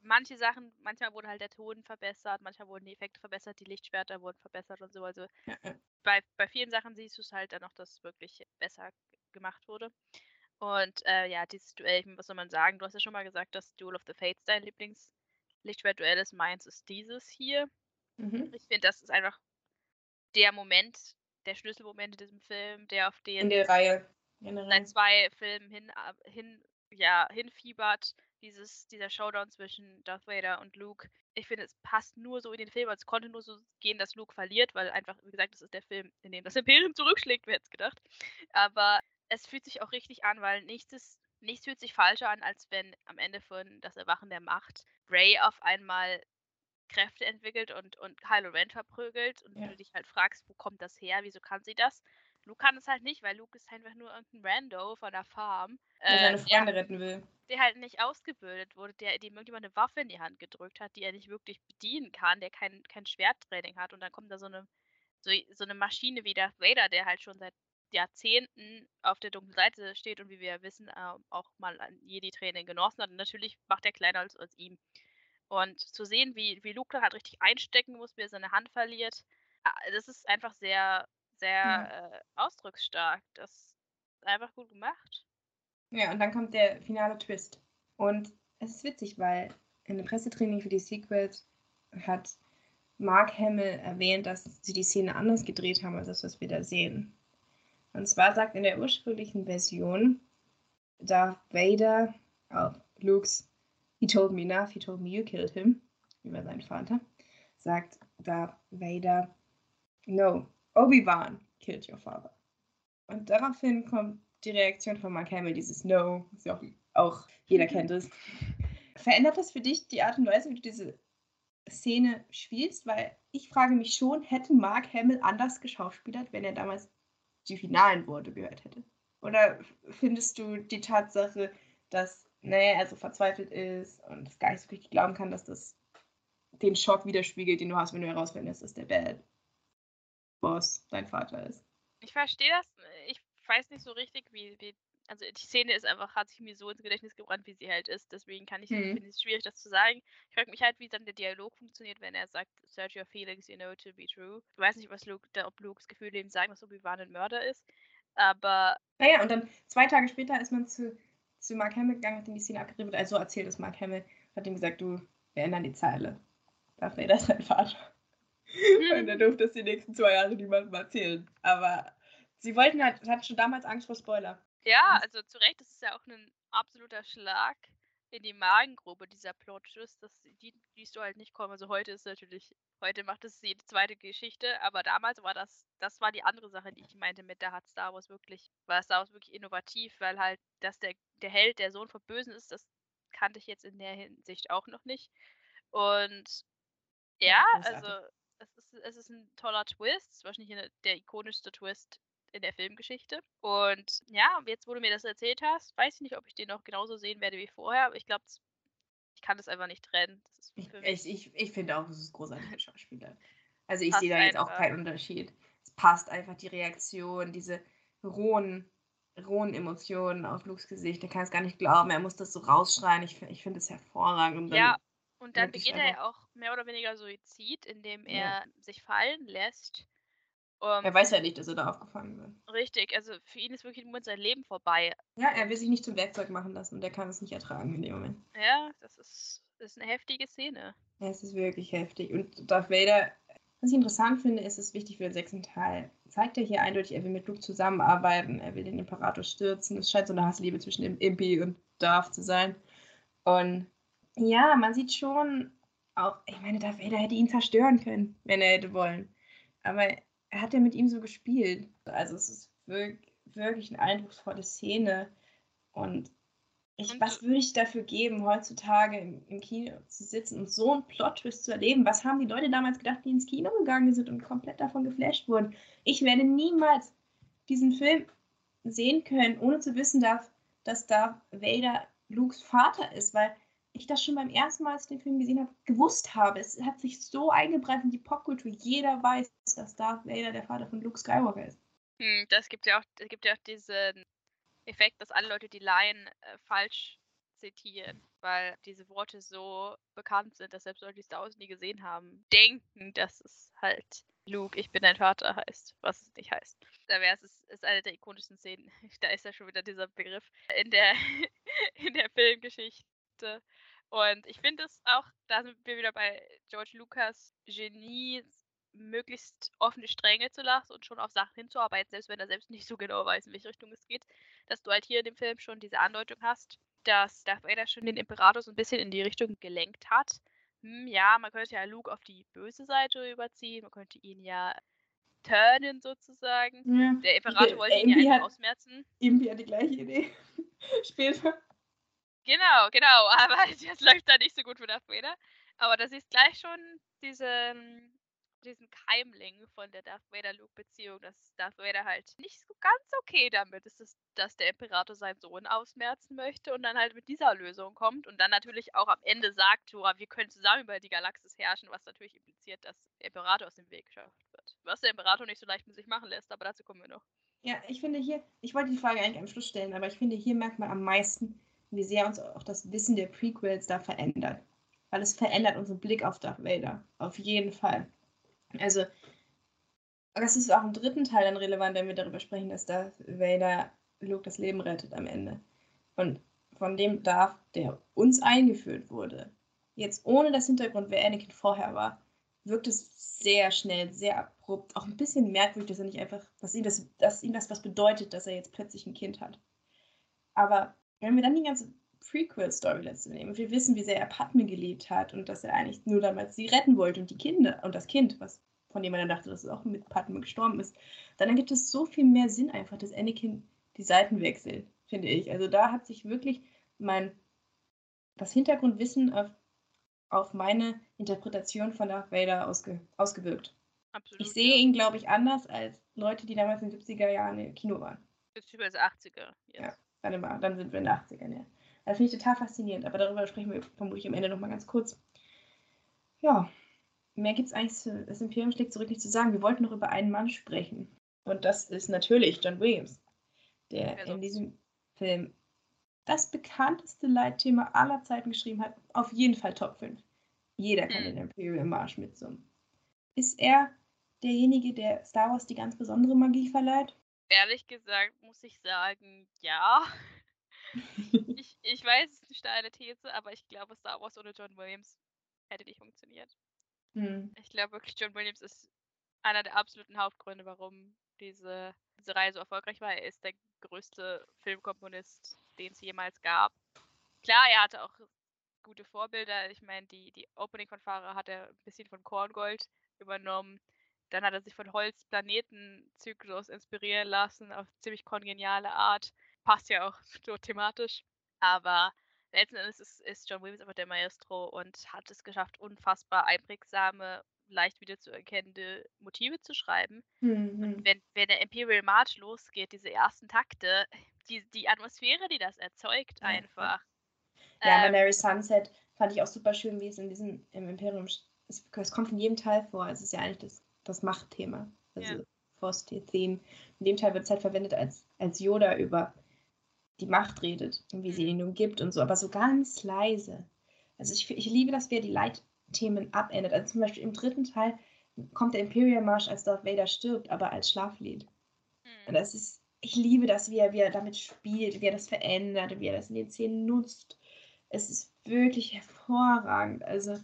manche Sachen, manchmal wurde halt der Ton verbessert, manchmal wurden die Effekte verbessert, die Lichtschwerter wurden verbessert und so. Also ja, ja. Bei, bei vielen Sachen siehst du es halt dann noch, dass es wirklich besser gemacht wurde. Und äh, ja, dieses Duell, was soll man sagen? Du hast ja schon mal gesagt, dass Duel of the Fates dein Lieblings-Lichtschwert-Duell ist. Meins ist dieses hier. Mhm. Ich finde, das ist einfach der Moment, der Schlüsselmoment in diesem Film, der auf den in der Reihe seit zwei Filmen hin, hin, ja, hinfiebert. Dieses, dieser Showdown zwischen Darth Vader und Luke. Ich finde, es passt nur so in den Film. Es konnte nur so gehen, dass Luke verliert, weil einfach, wie gesagt, das ist der Film, in dem das Imperium zurückschlägt, wer hätte es gedacht. Aber es fühlt sich auch richtig an, weil nichts ist, nichts fühlt sich falscher an, als wenn am Ende von Das Erwachen der Macht Ray auf einmal Kräfte entwickelt und, und Kylo Ren verprügelt und ja. du dich halt fragst, wo kommt das her, wieso kann sie das? Luke kann es halt nicht, weil Luke ist einfach nur irgendein Rando von der Farm. Der äh, seine Freunde retten will. Der halt nicht ausgebildet wurde, der dem irgendjemand eine Waffe in die Hand gedrückt hat, die er nicht wirklich bedienen kann, der kein, kein Schwerttraining hat und dann kommt da so eine, so, so eine Maschine wie Darth Vader, der halt schon seit Jahrzehnten auf der dunklen Seite steht und wie wir wissen, äh, auch mal an Jedi-Training genossen hat. Und natürlich macht er kleiner als, als ihm. Und zu sehen, wie, wie Luke da halt richtig einstecken muss, wie er seine Hand verliert, ah, das ist einfach sehr, sehr ja. äh, ausdrucksstark. Das ist einfach gut gemacht. Ja, und dann kommt der finale Twist. Und es ist witzig, weil in dem Pressetraining für die Sequels hat Mark Hamill erwähnt, dass sie die Szene anders gedreht haben, als das, was wir da sehen. Und zwar sagt in der ursprünglichen Version Darth Vader auf Luke's He told me enough, he told me you killed him, über seinen Vater, sagt Darth Vader, no, Obi-Wan killed your father. Und daraufhin kommt die Reaktion von Mark Hamill, dieses No, ja auch, auch jeder kennt es. Verändert das für dich die Art und Weise, wie du diese Szene spielst? Weil ich frage mich schon, hätte Mark Hamill anders geschauspielert, wenn er damals die finalen Worte gehört hätte? Oder findest du die Tatsache, dass naja, er so verzweifelt ist und es gar nicht so richtig glauben kann, dass das den Schock widerspiegelt, den du hast, wenn du herausfindest, dass der Bad Boss dein Vater ist? Ich verstehe das. Ich weiß nicht so richtig, wie, wie also die Szene ist einfach, hat sich mir so ins Gedächtnis gebrannt, wie sie halt ist. Deswegen kann ich, mhm. finde es schwierig, das zu sagen. Ich frage mich halt, wie dann der Dialog funktioniert, wenn er sagt, search your feelings, you know to be true. Ich weiß nicht, was Luke, ob Luke das Gefühl dem sagen, dass Obi-Wan ein Mörder ist. Aber. Naja, und dann zwei Tage später ist man zu, zu Mark Hamill gegangen, hat ihm die Szene abgerieben. Also erzählt es Mark Hamill, hat ihm gesagt, du, wir ändern die Zeile. Darf Vader ist dein Vater. Mhm. Und er durfte es die nächsten zwei Jahre niemandem erzählen. Aber sie wollten halt, hatten schon damals Angst vor Spoiler. Ja, also zu Recht, das ist ja auch ein absoluter Schlag in die Magengrube, dieser Plot-Twist, die liest du halt nicht kommen. Also heute ist natürlich, heute macht es die zweite Geschichte, aber damals war das, das war die andere Sache, die ich meinte mit, da hat Star Wars wirklich, war Star Wars wirklich innovativ, weil halt, dass der, der Held der Sohn von Bösen ist, das kannte ich jetzt in der Hinsicht auch noch nicht. Und ja, also es ist, es ist ein toller Twist, es ist wahrscheinlich der ikonischste Twist in der Filmgeschichte. Und ja, jetzt, wo du mir das erzählt hast, weiß ich nicht, ob ich den noch genauso sehen werde wie vorher, aber ich glaube, ich kann das einfach nicht trennen. ich ich, ich, finde auch, es ist großartige Schauspieler. Also ich sehe da jetzt auch keinen Unterschied. Es passt einfach die Reaktion, diese rohen, rohen Emotionen auf Lukes Gesicht. Er kann es gar nicht glauben, er muss das so rausschreien. Ich, ich finde es hervorragend. Und ja, und dann begeht er ja auch mehr oder weniger Suizid, indem er ja. sich fallen lässt um, er weiß ja nicht, dass er da aufgefangen wird. Richtig, also für ihn ist wirklich nur sein Leben vorbei. Ja, er will sich nicht zum Werkzeug machen lassen und er kann es nicht ertragen in dem Moment. Ja, das ist, das ist eine heftige Szene. Ja, es ist wirklich heftig. Und Darth Vader, was ich interessant finde, ist es wichtig für den sechsten Teil. Zeigt er hier eindeutig, er will mit Luke zusammenarbeiten, er will den Imperator stürzen. Es scheint so eine Hassliebe zwischen dem Impi und Darth zu sein. Und ja, man sieht schon auch, ich meine, Darth Vader hätte ihn zerstören können, wenn er hätte wollen. Aber er hat ja mit ihm so gespielt. Also es ist wirklich, wirklich eine eindrucksvolle Szene. Und ich, was würde ich dafür geben, heutzutage im, im, Kino zu sitzen und so einen Plot-Twist zu erleben? Was haben die Leute damals gedacht, die ins Kino gegangen sind und komplett davon geflasht wurden? Ich werde niemals diesen Film sehen können, ohne zu wissen, dass, dass Darth Vader Lukes Vater ist, weil ich das schon beim ersten Mal, als ich den Film gesehen habe, gewusst habe. Es hat sich so eingebrannt in die Popkultur. Jeder weiß, dass Darth Vader der Vater von Luke Skywalker ist. Hm, das gibt ja auch, das gibt ja auch diesen Effekt, dass alle Leute die Laien äh, falsch zitieren, weil diese Worte so bekannt sind, dass selbst Leute, die Star Wars nie gesehen haben, denken, dass es halt Luke, ich bin dein Vater heißt, was es nicht heißt. Da wäre es, ist eine der ikonischsten Szenen. Da ist ja schon wieder dieser Begriff in der, in der Filmgeschichte. Und ich finde es auch, da sind wir wieder bei George Lucas Genie, möglichst offene Stränge zu lassen und schon auf Sachen hinzuarbeiten, selbst wenn er selbst nicht so genau weiß, in welche Richtung es geht, dass du halt hier in dem Film schon diese Andeutung hast, dass Darth Vader schon den Imperator so ein bisschen in die Richtung gelenkt hat. Hm, ja, man könnte ja Luke auf die böse Seite überziehen, man könnte ihn ja turnen sozusagen. Ja. Der Imperator wollte ihn ja einfach ausmerzen. Impi hat die gleiche Idee. Später. Genau, genau, aber das läuft da nicht so gut für Darth Vader. Aber das ist gleich schon diesen, diesen Keimling von der Darth Vader-Luke-Beziehung, dass Darth Vader halt nicht so ganz okay damit ist, dass, dass der Imperator seinen Sohn ausmerzen möchte und dann halt mit dieser Lösung kommt und dann natürlich auch am Ende sagt, wir können zusammen über die Galaxis herrschen, was natürlich impliziert, dass der Imperator aus dem Weg geschafft wird. Was der Imperator nicht so leicht mit sich machen lässt, aber dazu kommen wir noch. Ja, ich finde hier, ich wollte die Frage eigentlich am Schluss stellen, aber ich finde, hier merkt man am meisten, wie sehr uns auch das Wissen der Prequels da verändert. Weil es verändert unseren Blick auf Darth Vader. Auf jeden Fall. Also, das ist auch im dritten Teil dann relevant, wenn wir darüber sprechen, dass Darth Vader Luke das Leben rettet am Ende. Und von dem Darth, der uns eingeführt wurde, jetzt ohne das Hintergrund, wer Anakin vorher war, wirkt es sehr schnell, sehr abrupt, auch ein bisschen merkwürdig, dass er nicht einfach, dass ihm das, dass ihm das was bedeutet, dass er jetzt plötzlich ein Kind hat. Aber wenn wir dann die ganze Prequel-Story letzte nehmen und wir wissen, wie sehr er Padme geliebt hat und dass er eigentlich nur damals sie retten wollte und die Kinder und das Kind, was von dem man dann dachte, dass es auch mit Padme gestorben ist, dann ergibt es so viel mehr Sinn einfach, dass Anakin die Seiten wechselt, finde ich. Also da hat sich wirklich mein das Hintergrundwissen auf, auf meine Interpretation von Darth Vader ausge, ausgewirkt. Absolut, ich sehe ihn, glaube ich, anders als Leute, die damals in den 70er Jahren im Kino waren. Beziehungsweise 80er. Yes. Ja. Warte mal, dann sind wir in den 80ern, ja. Das finde ich total faszinierend, aber darüber sprechen wir vermutlich am Ende nochmal ganz kurz. Ja, mehr gibt es eigentlich zu das Imperium schlägt zurück nicht zu sagen. Wir wollten noch über einen Mann sprechen. Und das ist natürlich John Williams, der also. in diesem Film das bekannteste Leitthema aller Zeiten geschrieben hat. Auf jeden Fall Top 5. Jeder kann hm. den Imperial Marsch mitsummen. Ist er derjenige, der Star Wars die ganz besondere Magie verleiht? Ehrlich gesagt muss ich sagen, ja. ich, ich weiß, es ist eine steile These, aber ich glaube, Star Wars ohne John Williams hätte nicht funktioniert. Hm. Ich glaube wirklich, John Williams ist einer der absoluten Hauptgründe, warum diese, diese Reihe so erfolgreich war. Er ist der größte Filmkomponist, den es jemals gab. klar, er hatte auch gute Vorbilder. Ich meine, die, die Opening-Fanfare hat er ein bisschen von Korngold übernommen. Dann hat er sich von Holz Planetenzyklus inspirieren lassen, auf ziemlich kongeniale Art. Passt ja auch so thematisch. Aber letzten Endes ist, ist John Williams einfach der Maestro und hat es geschafft, unfassbar einprägsame, leicht wiederzuerkennende Motive zu schreiben. Mhm. Wenn, wenn der Imperial March losgeht, diese ersten Takte, die, die Atmosphäre, die das erzeugt, einfach. Ja, Ähm, Manary Sunset fand ich auch super schön, wie es in diesem im Imperium es, es kommt in jedem Teil vor. Es ist ja eigentlich das, das Machtthema. Also Ja. Force Theme. In dem Teil wird es halt verwendet, als, als Yoda über die Macht redet und wie sie Mhm. ihn umgibt und so, aber so ganz leise. Also ich, ich liebe, dass wir die Leitthemen abändert. Also zum Beispiel im dritten Teil kommt der Imperial Marsch, als Darth Vader stirbt, aber als Schlaflied. Und hm. das ist, ich liebe das, wie er, wie er damit spielt, wie er das verändert, wie er das in den Szenen nutzt. Es ist wirklich hervorragend. Also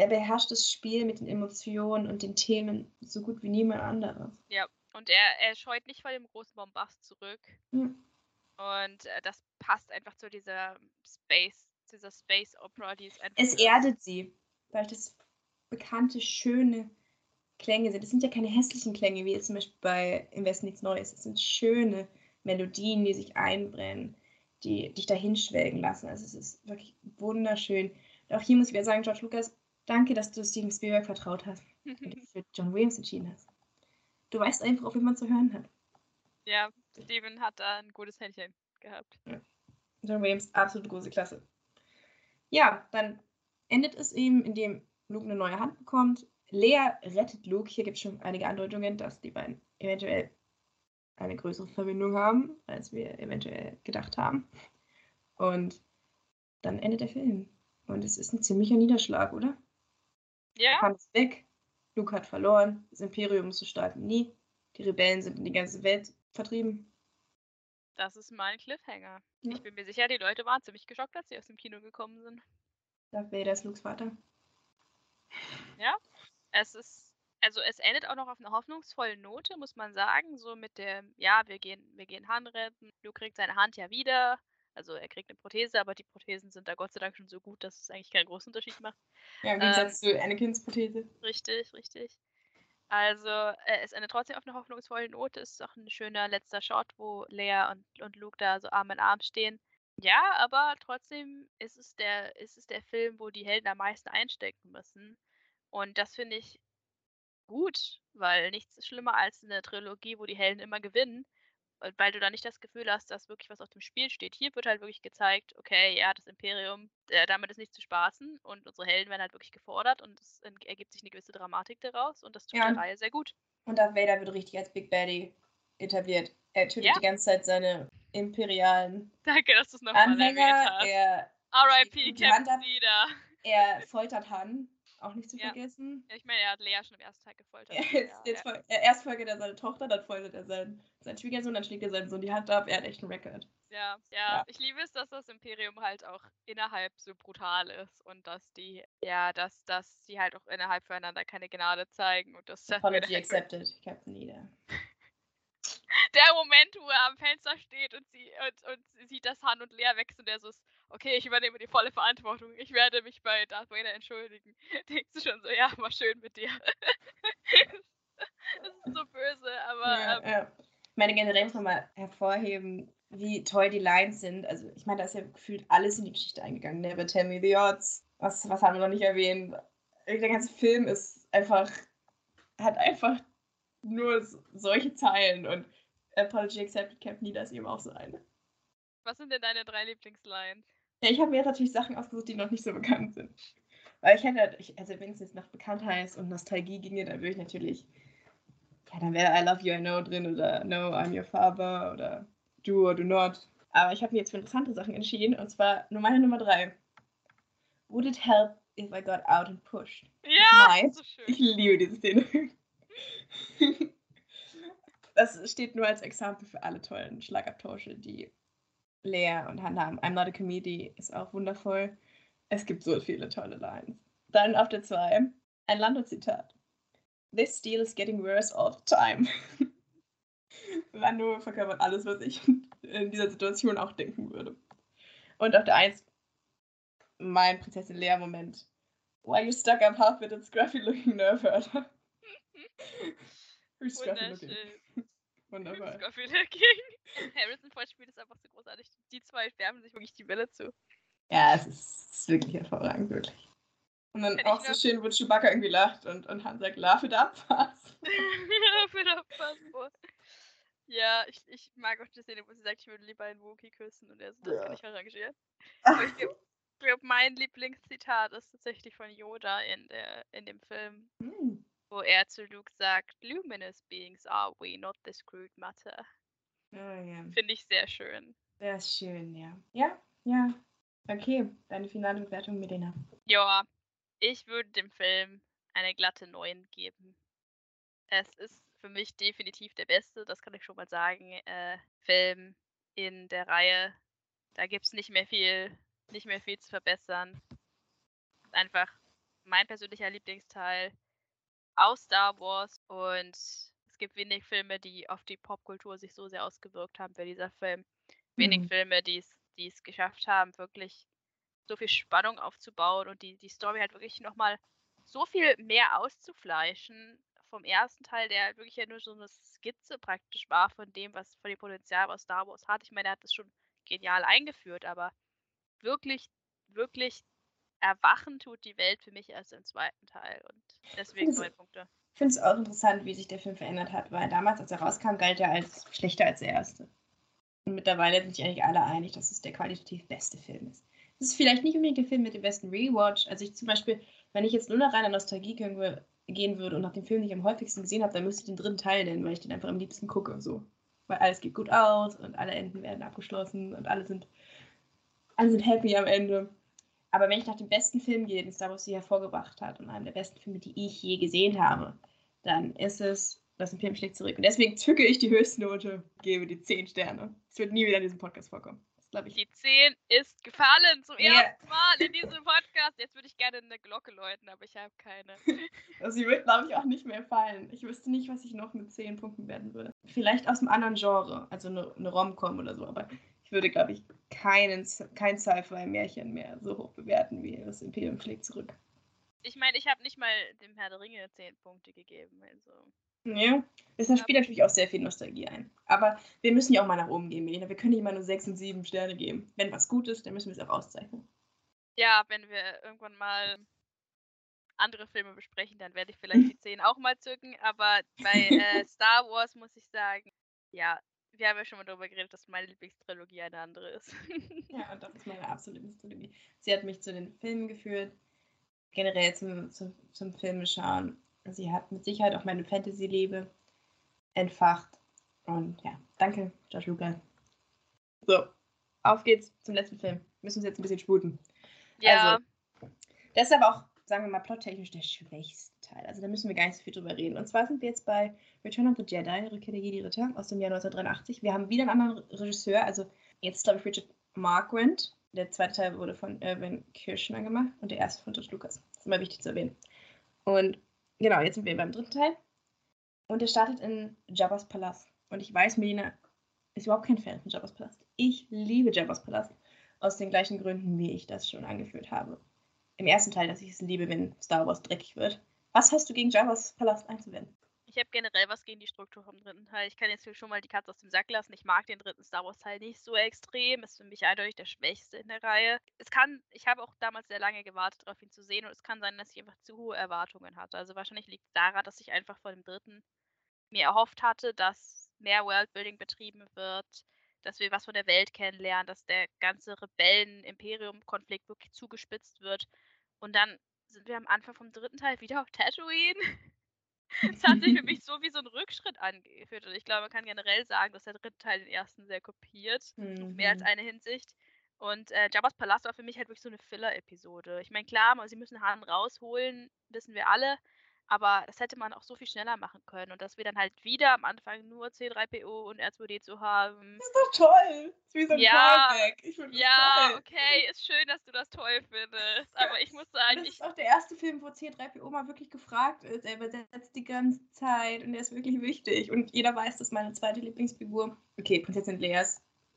er beherrscht das Spiel mit den Emotionen und den Themen so gut wie niemand anderes. Ja, und er, er scheut nicht vor dem großen Bombast zurück. Hm. Und äh, das passt einfach zu dieser Space, zu dieser Space Opera, die es einfach Es ist. erdet sie, weil das bekannte, schöne Klänge sind. Es sind ja keine hässlichen Klänge, wie jetzt zum Beispiel bei Im Westen nichts Neues. Es sind schöne Melodien, die sich einbrennen, die dich dahin schwelgen lassen. Also es ist wirklich wunderschön. Und auch hier muss ich wieder sagen, George Lucas, danke, dass du Steven Spielberg vertraut hast und dich für John Williams entschieden hast. Du weißt einfach, auf wen man zu hören hat. ja, Steven hat da ein gutes Händchen gehabt. John Williams, absolut große Klasse. Ja, dann endet es eben, indem Luke eine neue Hand bekommt. Lea rettet Luke. Hier gibt es schon einige Andeutungen, dass die beiden eventuell eine größere Verbindung haben, als wir eventuell gedacht haben. Und dann endet der Film. Und es ist ein ziemlicher Niederschlag, oder? Ja, Han ist weg, Luke hat verloren, das Imperium ist so stark wie nie, die Rebellen sind in die ganze Welt vertrieben. das ist mal ein Cliffhanger. Ja. Ich bin mir sicher, die Leute waren ziemlich geschockt, als sie aus dem Kino gekommen sind. Darth Vader ist Lukes Vater. Es ist, also es endet auch noch auf einer hoffnungsvollen Note, muss man sagen. So mit dem, ja, wir gehen, wir gehen Han retten. Luke kriegt seine Hand ja wieder. Also er kriegt eine Prothese, aber die Prothesen sind da Gott sei Dank schon so gut, dass es eigentlich keinen großen Unterschied macht. Ja, im Gegensatz zu Anakins Prothese. Richtig, richtig. Also äh, es endet trotzdem auf einer hoffnungsvollen Note. Es ist auch ein schöner letzter Shot, wo Lea und, und Luke da so Arm in Arm stehen. Ja, aber trotzdem ist es der, ist es der Film, wo die Helden am meisten einstecken müssen. Und das finde ich gut, weil nichts ist schlimmer als eine Trilogie, wo die Helden immer gewinnen, weil- du da nicht das Gefühl hast, dass wirklich was auf dem Spiel steht. Hier wird halt wirklich gezeigt, okay, ja, das Imperium, äh, damit ist nicht zu spaßen und unsere Helden werden halt wirklich gefordert und es ergibt sich eine gewisse Dramatik daraus und das tut Ja. der Reihe sehr gut. Und Darth Vader wird richtig als Big Baddie etabliert. Er tötet Ja. die ganze Zeit seine imperialen Danke, dass du es nochmal erwähnt hast. Er, R.I.P. Captain. Leader. er foltert Han, auch nicht zu Ja. vergessen. Ja, ich meine, er hat Lea schon im ersten Teil gefoltert. Er, also jetzt, ja, jetzt ja. fol- er, erst foltert er seine Tochter, dann foltert er seinen, seinen Schwiegersohn, dann schlägt er seinen Sohn die Hand ab. Er hat echt einen Rekord. Ja, ja, Ja. ich liebe es, dass das Imperium halt auch innerhalb so brutal ist und dass die, ja, dass, dass sie halt auch innerhalb füreinander keine Gnade zeigen und das Apology accepted, Captain Leader. der Moment, wo er am Fenster steht und sie und, und sie sieht, dass Han und Lea weg sind, der so ist, okay, ich übernehme die volle Verantwortung. Ich werde mich bei Darth Vader entschuldigen. Denkst du schon so, ja, war schön mit dir. das ist so böse, aber Ja, ähm, ja. Ich meine, generell muss man mal hervorheben, wie toll die Lines sind. Also, ich meine, da ist ja gefühlt alles in die Geschichte eingegangen. Never tell me the odds. Was, was haben wir noch nicht erwähnt? Der ganze Film ist einfach, hat einfach nur solche Zeilen und Apology Accepted Captain Leader ist eben auch so eine. was sind denn deine drei Lieblingslines? Ja, ich habe mir jetzt natürlich Sachen ausgesucht, die noch nicht so bekannt sind. Weil ich hätte, ich, also wenn es jetzt nach Bekanntheit und Nostalgie ginge, dann würde ich natürlich, ja, dann wäre I Love You, I Know drin oder No, I'm Your Father oder Do or Do Not. Aber ich habe mich jetzt für interessante Sachen entschieden und zwar nur meine Nummer drei. Would it help if I got out and pushed? Ja, Nice. so schön. Ich liebe diese Szene. Das steht nur als Exempel für alle tollen Schlagabtausche, die Lea und Hannah. I'm not a comedy ist auch wundervoll. Es gibt so viele tolle Lines. Dann auf der 2 ein Lando-Zitat. This deal is getting worse all the time. Lando verkörpert alles, was ich in dieser Situation auch denken würde. Und auf der 1 mein Prinzessin Lea-Moment. Why you stuck up half with a scruffy looking nerve herder? scruffy looking. Wunderbar. Scruffy looking. Harrison Ford spielt es einfach so großartig. Die zwei wärmen sich wirklich die Welle zu. Ja, es ist, es ist wirklich hervorragend, wirklich. Und dann auch so schön, wo Chewbacca irgendwie lacht und, und Han sagt, laugh it up, was? Für das Passport. Ja, ich, ich mag auch die Szene, wo sie sagt, ich würde lieber einen Wookie küssen und er so, das Ja. kann ich arrangieren. Aber ich glaube, glaub, mein Lieblingszitat ist tatsächlich von Yoda in, der, in dem Film, Hm. Wo er zu Luke sagt, Luminous beings are we, not discrete matter. Oh, ja. Finde ich sehr schön. Ist schön, ja. Ja, ja. Okay, deine finale Bewertung, Milena. Ja, ich würde dem Film eine glatte 9 geben. Es ist für mich definitiv der beste, das kann ich schon mal sagen, äh, Film in der Reihe. Da gibt es nicht mehr viel, nicht mehr viel zu verbessern. Einfach mein persönlicher Lieblingsteil aus Star Wars und es gibt wenig Filme, die auf die Popkultur sich so sehr ausgewirkt haben wie dieser Film. Wenig Mhm. Filme, die es die es geschafft haben, wirklich so viel Spannung aufzubauen und die, die Story halt wirklich nochmal so viel mehr auszufleischen vom ersten Teil, der halt wirklich ja nur so eine Skizze praktisch war von dem, was von dem Potenzial, was Star Wars hat. Ich meine, er hat das schon genial eingeführt, aber wirklich, wirklich erwachen tut die Welt für mich erst im zweiten Teil und deswegen neun Punkte. Ich finde es auch interessant, wie sich der Film verändert hat, weil damals, als er rauskam, galt er als schlechter als der erste. Und mittlerweile sind sich eigentlich alle einig, dass es der qualitativ beste Film ist. Es ist vielleicht nicht unbedingt der Film mit dem besten Rewatch. Also ich zum Beispiel, wenn ich jetzt nur nach reiner Nostalgie gehen würde und nach dem Film, den ich am häufigsten gesehen habe, dann müsste ich den dritten Teil nennen, weil ich den einfach am liebsten gucke. So. Weil alles geht gut aus und alle Enden werden abgeschlossen und alle sind, alle sind happy am Ende. Aber wenn ich nach dem besten Film gehe, den Star Wars je hervorgebracht hat und einem der besten Filme, die ich je gesehen habe, dann ist es Das Imperium schlägt zurück. Und deswegen zücke ich die Höchstnote, gebe die 10 Sterne. Es wird nie wieder in diesem Podcast vorkommen. Das ich. Die 10 ist gefallen zum Ja. ersten Mal in diesem Podcast. Jetzt würde ich gerne eine Glocke läuten, aber ich habe keine. Also sie wird, glaube ich, auch nicht mehr fallen. Ich wüsste nicht, was ich noch mit 10 Punkten werden würde. Vielleicht aus einem anderen Genre, also eine, eine Rom-Com oder so, aber ich würde, glaube ich, keinen, kein Sci-Fi-Märchen mehr so hoch bewerten wie das Imperium schlägt zurück. Ich meine, ich habe nicht mal dem Herr der Ringe 10 Punkte gegeben. Also. Ja, das spielt natürlich auch sehr viel Nostalgie ein. Aber wir müssen ja auch mal nach oben gehen, Melina. Wir können nicht immer nur 6 und 7 Sterne geben. Wenn was gut ist, dann müssen wir es auch auszeichnen. Ja, wenn wir irgendwann mal andere Filme besprechen, dann werde ich vielleicht die 10 auch mal zücken. Aber bei äh, Star Wars muss ich sagen, ja, wir haben ja schon mal darüber geredet, dass meine Lieblingstrilogie eine andere ist. Ja, und das ist meine absolute Nostalgie. Sie hat mich zu den Filmen geführt, generell zum, zum, zum Filme schauen. Sie hat mit Sicherheit auch meine Fantasy-Liebe entfacht. Und ja, danke, Josh Lucas. So, auf geht's zum letzten Film. Wir müssen uns jetzt ein bisschen sputen. ja, Also, Das ist aber auch, sagen wir mal, plottechnisch der schwächste Teil. Also da müssen wir gar nicht so viel drüber reden. Und zwar sind wir jetzt bei Return of the Jedi, Rückkehr der Jedi-Ritter aus dem Jahr 1983. Wir haben wieder einen anderen Regisseur, also jetzt glaube ich Richard Marquand. Der zweite Teil wurde von Irvin Kirschner gemacht und der erste von George Lucas. Das ist immer wichtig zu erwähnen. Und genau, jetzt sind wir beim dritten Teil. Und der startet in Jabba's Palast. Und ich weiß, Melina ist überhaupt kein Fan von Jabba's Palast. Ich liebe Jabba's Palast. Aus den gleichen Gründen, wie ich das schon angeführt habe. Im ersten Teil, dass ich es liebe, wenn Star Wars dreckig wird. Was hast du gegen Jabba's Palast einzuwenden? ich habe generell was gegen die Struktur vom dritten Teil. Ich kann jetzt schon mal die Katze aus dem Sack lassen. Ich mag den dritten Star Wars Teil nicht so extrem. Ist für mich eindeutig der schwächste in der Reihe. Es kann, ich habe auch damals sehr lange gewartet, darauf ihn zu sehen und es kann sein, dass ich einfach zu hohe Erwartungen hatte. Also wahrscheinlich liegt es daran, dass ich einfach vor dem dritten mir erhofft hatte, dass mehr Worldbuilding betrieben wird, dass wir was von der Welt kennenlernen, dass der ganze Rebellen-Imperium-Konflikt wirklich zugespitzt wird. Und dann sind wir am Anfang vom dritten Teil wieder auf Tatooine. Es hat sich für mich so wie so ein Rückschritt angefühlt. Und ich glaube, man kann generell sagen, dass der dritte Teil den ersten sehr kopiert. Auf mehr als Mhm. eine Hinsicht. Und äh, Jabba's Palast war für mich halt wirklich so eine Filler-Episode. Ich meine, klar, sie müssen Han rausholen, wissen wir alle. Aber das hätte man auch so viel schneller machen können. Und dass wir dann halt wieder am Anfang nur C3PO und R2D2 haben. Das ist doch toll. Das ist wie so ein Ja, Callback. Ich finde Ja, toll. okay, ist schön, dass du das toll findest. Aber ich muss sagen, das ich, ist auch der erste Film, wo C3PO mal wirklich gefragt ist. Er übersetzt die ganze Zeit und er ist wirklich wichtig. Und jeder weiß, dass meine zweite Lieblingsfigur, okay, Prinzessin Leia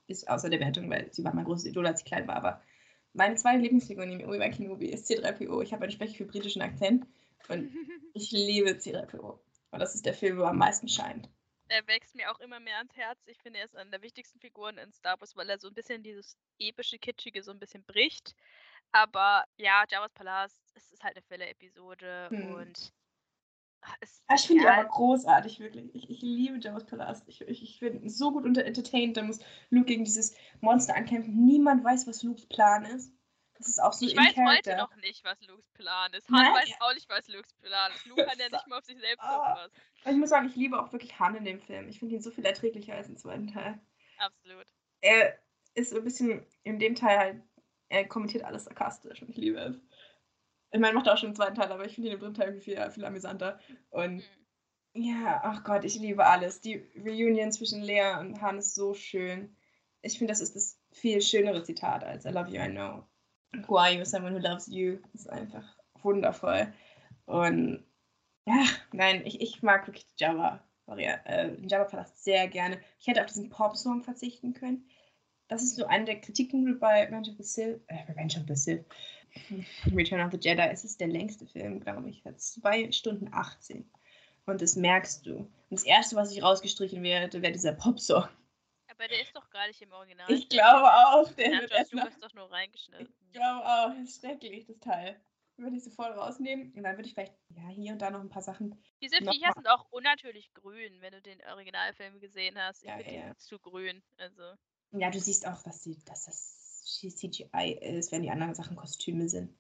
ist- außer der Wertung, weil sie war mein großes Idol, als ich klein war, aber meine zwei Lieblingsfiguren in Obi-Wan Kenobi ist C3PO. Ich habe einen sprechlich britischen Akzent und ich liebe C3PO. Und das ist der Film, wo er am meisten scheint. Er wächst mir auch immer mehr ans Herz. Ich finde, er ist eine der wichtigsten Figuren in Star Wars, weil er so ein bisschen dieses epische, kitschige so ein bisschen bricht. Aber ja, Java's Palast, es ist halt eine Fälle-Episode Hm. und es, Ah, Ich finde die ja, aber großartig, wirklich. Ich, ich liebe Jabba's Palast. Ich, ich, ich bin so gut unter entertained. Da muss Luke gegen dieses Monster ankämpfen. Niemand weiß, was Lukes Plan ist. Das ist auch so ich weiß heute noch nicht, was Lukes Plan ist. Han Nein. weiß auch nicht, was Lukes Plan ist. Luke kann ja nicht mal auf sich selbst Ah. ich muss sagen, ich liebe auch wirklich Han in dem Film. Ich finde ihn so viel erträglicher als im zweiten Teil. Absolut. Er ist so ein bisschen in dem Teil halt, er kommentiert alles sarkastisch und ich liebe es. Ich meine, macht er auch schon im zweiten Teil, aber ich finde ihn im dritten Teil irgendwie viel, viel amüsanter. Und Hm. Ja, ach Gott, ich liebe alles. Die Reunion zwischen Lea und Han ist so schön. Ich finde, das ist das viel schönere Zitat als I love you, I know. Who are you? Someone who loves you. Das ist einfach wundervoll. Und ja, nein, ich, ich mag wirklich die Java, äh, den Java-Palast sehr gerne. Ich hätte auf diesen Pop-Song verzichten können. Das ist so eine der Kritiken bei Revenge of the Sith. Äh, Revenge of the Sith. Return of the Jedi. Es ist der längste Film, glaube ich. Hat 2 Stunden 18. Und das merkst du. Und das erste, was ich rausgestrichen werde, wäre dieser Popsong. Aber der ist doch gar nicht im Original. Ich glaube auch, der Der wird hat erst. Lucas doch nur reingeschnitten. Ich glaube auch, das ist schrecklich, das Teil. Würde ich sofort rausnehmen. Und dann würde ich vielleicht, ja, hier und da noch ein paar Sachen. Diese Viecher sind auch unnatürlich grün, wenn du den Originalfilm gesehen hast. Ich Ja, finde ja. zu grün. Also. Ja, du siehst auch, dass, die, dass das CGI ist, wenn die anderen Sachen Kostüme sind.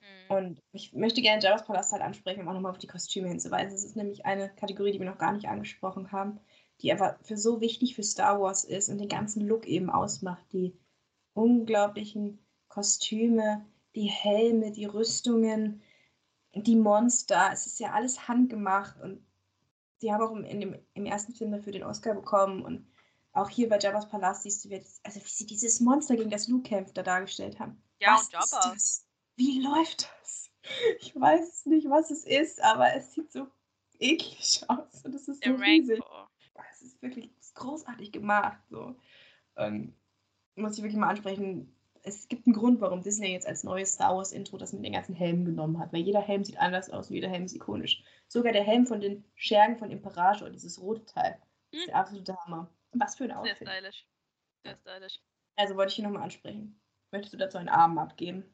hm. Und ich möchte gerne Jabba's Palast halt ansprechen, um auch nochmal auf die Kostüme hinzuweisen. Das ist nämlich eine Kategorie, die wir noch gar nicht angesprochen haben, die aber für so wichtig für Star Wars ist und den ganzen Look eben ausmacht. Die unglaublichen Kostüme, die Helme, die Rüstungen, die Monster. Es ist ja alles handgemacht und die haben auch im, in dem, im ersten Film dafür den Oscar bekommen und auch hier bei Jabba's Palast siehst du, wie, also wie sie dieses Monster gegen das Luke kämpft da dargestellt haben. Ja, was und Jabba. Wie läuft das? Ich weiß nicht, was es ist, aber es sieht so eklig aus und es ist so Der riesig. Rancor. Es ist wirklich ist großartig gemacht. So. Ähm, muss ich wirklich mal ansprechen. Es gibt einen Grund, warum Disney jetzt als neues Star Wars Intro das mit den ganzen Helmen genommen hat, weil jeder Helm sieht anders aus und jeder Helm ist ikonisch. Sogar der Helm von den Schergen von Imperator, dieses rote Teil, ist Hm. der absolute Hammer. Was für ein Sehr Outfit. stylisch. Sehr stylisch. Also wollte ich hier nochmal ansprechen. Möchtest du dazu einen Arm abgeben?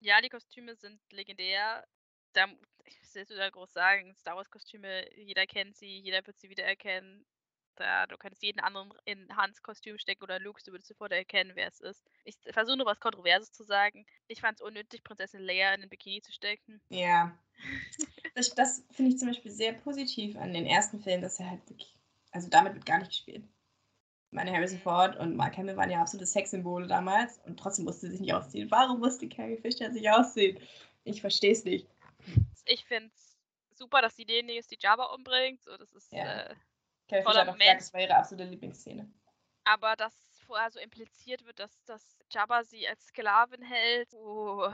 Ja, die Kostüme sind legendär. Da, ich will wieder groß sagen, Star Wars Kostüme, jeder kennt sie, jeder wird sie wiedererkennen. Da, du kannst jeden anderen in Hans Kostüm stecken oder Luke, du würdest sofort erkennen, wer es ist. Ich versuche nur was Kontroverses zu sagen. Ich fand es unnötig, Prinzessin Leia in den Bikini zu stecken. Ja. Das, das finde ich zum Beispiel sehr positiv an den ersten Film, dass er halt wirklich, also damit wird gar nicht gespielt. Ich meine, Harrison Ford und Mark Hamill waren ja absolute Sexsymbole damals und trotzdem musste sie sich nicht ausziehen. Warum musste Carrie Fisher sich ausziehen? Ich verstehe es nicht. Ich finde es super, dass sie diejenige ist, die Jabba umbringt. So, das ist, Ja. äh, Carrie Fisher hat auch gesagt, das war ihre absolute Lieblingsszene. aber dass vorher so impliziert wird, dass, dass Jabba sie als Sklavin hält. Oh,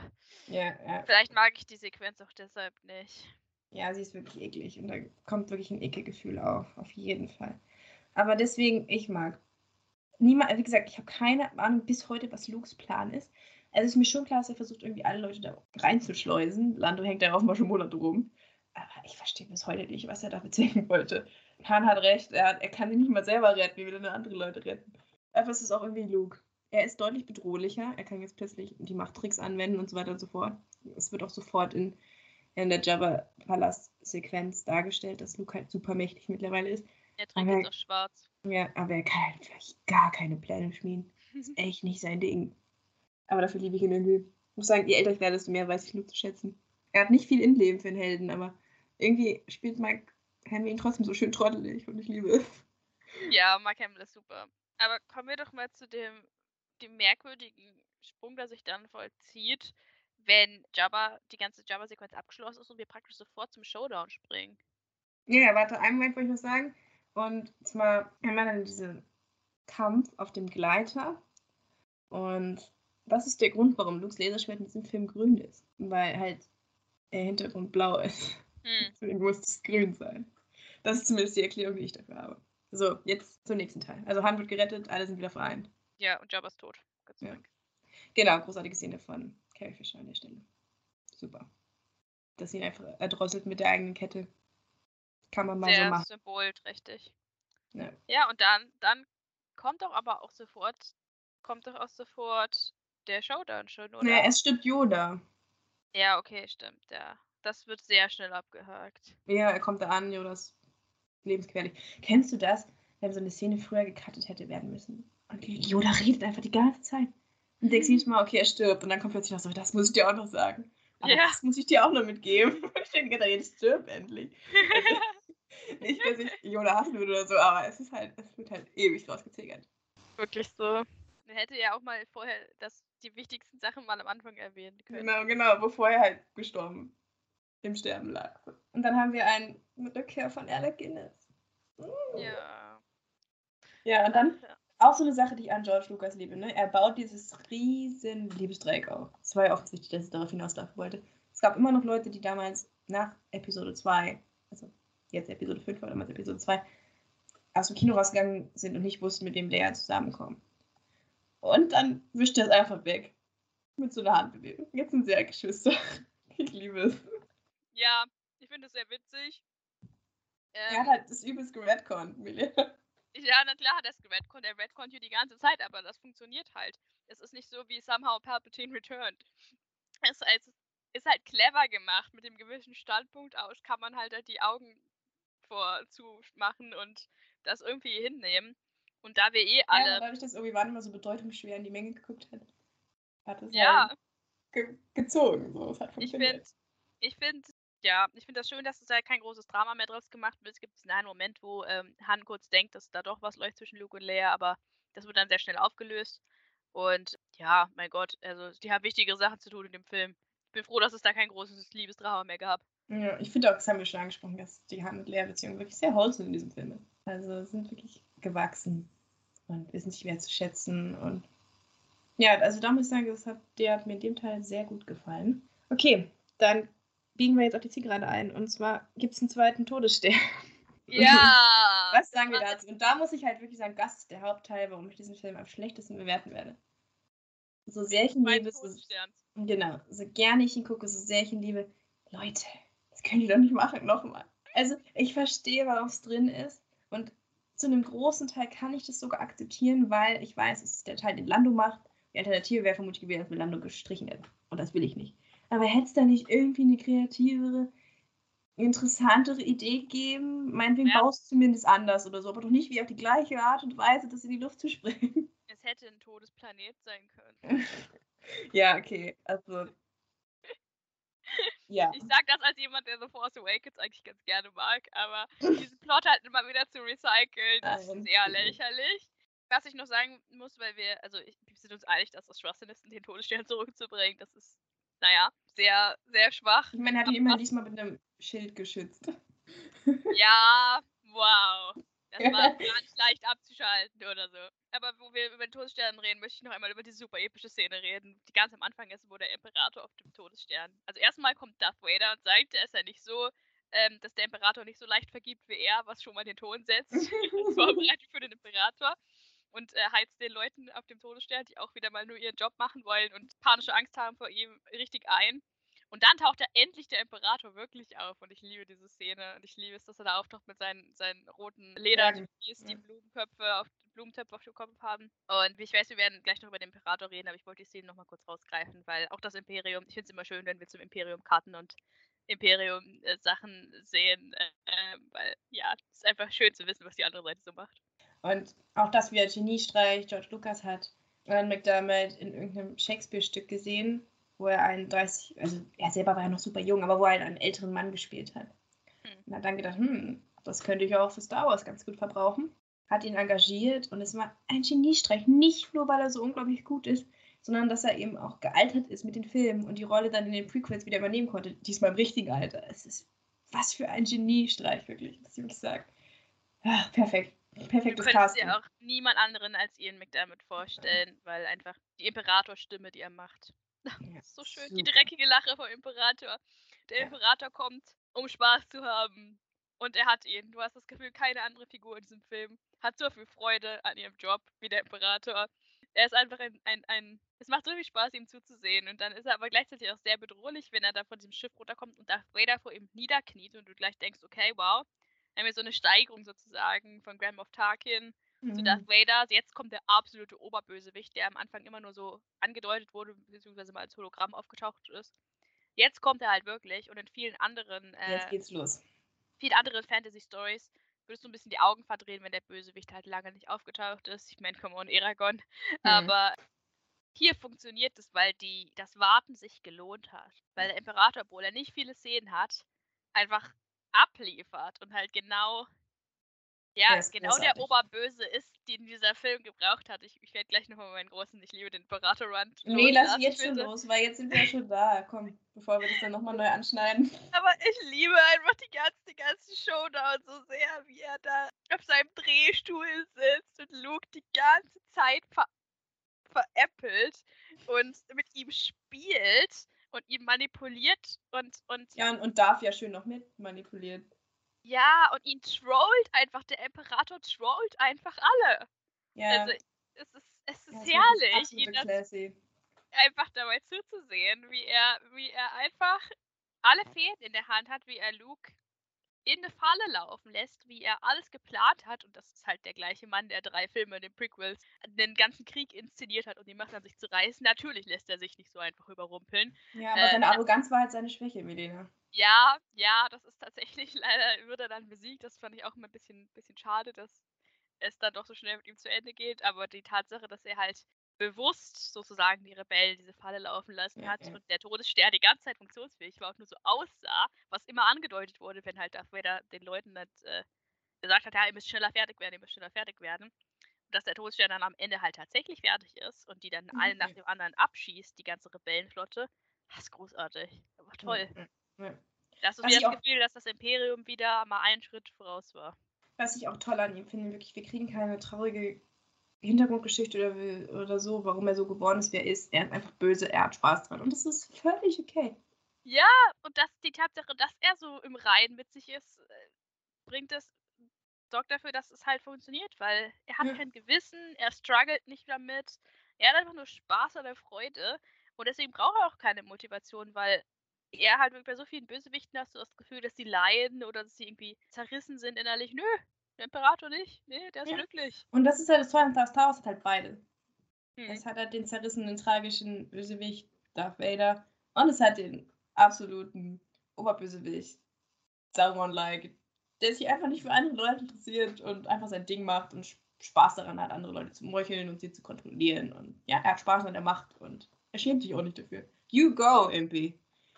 Ja, ja. vielleicht mag ich die Sequenz auch deshalb nicht. Ja, sie ist wirklich eklig und da kommt wirklich ein Ekelgefühl auf, auf jeden Fall. Aber deswegen, ich mag. Niemand, wie gesagt, ich habe keine Ahnung bis heute, was Lukes Plan ist. Also ist mir schon klar, dass er versucht, irgendwie alle Leute da reinzuschleusen. Lando hängt da schon Monate rum. Aber ich verstehe bis heute nicht, was er da bezwecken wollte. Han hat recht, er, er kann sich nicht mal selber retten, wie will er denn andere Leute retten? Aber es ist auch irgendwie Luke. Er ist deutlich bedrohlicher, er kann jetzt plötzlich die Machttricks anwenden und so weiter und so fort. Es wird auch sofort in in der Jabba-Palast-Sequenz dargestellt, dass Luke halt super mächtig mittlerweile ist. Er trägt jetzt auch schwarz. Ja, aber er kann halt wirklich gar keine Pläne schmieden. Ist echt nicht sein Ding. Aber dafür liebe ich ihn irgendwie. Ich muss sagen, je älter ich werde, desto mehr weiß ich Luke zu schätzen. Er hat nicht viel Innenleben für einen Helden, aber irgendwie spielt Mike Henry ihn trotzdem so schön trottelig und ich liebe es. Ja, Mark Hamill ist super. Aber kommen wir doch mal zu dem, dem merkwürdigen Sprung, der sich dann vollzieht, wenn Jabba, die ganze Jabba-Sequenz abgeschlossen ist und wir praktisch sofort zum Showdown springen. Ja, warte, einen Moment wollte ich noch sagen. Und zwar haben wir dann diesen Kampf auf dem Gleiter. Und das ist der Grund, warum Lukes Laserschwert in diesem Film grün ist. Weil halt der Hintergrund blau ist. Hm. Deswegen muss es grün sein. Das ist zumindest die Erklärung, die ich dafür habe. So, jetzt zum nächsten Teil. Also Han wird gerettet, alle sind wieder vereint. Ja, und Jabba ist tot. Ja. Genau, großartige Szene von Carrie Fisher an der Stelle. Super. Dass sie ihn einfach erdrosselt mit der eigenen Kette. Kann man mal Sehr so machen. symbolträchtig. Ja. Ja, und dann, dann kommt doch aber auch sofort, kommt doch auch sofort der Showdown schon, oder? Naja, es stirbt Yoda. Ja, okay, stimmt, ja. Das wird sehr schnell abgehakt. Ja, er kommt da an, Yoda ist lebensgefährlich. Kennst du das, wenn so eine Szene früher gecuttet hätte werden müssen? Und Yoda redet einfach die ganze Zeit. Und denkst jedes Mal, okay, er stirbt. Und dann kommt plötzlich noch so, das muss ich dir auch noch sagen. Aber Ja. das muss ich dir auch noch mitgeben. Ich denke, da jetzt stirbt endlich. Nicht, dass ich Yoda hassen würde oder so, aber es ist halt, es wird halt ewig rausgezögert. Wirklich so. Man hätte ja auch mal vorher das, die wichtigsten Sachen mal am Anfang erwähnen können. Genau, genau, bevor er halt gestorben im Sterben lag. Und dann haben wir einen Rückkehr von Alec Guinness. Mm. Ja. Ja, und dann auch so eine Sache, die ich an George Lucas liebe. Ne? Er baut dieses riesen Liebesdreieck auf. Es war ja offensichtlich, dass er darauf hinauslaufen wollte. Es gab immer noch Leute, die damals nach Episode 2, also jetzt Episode 5 oder damals Episode 2, aus dem Kino rausgegangen sind und nicht wussten, mit wem Leia zusammenkommt. Und dann wischt er es einfach weg. Mit so einer Handbewegung. Jetzt sind sie ja Geschwister. Ich liebe es. Ja, ich finde es sehr witzig. Er Ähm, hat halt das übelst geredconnt, Millie. Ja, na klar hat er es geredconnt. Er redconnt hier die ganze Zeit, aber das funktioniert halt. Es ist nicht so wie Somehow Palpatine Returned. Es ist, ist halt clever gemacht. Mit dem gewissen Standpunkt aus kann man halt, halt die Augen vorzumachen und das irgendwie hinnehmen. Und da wir eh Ja, alle. aber dadurch, dass Obi-Wan immer so bedeutungsschwer in die Menge geguckt hat, hat es Ja, halt ge gezogen. So. Es hat ich finde, ich finde, ja, ich finde das schön, dass es da kein großes Drama mehr draus gemacht wird. Es gibt einen Moment, wo ähm, Han kurz denkt, dass da doch was läuft zwischen Luke und Leia, aber das wird dann sehr schnell aufgelöst. Und ja, mein Gott, also die haben wichtige Sachen zu tun in dem Film. Ich bin froh, dass es da kein großes Liebesdrama mehr gab. Ja, ich finde auch, das haben wir schon angesprochen, dass die Han- und Leia-Beziehung wirklich sehr wholesome in diesem Film ist. Also sind wirklich gewachsen und wissen sich wertzuschätzen. Und ja, also da muss ich sagen, das hat, der hat mir in dem Teil sehr gut gefallen. Okay, dann biegen wir jetzt auf die Zielgerade ein. Und zwar gibt es einen zweiten Todesstern. Ja! Was sagen wir dazu? Und da muss ich halt wirklich sagen, das ist der Hauptteil, warum ich diesen Film am schlechtesten bewerten werde. So sehr ich ihn liebe, so, genau, so gerne ich ihn gucke, so sehr ich ihn liebe. Leute, das können die doch nicht machen, nochmal. Also, ich verstehe, warum es drin ist. Und zu einem großen Teil kann ich das sogar akzeptieren, weil ich weiß, es ist der Teil, den Lando macht. Die Alternative wäre vermutlich gewesen, dass Lando gestrichen hätten. Und das will ich nicht. Aber hätte es da nicht irgendwie eine kreativere, interessantere Idee geben? Meinetwegen Ja. baust du zumindest anders oder so, aber doch nicht wie auf die gleiche Art und Weise, das in die Luft zu springen. Es hätte ein Todesplanet sein können. ja, okay. Also. Ja. Ich sag das als jemand, der The Force Awakens eigentlich ganz gerne mag, aber diesen Plot halt immer wieder zu recyceln, ist Nein. sehr lächerlich. Was ich noch sagen muss, weil wir, also ich, wir sind uns einig, dass das Schwachsinn ist, den Todesstern zurückzubringen. Das ist, naja, sehr, sehr schwach. Ich meine, er hat ihn immer diesmal mit einem Schild geschützt. Ja, wow. Das war gar nicht leicht abzuschalten oder so. Aber wo wir über den Todesstern reden, möchte ich noch einmal über die super epische Szene reden, die ganz am Anfang ist, wo der Imperator auf dem Todesstern. Also erstmal kommt Darth Vader und sagt, er ist ja nicht so, ähm, dass der Imperator nicht so leicht vergibt wie er, was schon mal den Ton setzt. als Vorbereitung für den Imperator. Und äh, heizt den Leuten auf dem Todesstern, die auch wieder mal nur ihren Job machen wollen und panische Angst haben vor ihm, richtig ein. Und dann taucht er endlich der Imperator wirklich auf. Und ich liebe diese Szene. Und ich liebe es, dass er da auftaucht mit seinen, seinen roten Ledertüpis, die Ja. Blumenköpfe auf, Blumentöpfe auf dem Kopf haben. Und ich weiß, wir werden gleich noch über den Imperator reden, aber ich wollte die Szene nochmal kurz rausgreifen, weil auch das Imperium, ich finde es immer schön, wenn wir zum Imperium Karten und Imperium äh, Sachen sehen, äh, äh, weil ja, es ist einfach schön zu wissen, was die andere Seite so macht. Und auch das wieder Geniestreich George Lucas hat Alan McDermott in irgendeinem Shakespeare-Stück gesehen, wo er einen 30, also er selber war ja noch super jung, aber wo er einen älteren Mann gespielt hat. Hm. Und hat dann gedacht, hm, das könnte ich auch für Star Wars ganz gut verbrauchen. Hat ihn engagiert und es war ein Geniestreich. Nicht nur, weil er so unglaublich gut ist, sondern dass er eben auch gealtert ist mit den Filmen und die Rolle dann in den Prequels wieder übernehmen konnte. Diesmal im richtigen Alter. Es ist was für ein Geniestreich, wirklich, muss ich wirklich sagen. Ja, perfekt. Du Perfektes könntest Casting. dir auch niemand anderen als Ian McDermott vorstellen, weil einfach die Imperatorstimme, die er macht. Ja, so schön. Die super. dreckige Lache vom Imperator. Der Ja. Imperator kommt, um Spaß zu haben. Und er hat ihn. Du hast das Gefühl, keine andere Figur in diesem Film hat so viel Freude an ihrem Job wie der Imperator. er ist einfach ein, ein, ein. Es macht so viel Spaß, ihm zuzusehen. Und dann ist er aber gleichzeitig auch sehr bedrohlich, wenn er da von diesem Schiff runterkommt und Darth Vader vor ihm niederkniet und du gleich denkst, okay, wow. Haben wir so eine Steigerung sozusagen von Grand Moff Tarkin mhm. zu Darth Vader. Jetzt kommt der absolute Oberbösewicht, der am Anfang immer nur so angedeutet wurde, beziehungsweise mal als Hologramm aufgetaucht ist. Jetzt kommt er halt wirklich und in vielen anderen. Äh, jetzt geht's los. Vielen anderen Fantasy-Stories würdest du ein bisschen die Augen verdrehen, wenn der Bösewicht halt lange nicht aufgetaucht ist. Ich meine, come on, Eragon. Mhm. Aber hier funktioniert es, weil die, das Warten sich gelohnt hat. Weil der Imperator, obwohl er nicht viele Szenen hat, einfach abliefert und halt genau ja, genau großartig. der Oberböse ist, den dieser Film gebraucht hat. Ich, ich werde gleich nochmal meinen großen Ich liebe den Imperator-Run. Nee, lass jetzt schon los, weil jetzt sind wir ja schon da. Komm, bevor wir das dann nochmal neu anschneiden. Aber ich liebe einfach die ganze, die ganze Showdown so sehr, wie er da auf seinem Drehstuhl sitzt und Luke die ganze Zeit ver veräppelt und mit ihm spielt und ihn manipuliert und. und ja, und, darf ja schön noch mit manipulieren. Ja, und ihn trollt einfach. Der Imperator trollt einfach alle. Ja. Also, es ist, es ist ja, herrlich, ihn das einfach dabei zuzusehen, wie er, wie er einfach alle Fäden in der Hand hat, wie er Luke in eine Falle laufen lässt, wie er alles geplant hat. Und das ist halt der gleiche Mann, der drei Filme in den Prequels den ganzen Krieg inszeniert hat und die Macht an sich zu reißen. Natürlich lässt er sich nicht so einfach überrumpeln. Ja, aber äh, seine Arroganz war halt seine Schwäche, Milena. Ja, ja, das ist tatsächlich leider, wird er dann besiegt. Das fand ich auch immer ein bisschen, bisschen schade, dass es dann doch so schnell mit ihm zu Ende geht. Aber die Tatsache, dass er halt bewusst sozusagen die Rebellen diese Falle laufen lassen hat ja. und der Todesstern die ganze Zeit funktionsfähig war und nur so aussah, was immer angedeutet wurde, wenn halt Darth Vader den Leuten nicht, äh, gesagt hat, ja, ihr müsst schneller fertig werden, ihr müsst schneller fertig werden. Und dass der Todesstern dann am Ende halt tatsächlich fertig ist und die dann mhm. einen nach dem anderen abschießt, die ganze Rebellenflotte, das ist großartig. Das war toll. Mhm. Das ist wieder das Gefühl, dass das Imperium wieder mal einen Schritt voraus war. Was ich auch toll an ihm finde, wirklich, wir kriegen keine traurige Hintergrundgeschichte oder, oder so, warum er so geworden ist, wie er ist. Er ist einfach böse, er hat Spaß dran und das ist völlig okay. Ja, und das, die Tatsache, dass er so im Reihen mit sich ist, äh, bringt es, sorgt dafür, dass es halt funktioniert, weil er hat ja. kein Gewissen, er struggelt nicht damit, er hat einfach nur Spaß oder Freude und deswegen braucht er auch keine Motivation, weil er halt bei so vielen Bösewichten hast du das Gefühl, dass sie leiden oder dass sie irgendwie zerrissen sind innerlich. Nö, der Imperator nicht. Nee, der ist ja. glücklich. Und das ist halt das Tolle Star Wars hat halt beide. Hm. Es hat halt den zerrissenen, tragischen Bösewicht Darth Vader und es hat den absoluten Oberbösewicht Sauron-like, der sich einfach nicht für andere Leute interessiert und einfach sein Ding macht und Spaß daran hat, andere Leute zu meucheln und sie zu kontrollieren. Und ja, er hat Spaß an der Macht und er schämt sich auch nicht dafür. You go, Impy.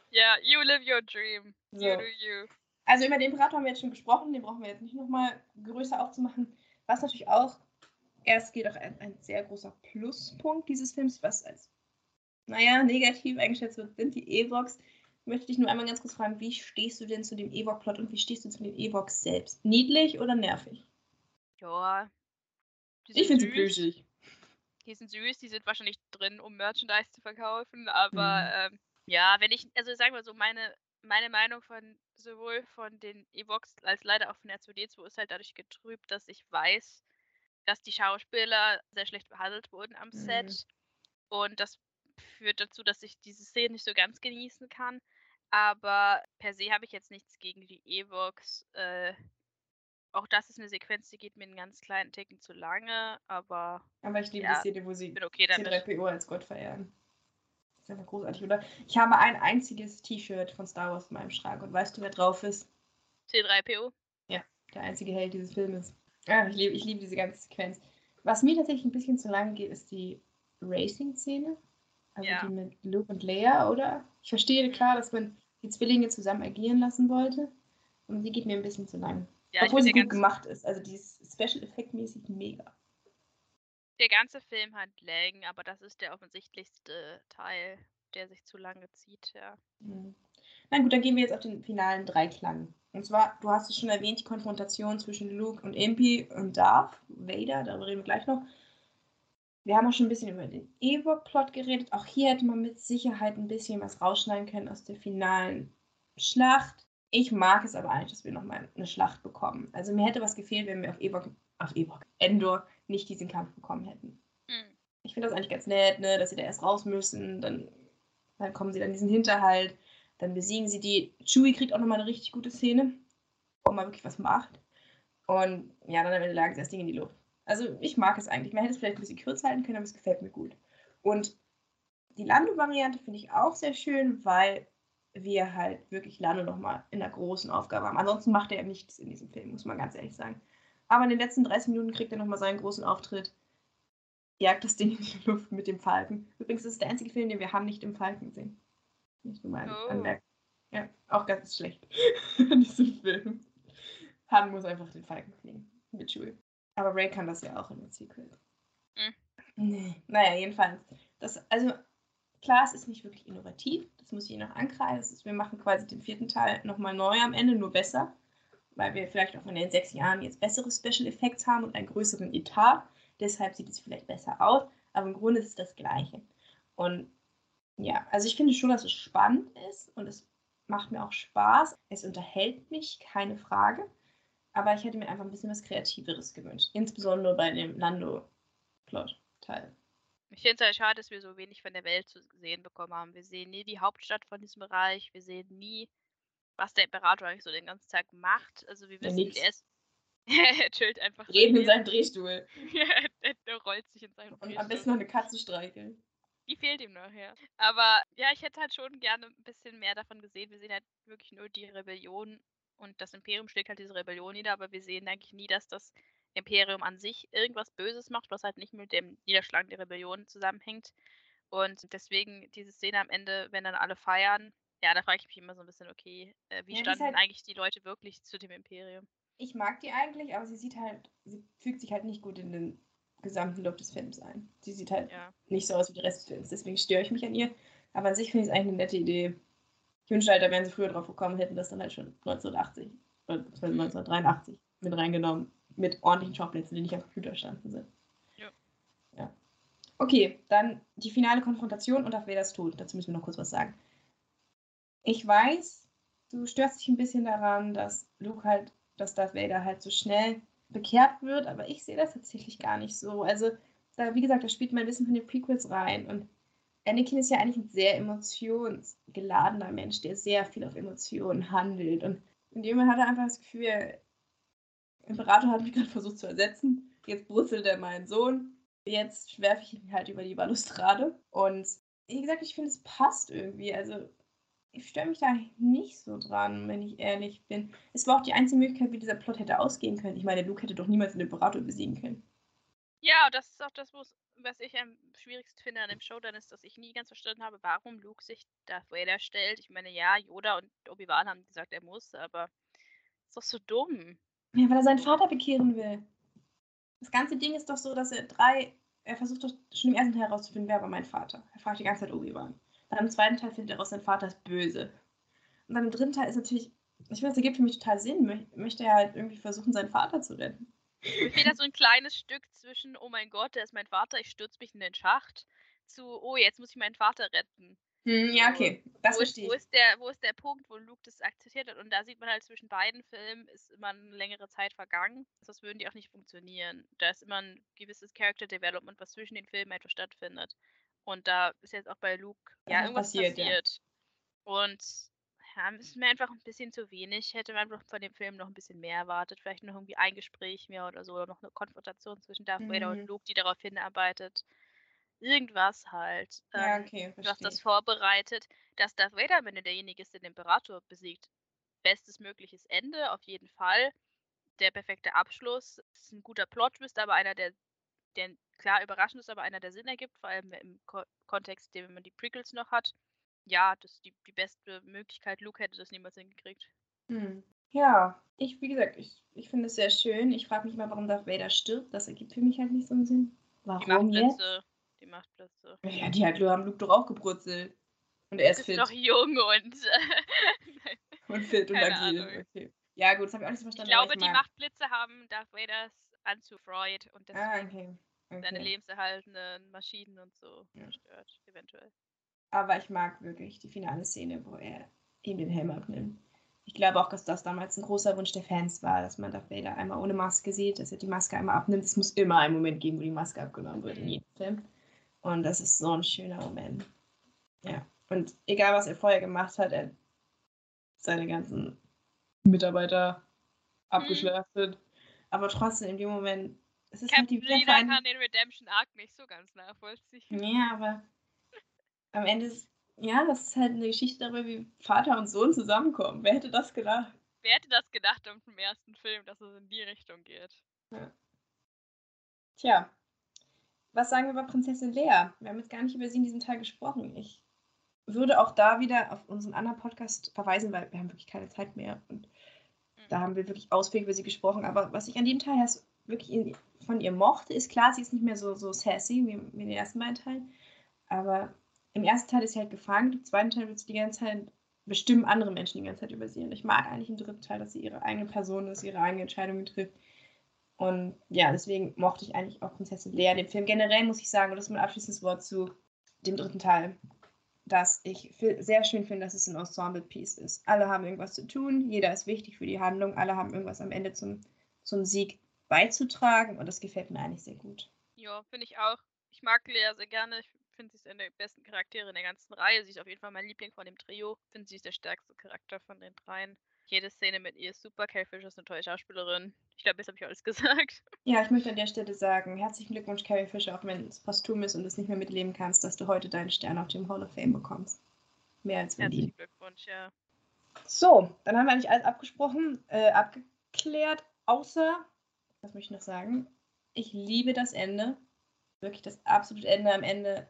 Ja, yeah, you live your dream. So. You do you. Also über den Imperator haben wir jetzt schon gesprochen, den brauchen wir jetzt nicht nochmal größer aufzumachen. Was natürlich auch erst geht auch ein, ein, sehr großer Pluspunkt dieses Films, was als, naja, negativ eingeschätzt wird, sind die Evox. Ich möchte dich nur einmal ganz kurz fragen, wie stehst du denn zu dem Evox-Plot und wie stehst du zu den Evox selbst? Niedlich oder nervig? Ja. Ich finde sie plüschig. Die sind süß, die sind wahrscheinlich drin, um Merchandise zu verkaufen, aber mhm. ähm, ja, wenn ich, also sagen wir so, meine meine Meinung von sowohl von den Evox als leider auch von R2D2 ist halt dadurch getrübt, dass ich weiß, dass die Schauspieler sehr schlecht behandelt wurden am mhm. Set. Und das führt dazu, dass ich diese Szene nicht so ganz genießen kann. Aber per se habe ich jetzt nichts gegen die Evox. Äh, auch das ist eine Sequenz, die geht mir einen ganz kleinen Ticken zu lange, aber. Aber ich liebe ja, die Szene, wo sie okay C3PO als Gott verehren ist einfach großartig, oder? Ich habe ein einziges T-Shirt von Star Wars in meinem Schrank und weißt du, wer drauf ist? C3PO? Ja, der einzige Held dieses Filmes. Ja, ich liebe ich lieb diese ganze Sequenz. Was mir tatsächlich ein bisschen zu lange geht, ist die Racing-Szene. Also ja. die mit Luke und Leia, oder? Ich verstehe klar, dass man die Zwillinge zusammen agieren lassen wollte. Und die geht mir ein bisschen zu lang. Ja, Obwohl sie gut gemacht ist. Also die ist Special Effect mäßig mega. Der ganze Film hat Längen, aber das ist der offensichtlichste Teil, der sich zu lange zieht, ja. Mhm. Na gut, dann gehen wir jetzt auf den finalen Dreiklang. Und zwar, du hast es schon erwähnt, die Konfrontation zwischen Luke und Impy und Darth Vader, darüber reden wir gleich noch. Wir haben auch schon ein bisschen über den Ewok-Plot geredet. Auch hier hätte man mit Sicherheit ein bisschen was rausschneiden können aus der finalen Schlacht. Ich mag es aber eigentlich, dass wir nochmal eine Schlacht bekommen. Also mir hätte was gefehlt, wenn wir auf Ewok, auf Ewok, Endor nicht diesen Kampf bekommen hätten. Mhm. ich finde das eigentlich ganz nett, ne, dass sie da erst raus müssen, dann, dann kommen sie dann in diesen Hinterhalt, dann besiegen sie die. Chewie kriegt auch nochmal eine richtig gute Szene, wo man wirklich was macht. Und ja, dann am Ende lagen sie das Ding in die Luft. Also ich mag es eigentlich. Man hätte es vielleicht ein bisschen kürzer halten können, aber es gefällt mir gut. Und die Lando-Variante finde ich auch sehr schön, weil wir halt wirklich Lando nochmal in einer großen Aufgabe haben. Ansonsten macht er ja nichts in diesem Film, muss man ganz ehrlich sagen. Aber in den letzten 30 Minuten kriegt er nochmal seinen großen Auftritt. Jagt das Ding in die Luft mit dem Falken. Übrigens ist es der einzige Film, den wir haben nicht im Falken sehen. Nicht nur mal oh. anmerken. Ja, auch ganz schlecht in diesem Film. Han muss einfach den Falken fliegen. Mit Chewie. Aber Ray kann das ja auch in den Sequel. Mhm. Nee. Naja, jedenfalls. Das, also, klar, es ist nicht wirklich innovativ. Das muss ich noch ankreiden. wir machen quasi den vierten Teil nochmal neu am Ende, nur besser. Weil wir vielleicht auch in den sechs Jahren jetzt bessere Special Effects haben und einen größeren Etat. Deshalb sieht es vielleicht besser aus. Aber im Grunde ist es das Gleiche. Und ja, also ich finde schon, dass es spannend ist und es macht mir auch Spaß. Es unterhält mich, keine Frage. Aber ich hätte mir einfach ein bisschen was Kreativeres gewünscht. Insbesondere bei dem Lando-Plot-Teil. Ich finde es halt schade, dass wir so wenig von der Welt zu sehen bekommen haben. Wir sehen nie die Hauptstadt von diesem Bereich. Wir sehen nie, was der Imperator eigentlich so den ganzen Tag macht. Also wir wissen, ja, er ist. er chillt einfach. Reden in seinem Drehstuhl. der, rollt sich in seinem Und Drehstuhl. am besten noch eine Katze streicheln. Die fehlt ihm noch, ja. Aber ja, ich hätte halt schon gerne ein bisschen mehr davon gesehen. Wir sehen halt wirklich nur die Rebellion und das Imperium schlägt halt diese Rebellion nieder, aber wir sehen eigentlich nie, dass das Imperium an sich irgendwas Böses macht, was halt nicht mit dem Niederschlagen der Rebellion zusammenhängt. Und deswegen diese Szene am Ende, wenn dann alle feiern, ja, da frage ich mich immer so ein bisschen, okay, äh, wie ja, standen halt, eigentlich die Leute wirklich zu dem Imperium? Ich mag die eigentlich, aber sie sieht halt, sie fügt sich halt nicht gut in den gesamten Look des Films ein. Sie sieht halt ja. nicht so aus wie der Rest des Films, deswegen störe ich mich an ihr. Aber an sich finde ich es eigentlich eine nette Idee. Ich wünschte halt, da wären sie früher drauf gekommen, hätten das dann halt schon 1980 oder 1983 mit reingenommen, mit ordentlichen Schauplätzen, die nicht am Computer standen sind. Ja. ja. Okay, dann die finale Konfrontation und auf wer das tut. Dazu müssen wir noch kurz was sagen. Ich weiß, du störst dich ein bisschen daran, dass Luke halt, dass Darth Vader halt so schnell bekehrt wird, aber ich sehe das tatsächlich gar nicht so. Also, da, wie gesagt, da spielt mal ein bisschen von den Prequels rein und Anakin ist ja eigentlich ein sehr emotionsgeladener Mensch, der sehr viel auf Emotionen handelt. Und in dem hat er einfach das Gefühl, Imperator hat mich gerade versucht zu ersetzen. Jetzt brutzelt er meinen Sohn. Jetzt werfe ich ihn halt über die Balustrade. Und wie gesagt, ich finde, es passt irgendwie. Also, ich störe mich da nicht so dran, wenn ich ehrlich bin. Es war auch die einzige Möglichkeit, wie dieser Plot hätte ausgehen können. Ich meine, Luke hätte doch niemals den Imperator besiegen können. Ja, das ist auch das, was ich am schwierigsten finde an dem Showdown ist, dass ich nie ganz verstanden habe, warum Luke sich Darth Vader stellt. Ich meine, ja, Yoda und Obi-Wan haben gesagt, er muss, aber ist doch so dumm. Ja, weil er seinen Vater bekehren will. Das ganze Ding ist doch so, dass er drei, er versucht doch schon im ersten Teil herauszufinden, wer war mein Vater. Er fragt die ganze Zeit Obi-Wan. Dann im zweiten Teil findet er raus, sein Vater ist böse. Und dann im dritten Teil ist natürlich, ich weiß, das ergibt für mich total Sinn, möchte er halt irgendwie versuchen, seinen Vater zu retten. Mir fehlt da so ein kleines Stück zwischen, oh mein Gott, der ist mein Vater, ich stürze mich in den Schacht, zu, oh, jetzt muss ich meinen Vater retten. Hm, ja, okay, das wo verstehe ist, wo ist, der, wo ist der Punkt, wo Luke das akzeptiert hat? Und da sieht man halt zwischen beiden Filmen ist immer eine längere Zeit vergangen. Sonst würden die auch nicht funktionieren. Da ist immer ein gewisses Character Development, was zwischen den Filmen einfach stattfindet. Und da ist jetzt auch bei Luke ja, irgendwas passiert. passiert. Ja. Und ja, ist mir einfach ein bisschen zu wenig. Hätte man einfach von dem Film noch ein bisschen mehr erwartet. Vielleicht noch irgendwie ein Gespräch mehr oder so. Oder noch eine Konfrontation zwischen Darth mhm. Vader und mhm. Luke, die darauf hinarbeitet. Irgendwas halt. Ja, ähm, okay, Du hast das vorbereitet, dass Darth Vader, wenn er derjenige ist, der den Imperator besiegt, bestes mögliches Ende, auf jeden Fall. Der perfekte Abschluss. Das ist ein guter Plot-Twist, aber einer, der, der klar überraschend ist, aber einer, der Sinn ergibt, vor allem im Ko Kontext, den man die Prequels noch hat ja, das ist die, die beste Möglichkeit. Luke hätte das niemals hingekriegt. Hm. Ja, ich, wie gesagt, ich, ich finde es sehr schön. Ich frage mich mal, warum Darth Vader stirbt. Das ergibt für mich halt nicht so einen Sinn. Warum die Machtblitze. Jetzt? Die Machtblitze. Ja, die hat, haben Luke doch auch gebrutzelt. Und er ist, ist fit. noch jung und. und fit und agil. Okay. Ja, gut, das habe ich auch nicht so verstanden. Ich glaube, ich die Machtblitze haben Darth Vaders Anzug Freud und deswegen ah, okay. Okay. seine lebenserhaltenden Maschinen und so ja. zerstört, eventuell. Aber ich mag wirklich die finale Szene, wo er ihm den Helm abnimmt. Ich glaube auch, dass das damals ein großer Wunsch der Fans war, dass man Darth Vader einmal ohne Maske sieht, dass er die Maske einmal abnimmt. Es muss immer einen Moment geben, wo die Maske abgenommen wird in jedem Film. Und das ist so ein schöner Moment. Ja. Und egal, was er vorher gemacht hat, er seine ganzen Mitarbeiter abgeschlachtet. Mhm. Aber trotzdem, in dem Moment, es ist Captain halt die Leader kann den Redemption Arc nicht so ganz nachvollziehen. Ja, aber am Ende ist, ja, das ist halt eine Geschichte darüber, wie Vater und Sohn zusammenkommen. Wer hätte das gedacht? Wer hätte das gedacht im ersten Film, dass es in die Richtung geht? Ja. Tja, was sagen wir über Prinzessin Lea? Wir haben jetzt gar nicht über sie in diesem Teil gesprochen. Ich würde auch da wieder auf unseren anderen Podcast verweisen, weil wir haben wirklich keine Zeit mehr und. Da haben wir wirklich ausführlich über sie gesprochen. Aber was ich an dem Teil wirklich in, von ihr mochte, ist klar, sie ist nicht mehr so, so sassy wie, wie in den ersten beiden Teilen. Aber im ersten Teil ist sie halt gefangen, im zweiten Teil wird sie die ganze Zeit bestimmen andere Menschen die ganze Zeit über sie. Und ich mag eigentlich im dritten Teil, dass sie ihre eigene Person ist, ihre eigene Entscheidungen trifft. Und ja, deswegen mochte ich eigentlich auch Prinzessin Lea, den Film. Generell muss ich sagen, und das ist mein abschließendes Wort zu dem dritten Teil, dass ich sehr schön finde, dass es ein Ensemble-Piece ist. Alle haben irgendwas zu tun, jeder ist wichtig für die Handlung, alle haben irgendwas am Ende zum, zum Sieg beizutragen und das gefällt mir eigentlich sehr gut. Ja, finde ich auch. Ich mag Lea sehr gerne. Ich finde, sie ist eine der besten Charaktere in der ganzen Reihe. Sie ist auf jeden Fall mein Liebling von dem Trio. Ich finde, sie ist der stärkste Charakter von den dreien. Jede Szene mit ihr ist super. Carrie Fisher ist eine tolle Schauspielerin. Ich glaube, jetzt habe ich alles gesagt. Ja, ich möchte an der Stelle sagen, herzlichen Glückwunsch, Carrie Fisher, auch wenn es posthum ist und du es nicht mehr mitleben kannst, dass du heute deinen Stern auf dem Hall of Fame bekommst. Mehr als verdient. Herzlichen Glückwunsch, ja. So, dann haben wir eigentlich alles abgesprochen, äh, abgeklärt, außer, was möchte ich noch sagen? Ich liebe das Ende. Wirklich das absolute Ende am Ende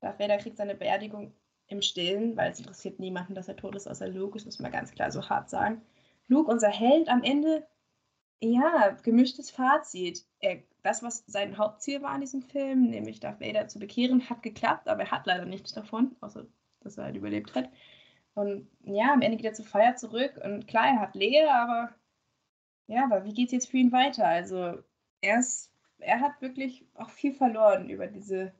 Darth Vader kriegt seine Beerdigung im Stillen, weil es interessiert niemanden, dass er tot ist, außer Luke. Das muss man ganz klar so hart sagen. Luke, unser Held, am Ende, ja, gemischtes Fazit. Er, das, was sein Hauptziel war in diesem Film, nämlich Darth Vader zu bekehren, hat geklappt, aber er hat leider nichts davon, außer dass er halt überlebt hat. Und ja, am Ende geht er zur Feier zurück und klar, er hat Lehe, aber ja, aber wie geht es jetzt für ihn weiter? Also er, ist, er hat wirklich auch viel verloren über diese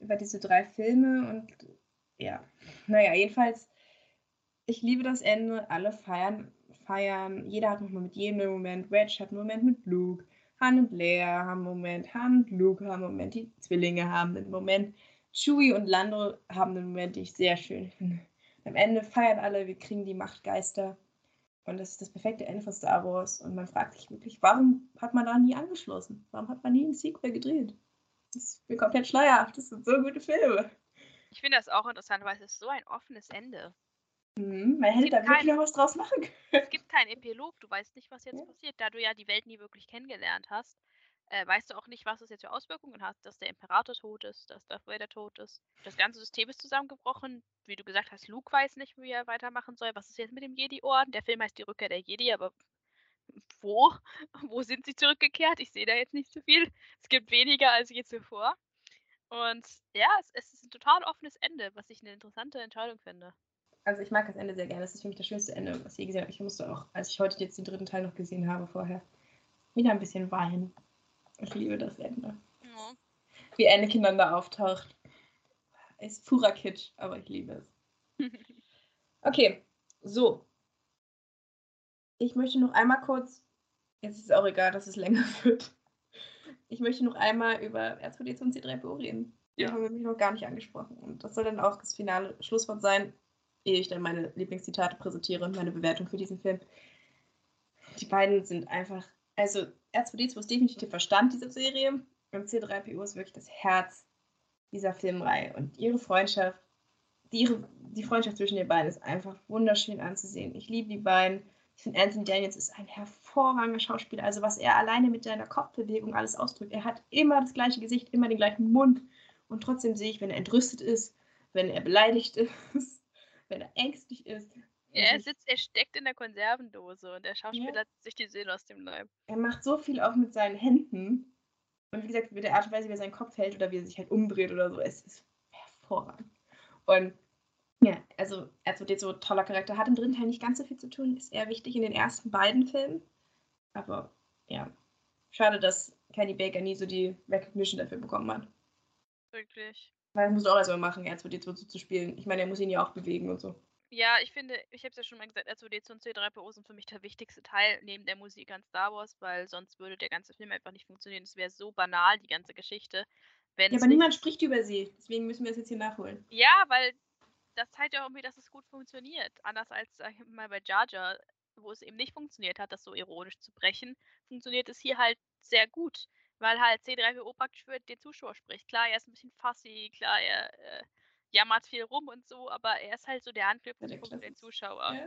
über diese drei Filme und ja, naja, jedenfalls, ich liebe das Ende, alle feiern, feiern, jeder hat nochmal mit jedem einen Moment, Reg hat einen Moment mit Luke, Han und Leia haben einen Moment, Han und Luke haben einen Moment, die Zwillinge haben einen Moment, Chewie und Lando haben einen Moment, den ich sehr schön finde. Am Ende feiern alle, wir kriegen die Machtgeister. Und das ist das perfekte Ende von Star Wars. Und man fragt sich wirklich, warum hat man da nie angeschlossen? Warum hat man nie ein Sequel gedreht? Das ist mir komplett schleierhaft. Das sind so gute Filme. Ich finde das auch interessant, weil es ist so ein offenes Ende. Mhm, man hätte da wirklich noch was draus machen können. Es gibt keinen Epilog, du weißt nicht, was jetzt ja. passiert. Da du ja die Welt nie wirklich kennengelernt hast, äh, weißt du auch nicht, was es jetzt für Auswirkungen hat, dass der Imperator tot ist, dass Darth Vader tot ist. Das ganze System ist zusammengebrochen. Wie du gesagt hast, Luke weiß nicht, wie er weitermachen soll. Was ist jetzt mit dem Jedi-Orden? Der Film heißt Die Rückkehr der Jedi, aber wo? Wo sind sie zurückgekehrt? Ich sehe da jetzt nicht so viel. Es gibt weniger als je zuvor. Und ja, es, es, ist ein total offenes Ende, was ich eine interessante Entscheidung finde. Also ich mag das Ende sehr gerne. Das ist für mich das schönste Ende, was ich je gesehen habe. Ich musste auch, als ich heute jetzt den dritten Teil noch gesehen habe vorher, wieder ein bisschen weinen. Ich liebe das Ende. Ja. Wie Anakin dann da auftaucht. Ist purer Kitsch, aber ich liebe es. Okay, so. Ich möchte noch einmal kurz, jetzt ist es auch egal, dass es länger wird. Ich möchte noch einmal über R2D2 und C3PO reden. Die ja. haben wir mich noch gar nicht angesprochen. Und das soll dann auch das finale Schlusswort sein, ehe ich dann meine Lieblingszitate präsentiere und meine Bewertung für diesen Film. Die beiden sind einfach, also R2D2 ist definitiv der Verstand dieser Serie und C3PO ist wirklich das Herz dieser Filmreihe. Und ihre Freundschaft, die, ihre, die Freundschaft zwischen den beiden ist einfach wunderschön anzusehen. Ich liebe die beiden. Ich finde, Anthony Daniels ist ein hervorragender Schauspieler. Also, was er alleine mit seiner Kopfbewegung alles ausdrückt. Er hat immer das gleiche Gesicht, immer den gleichen Mund. Und trotzdem sehe ich, wenn er entrüstet ist, wenn er beleidigt ist, wenn er ängstlich ist. Ja, er sitzt, er steckt in der Konservendose und der Schauspieler ja. hat sich die Seele aus dem Leib. Er macht so viel auch mit seinen Händen. Und wie gesagt, mit der Art und Weise, wie er seinen Kopf hält oder wie er sich halt umdreht oder so, es ist hervorragend. Und ja, also R2D2 so toller Charakter, hat im dritten Teil nicht ganz so viel zu tun, ist eher wichtig in den ersten beiden Filmen. Aber ja, schade, dass Kenny Baker nie so die Recognition dafür bekommen hat. Wirklich. Weil er muss auch erstmal machen, R2D2 so zu spielen. Ich meine, er muss ihn ja auch bewegen und so. Ja, ich finde, ich habe es ja schon mal gesagt, R2D2 und C3PO sind für mich der wichtigste Teil neben der Musik an Star Wars, weil sonst würde der ganze Film einfach nicht funktionieren. Es wäre so banal, die ganze Geschichte. Ja, aber niemand spricht über sie. Deswegen müssen wir es jetzt hier nachholen. Ja, weil das zeigt ja irgendwie, dass es gut funktioniert. Anders als sag ich mal bei Jar Jar, wo es eben nicht funktioniert hat, das so ironisch zu brechen, funktioniert es hier halt sehr gut. Weil halt C3PO praktisch für den Zuschauer spricht. Klar, er ist ein bisschen fussy, klar, er äh, jammert viel rum und so, aber er ist halt so der Anknüpfungspunkt für den Zuschauer. Ja?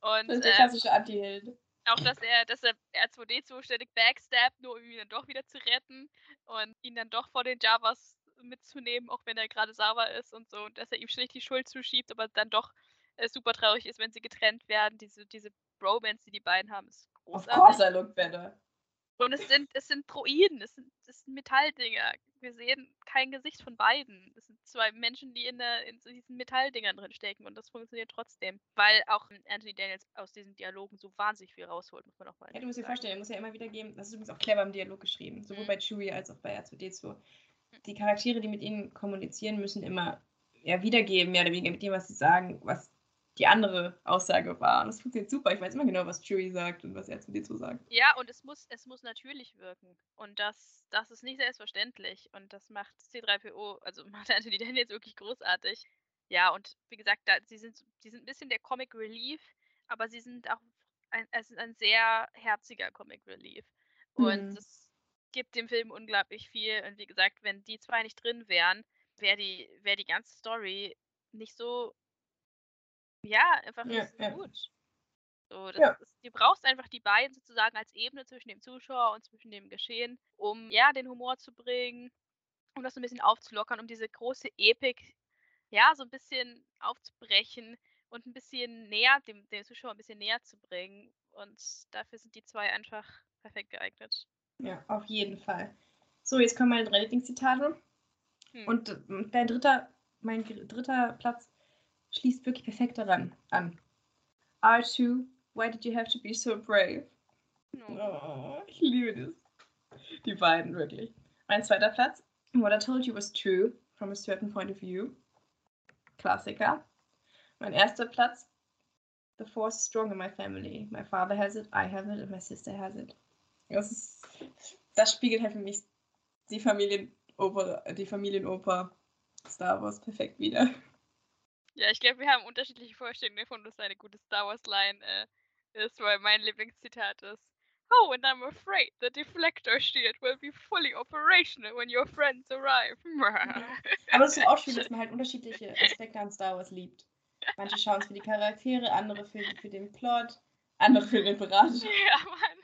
Und Das ist der äh, klassische Anti-Held. auch, dass er, dass er R2D zuständig backstabbt, nur um ihn dann doch wieder zu retten und ihn dann doch vor den Javas mitzunehmen, auch wenn er gerade sauber ist und so, und dass er ihm schlicht die Schuld zuschiebt, aber dann doch äh, super traurig ist, wenn sie getrennt werden. Diese, diese Bromance, die die beiden haben, ist Of großartig. course I look better. Und es sind, es sind Droiden, es sind, es sind Metalldinger. Wir sehen kein Gesicht von beiden. Es sind zwei Menschen, die in, der, in diesen Metalldingern drin stecken und das funktioniert trotzdem. Weil auch Anthony Daniels aus diesen Dialogen so wahnsinnig viel rausholt, muss man auch mal Ja, du musst dir vorstellen, er muss ja immer wieder geben, das ist übrigens auch clever im Dialog geschrieben, sowohl Mhm. bei Chewie als auch bei R2D2. Die Charaktere, die mit ihnen kommunizieren, müssen immer ja, wiedergeben, mehr oder weniger mit dem, was sie sagen, was die andere Aussage war. Und das funktioniert super. Ich weiß immer genau, was Chewie sagt und was R2D2 sagt. Ja, und es muss, es muss natürlich wirken. Und das, das ist nicht selbstverständlich. Und das macht C3PO, also macht Anthony Daniels wirklich großartig. Ja, und wie gesagt, da, sie, sind, sie sind ein bisschen der Comic Relief, aber sie sind auch ein, es ist ein sehr herziger Comic Relief. Und Mhm. es gibt dem Film unglaublich viel. Und wie gesagt, wenn die zwei nicht drin wären, wäre die, wär die ganze Story nicht so, ja, einfach Ja, so ja. gut. So, Ja. ist, du brauchst einfach die beiden sozusagen als Ebene zwischen dem Zuschauer und zwischen dem Geschehen, um ja den Humor zu bringen, um das so ein bisschen aufzulockern, um diese große Epik ja so ein bisschen aufzubrechen und ein bisschen näher, dem, dem Zuschauer ein bisschen näher zu bringen. Und dafür sind die zwei einfach perfekt geeignet. Ja, auf jeden Fall. So, jetzt kommen meine drei Lieblingszitate. Hm. Und äh, dein dritter, mein dritter Platz schließt wirklich perfekt daran an. R2, why did you have to be so brave? Oh, ich liebe das. Die beiden, wirklich. Mein zweiter Platz. What I told you was true, from a certain point of view. Klassiker. Mein erster Platz. The force is strong in my family. My father has it, I have it, and my sister has it. Das, ist, das spiegelt halt für mich die Familienoper, die Familienoper Star Wars perfekt wieder. Ja, ich glaube, wir haben unterschiedliche Vorstellungen davon, was eine gute Star Wars-Line äh, ist, weil mein Lieblingszitat ist. Oh, and I'm afraid the deflector shield will be fully operational when your friends arrive. Aber es ist auch schön, dass man halt unterschiedliche Aspekte an Star Wars liebt. Manche schauen es für die Charaktere, andere für, für den Plot, andere für den Imperator. Ja, Mann.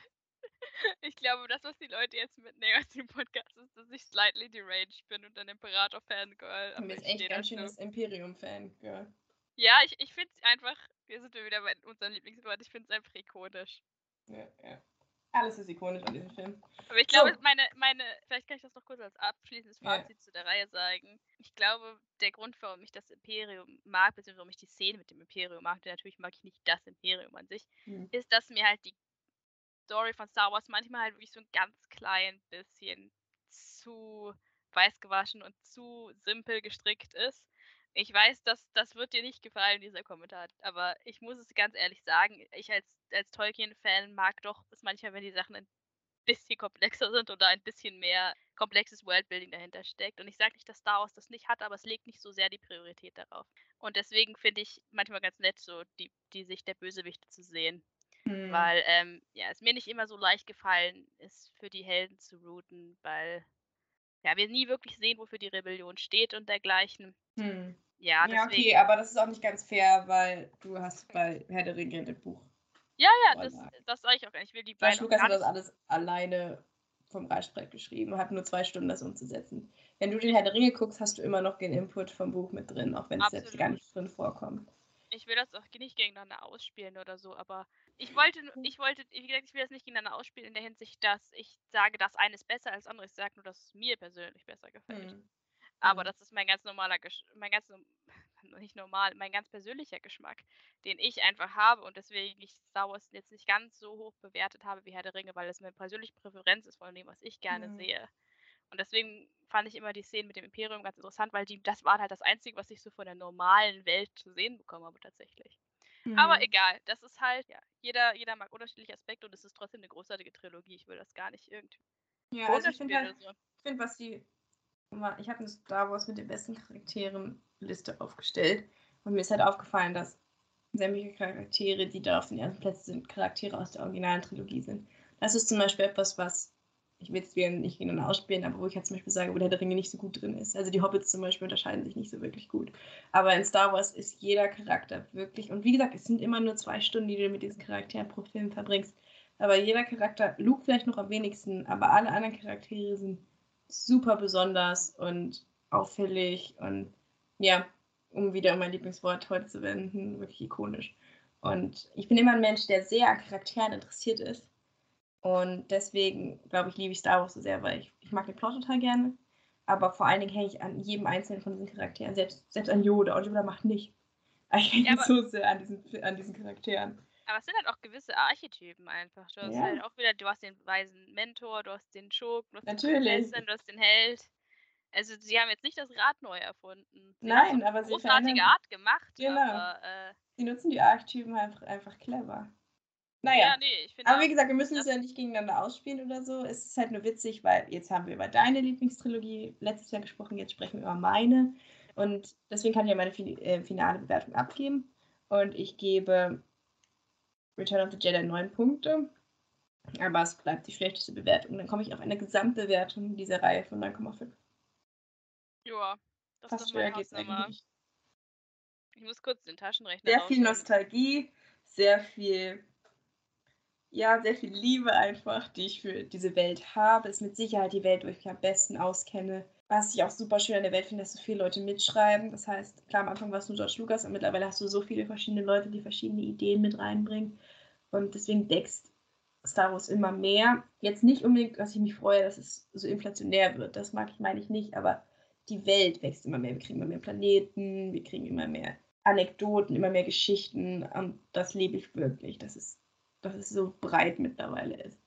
Ich glaube, das, was die Leute jetzt mitnehmen aus dem Podcast, ist, dass ich slightly deranged bin und ein Imperator-Fangirl. Du bist echt ganz schönes Imperium-Fan, girl. Ja, ich, ich finde es einfach, wir sind wieder bei unserem Lieblingswort, ich finde es einfach ikonisch. Ja, ja. Alles ist ikonisch an diesem Film. Aber ich glaube, So. meine, meine, vielleicht kann ich das noch kurz als abschließendes Ja. Fazit zu der Reihe sagen. Ich glaube, der Grund, warum ich das Imperium mag, beziehungsweise warum ich die Szene mit dem Imperium mag, denn natürlich mag ich nicht das Imperium an sich, Hm. ist, dass mir halt die Story von Star Wars manchmal halt wirklich so ein ganz klein bisschen zu weiß gewaschen und zu simpel gestrickt ist. Ich weiß, dass das wird dir nicht gefallen, dieser Kommentar, aber ich muss es ganz ehrlich sagen, ich als, als Tolkien-Fan mag doch es manchmal, wenn die Sachen ein bisschen komplexer sind oder ein bisschen mehr komplexes Worldbuilding dahinter steckt. Und ich sage nicht, dass Star Wars das nicht hat, aber es legt nicht so sehr die Priorität darauf. Und deswegen finde ich manchmal ganz nett, so die, die Sicht der Bösewichte zu sehen. Hm. Weil ähm, ja, es mir nicht immer so leicht gefallen ist, für die Helden zu routen, weil ja, wir nie wirklich sehen, wofür die Rebellion steht und dergleichen. Hm. Ja, Ja, okay, aber das ist auch nicht ganz fair, weil du hast bei Herr der Ringe ein Buch. Ja, ja, das, das sage ich auch gar nicht. Ich will die beiden gar hat das alles alleine vom Reißbrett geschrieben und hat nur zwei Stunden, das umzusetzen. Wenn du den Herr der Ringe guckst, hast du immer noch den Input vom Buch mit drin, auch wenn es jetzt gar nicht drin vorkommt. Ich will das auch nicht gegeneinander ausspielen oder so, aber ich wollte, Mhm. ich wollte, wie gesagt, ich will das nicht gegeneinander ausspielen in der Hinsicht, dass ich sage, das eine ist besser als das andere. Ich sage nur, dass es mir persönlich besser gefällt. Hm. Aber Mhm. das ist mein ganz normaler, Gesch mein ganz, nicht normal, mein ganz persönlicher Geschmack, den ich einfach habe und deswegen ich Star Wars jetzt nicht ganz so hoch bewertet habe wie Herr der Ringe, weil es meine persönliche Präferenz ist von dem, was ich gerne Mhm. sehe. Und deswegen fand ich immer die Szenen mit dem Imperium ganz interessant, weil die, das war halt das Einzige, was ich so von der normalen Welt zu sehen bekommen habe tatsächlich. Aber Hm. egal, das ist halt, ja, jeder, jeder mag unterschiedliche Aspekte und es ist trotzdem eine großartige Trilogie. Ich will das gar nicht irgendwie Ja, also ich finde halt, so. ich find, was die ich habe eine Star Wars mit den besten Charakteren Liste aufgestellt. Und mir ist halt aufgefallen, dass sämtliche Charaktere, die da auf den ersten Plätzen sind, Charaktere aus der originalen Trilogie sind. Das ist zum Beispiel etwas, was ich will wieder nicht gegeneinander ausspielen, aber wo ich halt zum Beispiel sage, wo der Ringe nicht so gut drin ist. Also die Hobbits zum Beispiel unterscheiden sich nicht so wirklich gut. Aber in Star Wars ist jeder Charakter wirklich, und wie gesagt, es sind immer nur zwei Stunden, die du mit diesen Charakteren pro Film verbringst. Aber jeder Charakter, Luke vielleicht noch am wenigsten, aber alle anderen Charaktere sind super besonders und auffällig und ja, um wieder mein Lieblingswort heute zu wenden, wirklich ikonisch. Und ich bin immer ein Mensch, der sehr an Charakteren interessiert ist. Und deswegen, glaube ich, liebe ich Star Wars so sehr, weil ich, ich mag den Plot total gerne. Aber vor allen Dingen hänge ich an jedem einzelnen von diesen Charakteren, selbst, selbst an Yoda. Und Yoda macht nicht. Ich hänge ja, so sehr an diesen, an diesen Charakteren. Aber es sind halt auch gewisse Archetypen einfach. Du hast ja. halt auch wieder, du hast den weisen Mentor, du hast den Schurken, du hast Natürlich. den Prinzessin, du hast den Held. Also sie haben jetzt nicht das Rad neu erfunden. Sie Nein, aber sie großartige Art gemacht. Genau. Aber, äh, sie nutzen die Archetypen einfach, einfach clever. Naja. Ja, nee, ich aber wie gesagt, wir müssen es ja nicht gegeneinander ausspielen oder so. Es ist halt nur witzig, weil jetzt haben wir über deine Lieblingstrilogie letztes Jahr gesprochen, jetzt sprechen wir über meine. Und deswegen kann ich ja meine äh, finale Bewertung abgeben. Und ich gebe Return of the Jedi 9 Punkte. Aber es bleibt die schlechteste Bewertung. Dann komme ich auf eine Gesamtbewertung dieser Reihe von 9,5. Ja, das Fast ist doch geht's eigentlich. Ich muss kurz den Taschenrechner Sehr viel Nostalgie, sehr viel ja, sehr viel Liebe einfach, die ich für diese Welt habe. Ist mit Sicherheit die Welt, wo ich mich am besten auskenne. Was ich auch super schön an der Welt finde, dass so viele Leute mitschreiben. Das heißt, klar, am Anfang war es nur George Lucas und mittlerweile hast du so viele verschiedene Leute, die verschiedene Ideen mit reinbringen. Und deswegen wächst Star Wars immer mehr. Jetzt nicht unbedingt, dass ich mich freue, dass es so inflationär wird. Das mag ich, meine ich nicht, aber die Welt wächst immer mehr. Wir kriegen immer mehr Planeten, wir kriegen immer mehr Anekdoten, immer mehr Geschichten. Und das lebe ich wirklich. Das ist dass es so breit mittlerweile ist.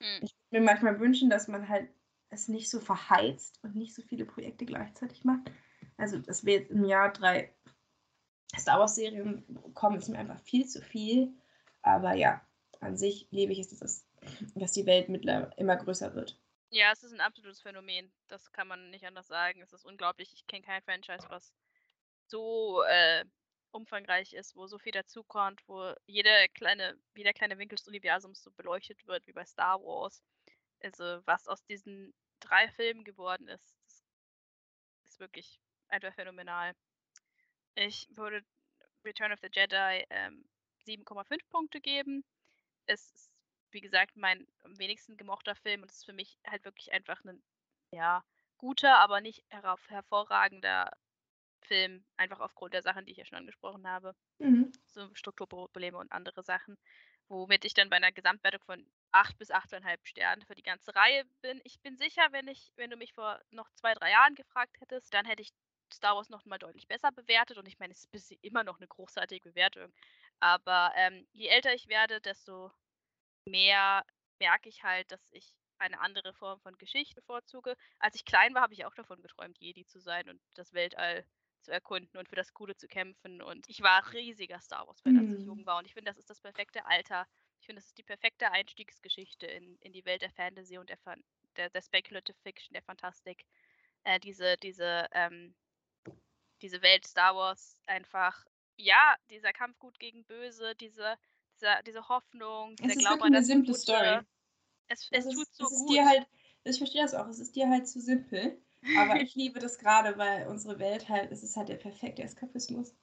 Mhm. Ich würde mir manchmal wünschen, dass man halt es nicht so verheizt und nicht so viele Projekte gleichzeitig macht. Also, dass wir jetzt im Jahr drei Star Wars-Serien kommen, ist mir einfach viel zu viel. Aber ja, an sich lebe ich es, dass, dass die Welt mittlerweile immer größer wird. Ja, es ist ein absolutes Phänomen. Das kann man nicht anders sagen. Es ist unglaublich. Ich kenne kein Franchise, was so äh, umfangreich ist, wo so viel dazukommt, wo jede kleine, jeder kleine Winkel des Universums so beleuchtet wird wie bei Star Wars. Also was aus diesen drei Filmen geworden ist, ist wirklich einfach phänomenal. Ich würde Return of the Jedi ähm, 7,5 Punkte geben. Es ist, wie gesagt, mein am wenigsten gemochter Film und es ist für mich halt wirklich einfach ein, ja, guter, aber nicht hervorragender Film, einfach aufgrund der Sachen, die ich ja schon angesprochen habe. Mhm. So Strukturprobleme und andere Sachen. Womit ich dann bei einer Gesamtwertung von 8 bis 8,5 Sternen für die ganze Reihe bin. Ich bin sicher, wenn ich, wenn du mich vor noch zwei, drei Jahren gefragt hättest, dann hätte ich Star Wars noch mal deutlich besser bewertet. Und ich meine, es ist immer noch eine großartige Bewertung. Aber ähm, je älter ich werde, desto mehr merke ich halt, dass ich eine andere Form von Geschichte bevorzuge. Als ich klein war, habe ich auch davon geträumt, Jedi zu sein und das Weltall zu erkunden und für das Gute zu kämpfen. Und ich war riesiger Star Wars-Fan, mhm. als ich jung war. Und ich finde, das ist das perfekte Alter. Ich finde, das ist die perfekte Einstiegsgeschichte in, in die Welt der Fantasy und der, der, der Speculative Fiction, der Fantastik. Äh, diese, diese, ähm, diese Welt Star Wars einfach, ja, dieser Kampf gut gegen böse, diese, dieser, diese Hoffnung, dieser Glaube an das simple. Story. Es, es, es tut ist, so es ist gut. Dir halt, ich verstehe das auch, es ist dir halt zu simpel. Aber ich liebe das gerade, weil unsere Welt halt, es ist halt der perfekte Eskapismus.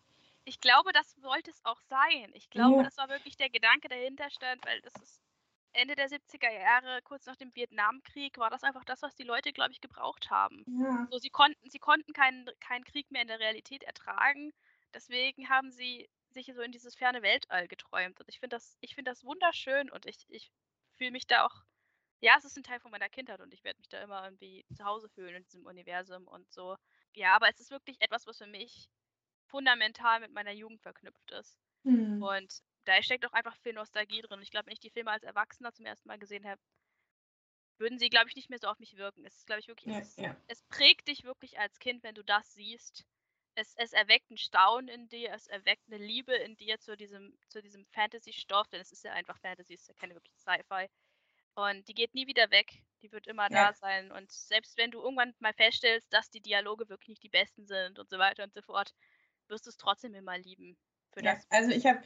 Ich glaube, das wollte es auch sein. Ich glaube, ja. das war wirklich der Gedanke dahinter stand, weil das ist Ende der 70er Jahre, kurz nach dem Vietnamkrieg, war das einfach das, was die Leute, glaube ich, gebraucht haben. Ja. So, sie konnten, sie konnten keinen, keinen Krieg mehr in der Realität ertragen. Deswegen haben sie sich so in dieses ferne Weltall geträumt. Und ich finde das, ich das wunderschön und ich, ich fühle mich da auch ja, es ist ein Teil von meiner Kindheit und ich werde mich da immer irgendwie zu Hause fühlen in diesem Universum und so. Ja, aber es ist wirklich etwas, was für mich fundamental mit meiner Jugend verknüpft ist. Mhm. Und da steckt auch einfach viel Nostalgie drin. Ich glaube, wenn ich die Filme als Erwachsener zum ersten Mal gesehen habe, würden sie, glaube ich, nicht mehr so auf mich wirken. Es ist, glaube ich, wirklich, ja, es, ja. es, prägt dich wirklich als Kind, wenn du das siehst. Es, es erweckt ein Staunen in dir, es erweckt eine Liebe in dir zu diesem, zu diesem Fantasy-Stoff, denn es ist ja einfach Fantasy, es ist ja keine wirkliche Sci-Fi. Und die geht nie wieder weg. Die wird immer Ja. da sein. Und selbst wenn du irgendwann mal feststellst, dass die Dialoge wirklich nicht die besten sind und so weiter und so fort, wirst du es trotzdem immer lieben. Für Ja, das, also ich habe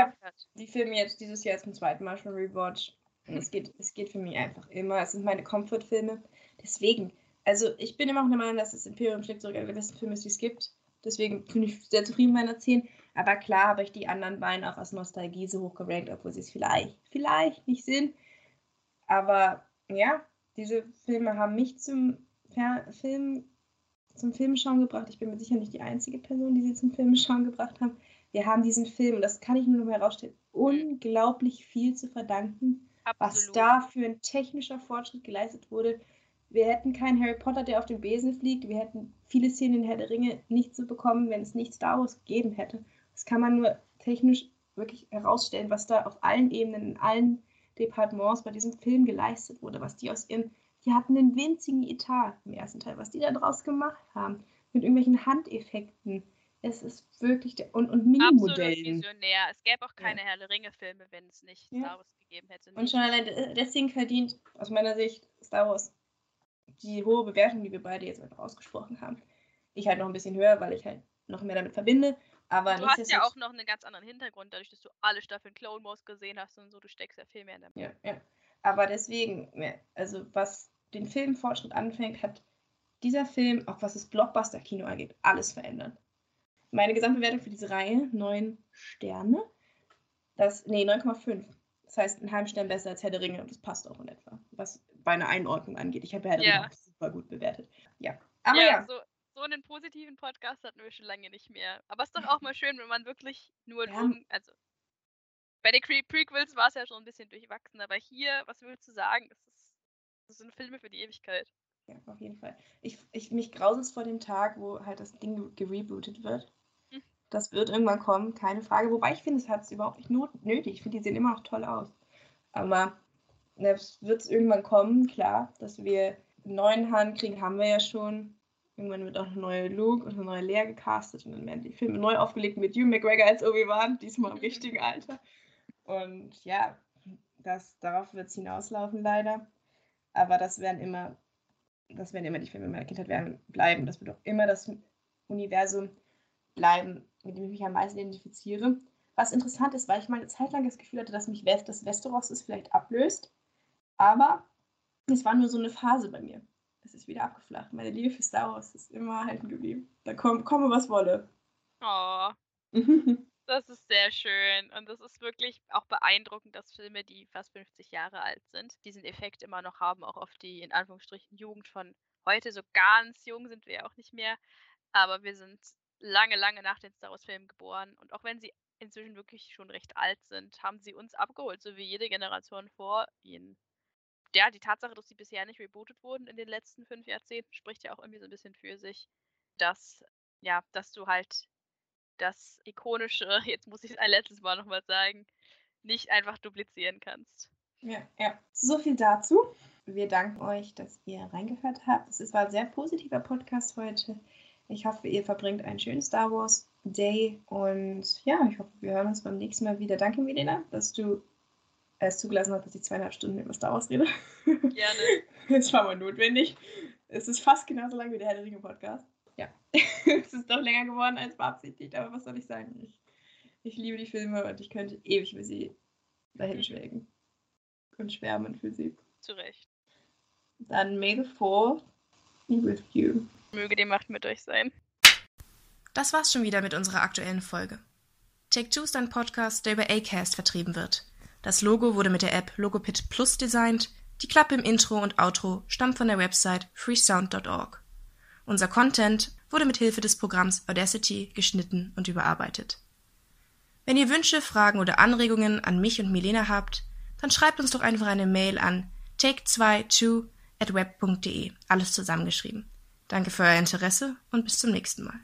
hab- die Filme jetzt dieses Jahr zum zweiten Mal schon rewatcht. Und es geht, es geht für mich einfach immer. Es sind meine Comfort-Filme. Deswegen, also ich bin immer noch der Meinung, dass das Imperium schlägt zurück einer der besten Filme, ist, die es gibt. Deswegen bin ich sehr zufrieden mit meiner 10. Aber klar habe ich die anderen beiden auch aus Nostalgie so hoch gerankt, obwohl sie es vielleicht, vielleicht nicht sind. Aber ja, diese Filme haben mich zum Fer Film, zum Filmschauen gebracht. Ich bin mir sicher nicht die einzige Person, die sie zum Filmschauen gebracht haben. Wir haben diesen Film, und das kann ich nur noch herausstellen, unglaublich viel zu verdanken, was Absolut. da für ein technischer Fortschritt geleistet wurde. Wir hätten keinen Harry Potter, der auf den Besen fliegt. Wir hätten viele Szenen in Herr der Ringe nicht so bekommen, wenn es nicht Star Wars gegeben hätte. Das kann man nur technisch wirklich herausstellen, was da auf allen Ebenen, in allen Departements bei diesem Film geleistet wurde, was die aus ihrem, die hatten einen winzigen Etat im ersten Teil, was die da draus gemacht haben, mit irgendwelchen Handeffekten. Es ist wirklich der, und, und Absolut Minimodellen. visionär. Es gäbe auch keine Herr der Ringe-Filme, wenn es nicht Ja. Star Wars gegeben hätte. Und schon allein de- deswegen verdient aus meiner Sicht Star Wars die hohe Bewertung, die wir beide jetzt einfach ausgesprochen haben. Ich halt noch ein bisschen höher, weil ich halt noch mehr damit verbinde. Aber Du hast ja auch noch einen ganz anderen Hintergrund, dadurch, dass du alle Staffeln Clone Wars gesehen hast und so, du steckst ja viel mehr in der Ja, ja. Aber deswegen, also was den Filmfortschritt anfängt, hat dieser Film, auch was das Blockbuster-Kino angeht, alles verändert. Meine Gesamtbewertung für diese Reihe, 9 Sterne. Das, nee, 9,5. Das heißt, einen halben Stern besser als Herr der Ringe und das passt auch in etwa, was bei einer Einordnung angeht. Ich habe Herr der Ja. Ringe super gut bewertet. Ja. Aber ja, ja, So, so einen positiven Podcast hatten wir schon lange nicht mehr. Aber es ist doch auch mal schön, wenn man wirklich nur Ja. drum, also bei den Pre Prequels war es ja schon ein bisschen durchwachsen, aber hier, was würdest du sagen? Das, ist, das sind Filme für die Ewigkeit. Ja, auf jeden Fall. Ich, ich, mich grauselt vor dem Tag, wo halt das Ding gerebootet wird. Hm. Das wird irgendwann kommen, keine Frage. Wobei ich finde, es hat es überhaupt nicht not nötig. Ich finde, die sehen immer noch toll aus. Aber es wird es irgendwann kommen, klar, dass wir einen neuen Hahn kriegen, haben wir ja schon. Irgendwann wird auch eine neue Luke und eine neue Lea gecastet und dann werden die Filme neu aufgelegt mit Hugh McGregor als Obi-Wan, diesmal im richtigen Alter. Und ja, das, darauf wird es hinauslaufen leider. Aber das werden immer das werden immer die Filme meiner Kindheit werden bleiben. Das wird auch immer das Universum bleiben, mit dem ich mich am meisten identifiziere. Was interessant ist, weil ich mal eine Zeit lang das Gefühl hatte, dass mich West, das Westeros es vielleicht ablöst. Aber es war nur so eine Phase bei mir. Es ist wieder abgeflacht. Meine Liebe für Star Wars ist immer erhalten geblieben. Da komm, komme, was wolle. Oh, das ist sehr schön. Und das ist wirklich auch beeindruckend, dass Filme, die fast 50 Jahre alt sind, diesen Effekt immer noch haben, auch auf die in Anführungsstrichen Jugend von heute. So ganz jung sind wir ja auch nicht mehr. Aber wir sind lange, lange nach den Star Wars-Filmen geboren. Und auch wenn sie inzwischen wirklich schon recht alt sind, haben sie uns abgeholt, so wie jede Generation vor ihnen. Ja, die Tatsache, dass sie bisher nicht rebootet wurden in den letzten fünf Jahrzehnten, spricht ja auch irgendwie so ein bisschen für sich, dass, ja, dass du halt das ikonische, jetzt muss ich es ein letztes Mal nochmal sagen, nicht einfach duplizieren kannst. Ja, ja. So viel dazu. Wir danken euch, dass ihr reingehört habt. Es war ein sehr positiver Podcast heute. Ich hoffe, ihr verbringt einen schönen Star Wars Day und ja, ich hoffe, wir hören uns beim nächsten Mal wieder. Danke, Milena, dass du es zugelassen hast, dass ich zweieinhalb Stunden über Star Wars rede. Gerne. Es war mal notwendig. Es ist fast genauso lang wie der Herr der Ringe Podcast. Ja, es ist doch länger geworden als beabsichtigt, aber was soll ich sagen? Ich, ich liebe die Filme und ich könnte ewig für sie dahin schwelgen und schwärmen für sie. Zu Recht. Dann May the Fourth be with you. Möge die Macht mit euch sein. Das war's schon wieder mit unserer aktuellen Folge. Take Two ist ein Podcast, der über Acast vertrieben wird. Das Logo wurde mit der App Logopit Plus designt. Die Klappe im Intro und Outro stammt von der Website freesound.org. Unser Content wurde mit Hilfe des Programms Audacity geschnitten und überarbeitet. Wenn ihr Wünsche, Fragen oder Anregungen an mich und Milena habt, dann schreibt uns doch einfach eine Mail an take22 at web.de, alles zusammengeschrieben. Danke für euer Interesse und bis zum nächsten Mal.